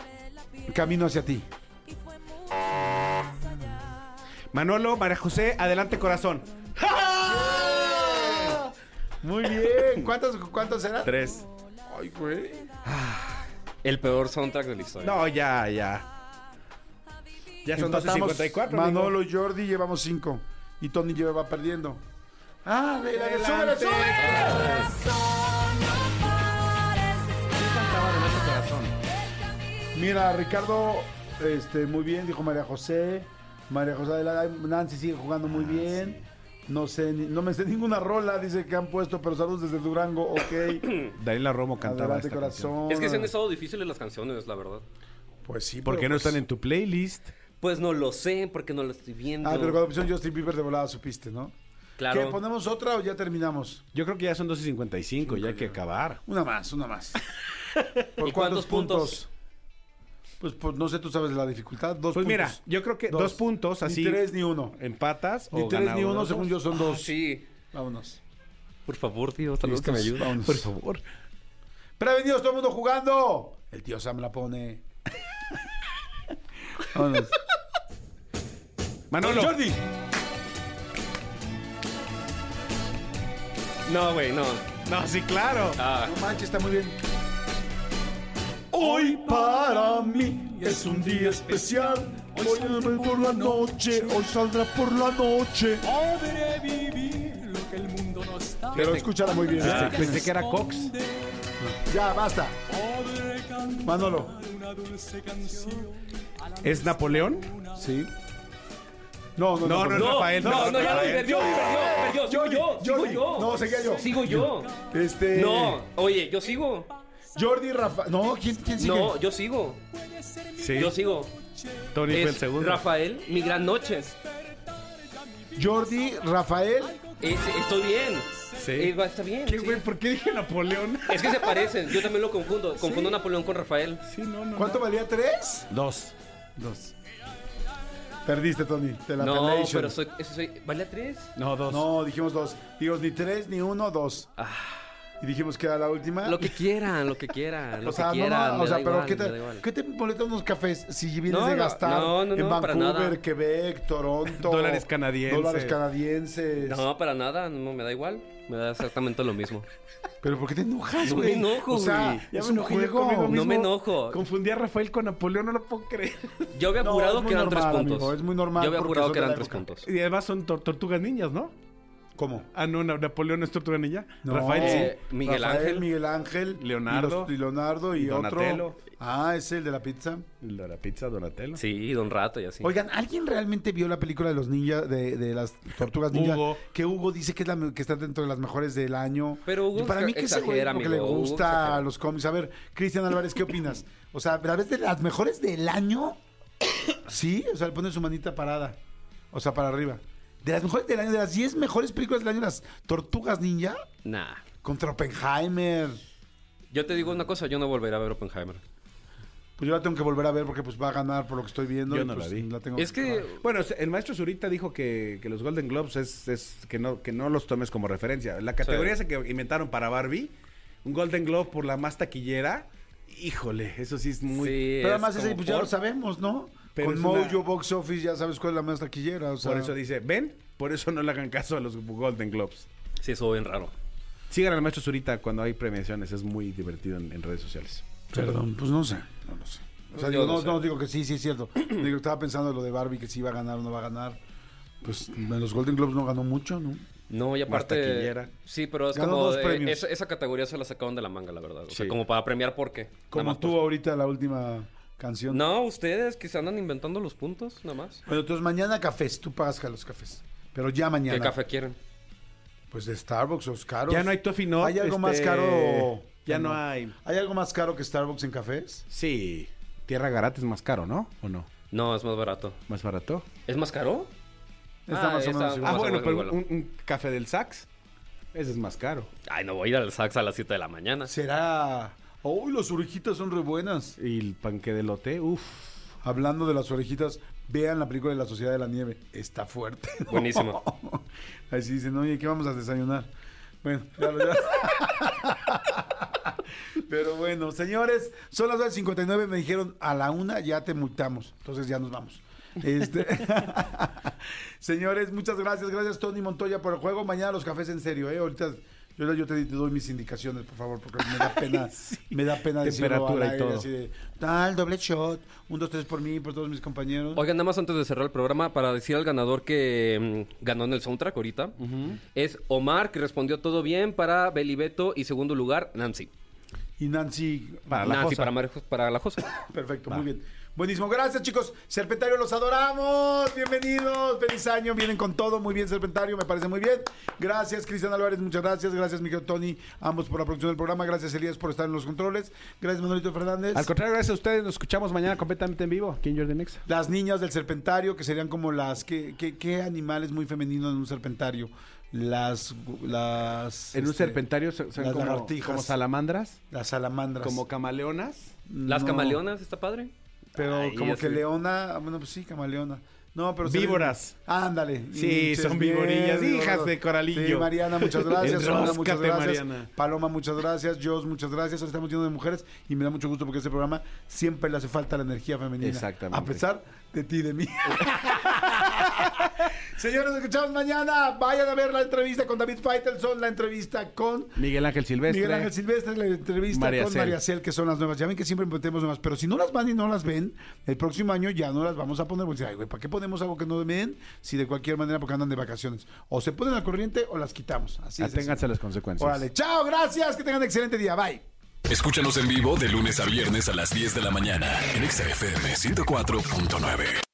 camino hacia ti. Manolo, María José, adelante corazón. Muy bien. ¿Cuántos, cuántos eran? Tres. Ay, güey. El peor soundtrack de la historia. No, ya, ya. Ya son Empatamos. 12.54. Manolo y Jordi llevamos cinco. Y Tony lleva perdiendo. Ah, de la súbele, súbele. Mira, Ricardo, este, muy bien, dijo María José. María José adelante. Nancy sigue jugando muy bien. No sé, no me sé ninguna rola, dice que han puesto, pero saludos desde Durango, ok. Daniela Romo cantaba Adelante, esta canción. corazón. Es que se han estado difíciles las canciones, la verdad. Pues sí, ¿Por qué no pues- están en tu playlist? Pues no lo sé, porque no lo estoy viendo. Ah, pero cuando pusieron Justin Bieber de volada supiste, ¿no? Claro. ¿Qué, ponemos otra o ya terminamos? Yo creo que ya son 12.55, ya hay que acabar. Una más, una más. ¿Por ¿Y cuántos cuántos puntos? puntos? Pues, pues no sé, tú sabes la dificultad. Dos Pues puntos. mira, yo creo que dos, puntos así. Ni tres ni uno. Empatas Ni o tres ni uno, según yo son Ah, dos. sí. Vámonos. Por favor, tío, tal vez que me ayude. vámonos. Por favor. Prevenidos, todo el mundo jugando. El tío Sam la pone. Vámonos. Manolo. Jordi. No, güey, no. No, sí, claro. Ah, No manches, está muy bien. Hoy para mí es un día especial. Hoy saldré por la noche, hoy saldrá por la noche. Pero escúchala muy bien. Pensé, este, pensé que era Cox. Ya, basta. Manolo. ¿Es Napoleón? Sí. No, no, No, no, no. no, Rafael. no, no, ya lo perdió, perdió, perdió. Sigo yo, sigo yo. No, seguía yo. Sigo yo. Este. No, oye, yo sigo. Jordi Rafa. No, ¿quién, quién sigue? No, yo sigo. Sí. Yo sigo. Tony fue el Es segundo. Rafael, mi gran noche. Jordi Rafael. Es- estoy bien. Sí. Eh, va, está bien. ¿Qué, sí. güey? ¿Por qué dije Napoleón? Es que se parecen. Yo también lo confundo. Confundo a Napoleón con Rafael. Sí, no, no. ¿Cuánto valía? ¿Tres? Dos. Dos. Perdiste, Tony. Te la No, pelation. pero soy, eso soy. ¿Vale a tres? No, dos. No, dijimos dos. Dijimos ni tres, ni uno, dos. Y dijimos que era la última. Lo que quieran, lo que quieran. Lo o sea, que no, quieran. no, o sea, pero igual, ¿qué te. ¿qué te molestan unos cafés si vienes No, de no, gastar no, no, en no, para Vancouver, nada. Quebec, Toronto? Dólares canadienses. Dólares canadienses. No, para nada. No, me da igual. Me da exactamente lo mismo. ¿Pero por qué te enojas, No güey? me enojo, O sea, güey. Ya es me enojé conmigo No mismo. me enojo. Confundí a Rafael con Napoleón, no lo puedo creer. Yo había No, muy que eran tres normal, puntos. amigo, es muy normal Yo había son que eran tres puntos. Y además son tor- tortugas niñas, ¿no? ¿Cómo? Ah, no, Na- Napoleón es Tortuga Ninja. No. Rafael, Eh, sí. Miguel Rafael, Ángel. Miguel Ángel. Leonardo. Y, los- y Leonardo y, Donatello. otro. Ah, es el de la pizza. La, la pizza Donatello. Sí, Don Rato y así. Oigan, ¿alguien realmente vio la película de los ninjas, de, de las tortugas ninja? Hugo. Que Hugo dice que, es la, que está dentro de las mejores del año. Pero Hugo Y para mí que exagera, como que le amigo, gusta exagera. a los cómics. A ver, Cristian Álvarez, ¿qué opinas? O sea, ¿la vez de las mejores del año? Sí, o sea, le pone su manita parada. O sea, para arriba. De las mejores del año, de las 10 mejores películas del año, las tortugas ninja Nah. contra Oppenheimer. Yo te digo una cosa, yo no volveré a ver Oppenheimer. Pues yo la tengo que volver a ver porque pues va a ganar por lo que estoy viendo. Yo y, no la pues, vi. tengo Es que Bueno, el maestro Zurita dijo que, que los Golden Globes es, es que no que no los tomes como referencia. La categoría Sí. esa que inventaron para Barbie, un Golden Globe por la más taquillera, híjole, eso sí es muy... Sí, Pero es además ese pues ya lo sabemos, ¿no? Pero Con Mojo una- Box Office ya sabes cuál es la más taquillera. O sea, Por eso dice, ven, por eso no le hagan caso a los Golden Globes. Sí, eso bien raro. Sigan al maestro Zurita cuando hay premiaciones, es muy divertido en, en redes sociales. Perdón, pues no sé, no lo sé. O sea, Yo digo, no digo que sí, sí es cierto. digo, estaba pensando en lo de Barbie, que si iba a ganar o no va a ganar. Pues en los Golden Globes no ganó mucho, ¿no? No, y Más aparte. taquillera. Sí, pero es Ganó como. dos de- premios. esa, esa categoría se la sacaron de la manga, la verdad. O sea, como para premiar por qué. Como más tú por- ahorita la última canción. No, ustedes que se andan inventando los puntos, nada más. Bueno, entonces mañana cafés, tú pagas los cafés. Pero ya mañana. ¿Qué café quieren? Pues de Starbucks o caros. Ya no hay Toffee Nut, ¿Hay algo más este, caro? ya no hay. ¿Hay algo más caro que Starbucks en cafés? Sí, Tierra Garata es más caro, ¿no? ¿O no? No, es más barato. ¿Más barato? ¿Es más caro? Está Ah, más o menos igual. Ah, más bueno, pero un, un café del Sax, ese es más caro. Ay, no voy a ir al Sax a las 7 de la mañana. Será. Uy, las orejitas son re buenas. Y el panque de lote, uff. Hablando de las orejitas, vean la película de la Sociedad de la Nieve. Está fuerte. Buenísimo. Así dicen, oye, ¿qué vamos a desayunar? Bueno, ya lo ya. Pero bueno, señores, son las 2.59, me dijeron a la una ya te multamos. Entonces ya nos vamos. Este... señores, muchas gracias. Gracias, Tony Montoya, por el juego. Mañana los cafés en serio, ¿eh? Ahorita yo, yo te, te doy mis indicaciones, por favor, porque me da pena, me da pena decirlo Temperatura al y aire, todo. así de, tal, doble shot, un, dos, tres por mí, por todos mis compañeros. Oigan, nada más antes de cerrar el programa, para decir al ganador que mm, ganó en el soundtrack ahorita, es Omar, que respondió todo bien para Belibeto y segundo lugar, Nancy. Y Nancy, Para la Nancy Josa. para, para la Josa. Perfecto, muy bien. Buenísimo, gracias chicos. Serpentario, los adoramos. Bienvenidos, feliz año. Vienen con todo, muy bien Serpentario, me parece muy bien. Gracias Cristian Álvarez, muchas gracias. Gracias Miguel Tony, ambos por la producción del programa. Gracias Elías por estar en los controles. Gracias Manuelito Fernández. Al contrario, gracias a ustedes, nos escuchamos mañana completamente en vivo, aquí en Jordan Nexa. Las niñas del serpentario, que serían como las... ¿Qué, qué, qué animales muy femeninos en un serpentario? Las... las En un este, serpentario son las como, como salamandras, Las salamandras. como camaleonas. Las No, camaleonas, está padre. Pero Ay, como que leona... Bueno, pues sí, camaleona. No, pero... ven- Víboras. Ándale. Sí, son bien, víborillas, víboras. hijas de Coralillo. Sí, Mariana, muchas gracias. Sonia, muchas gracias. Mariana. Paloma, muchas gracias. Jos, muchas gracias. Ahora estamos llenos de mujeres y me da mucho gusto porque este programa siempre le hace falta la energía femenina. Exactamente. A pesar de ti y de mí. Señores, nos escuchamos mañana. Vayan a ver la entrevista con David Faitelson, la entrevista con Miguel Ángel Silvestre. Miguel Ángel Silvestre, la entrevista María con Cel. María Cel, que son las nuevas. Ya ven que siempre metemos nuevas, pero si no las van y no las ven, el próximo año ya no las vamos a poner. Porque, ay, güey, ¿para qué ponemos algo que no ven? Si de cualquier manera, porque andan de vacaciones. O se ponen al corriente o las quitamos. Así es. Aténganse a las consecuencias. Órale, chao, gracias, que tengan un excelente día. Bye. Escúchanos en vivo de lunes a viernes a las 10 de la mañana en XFM 104.9.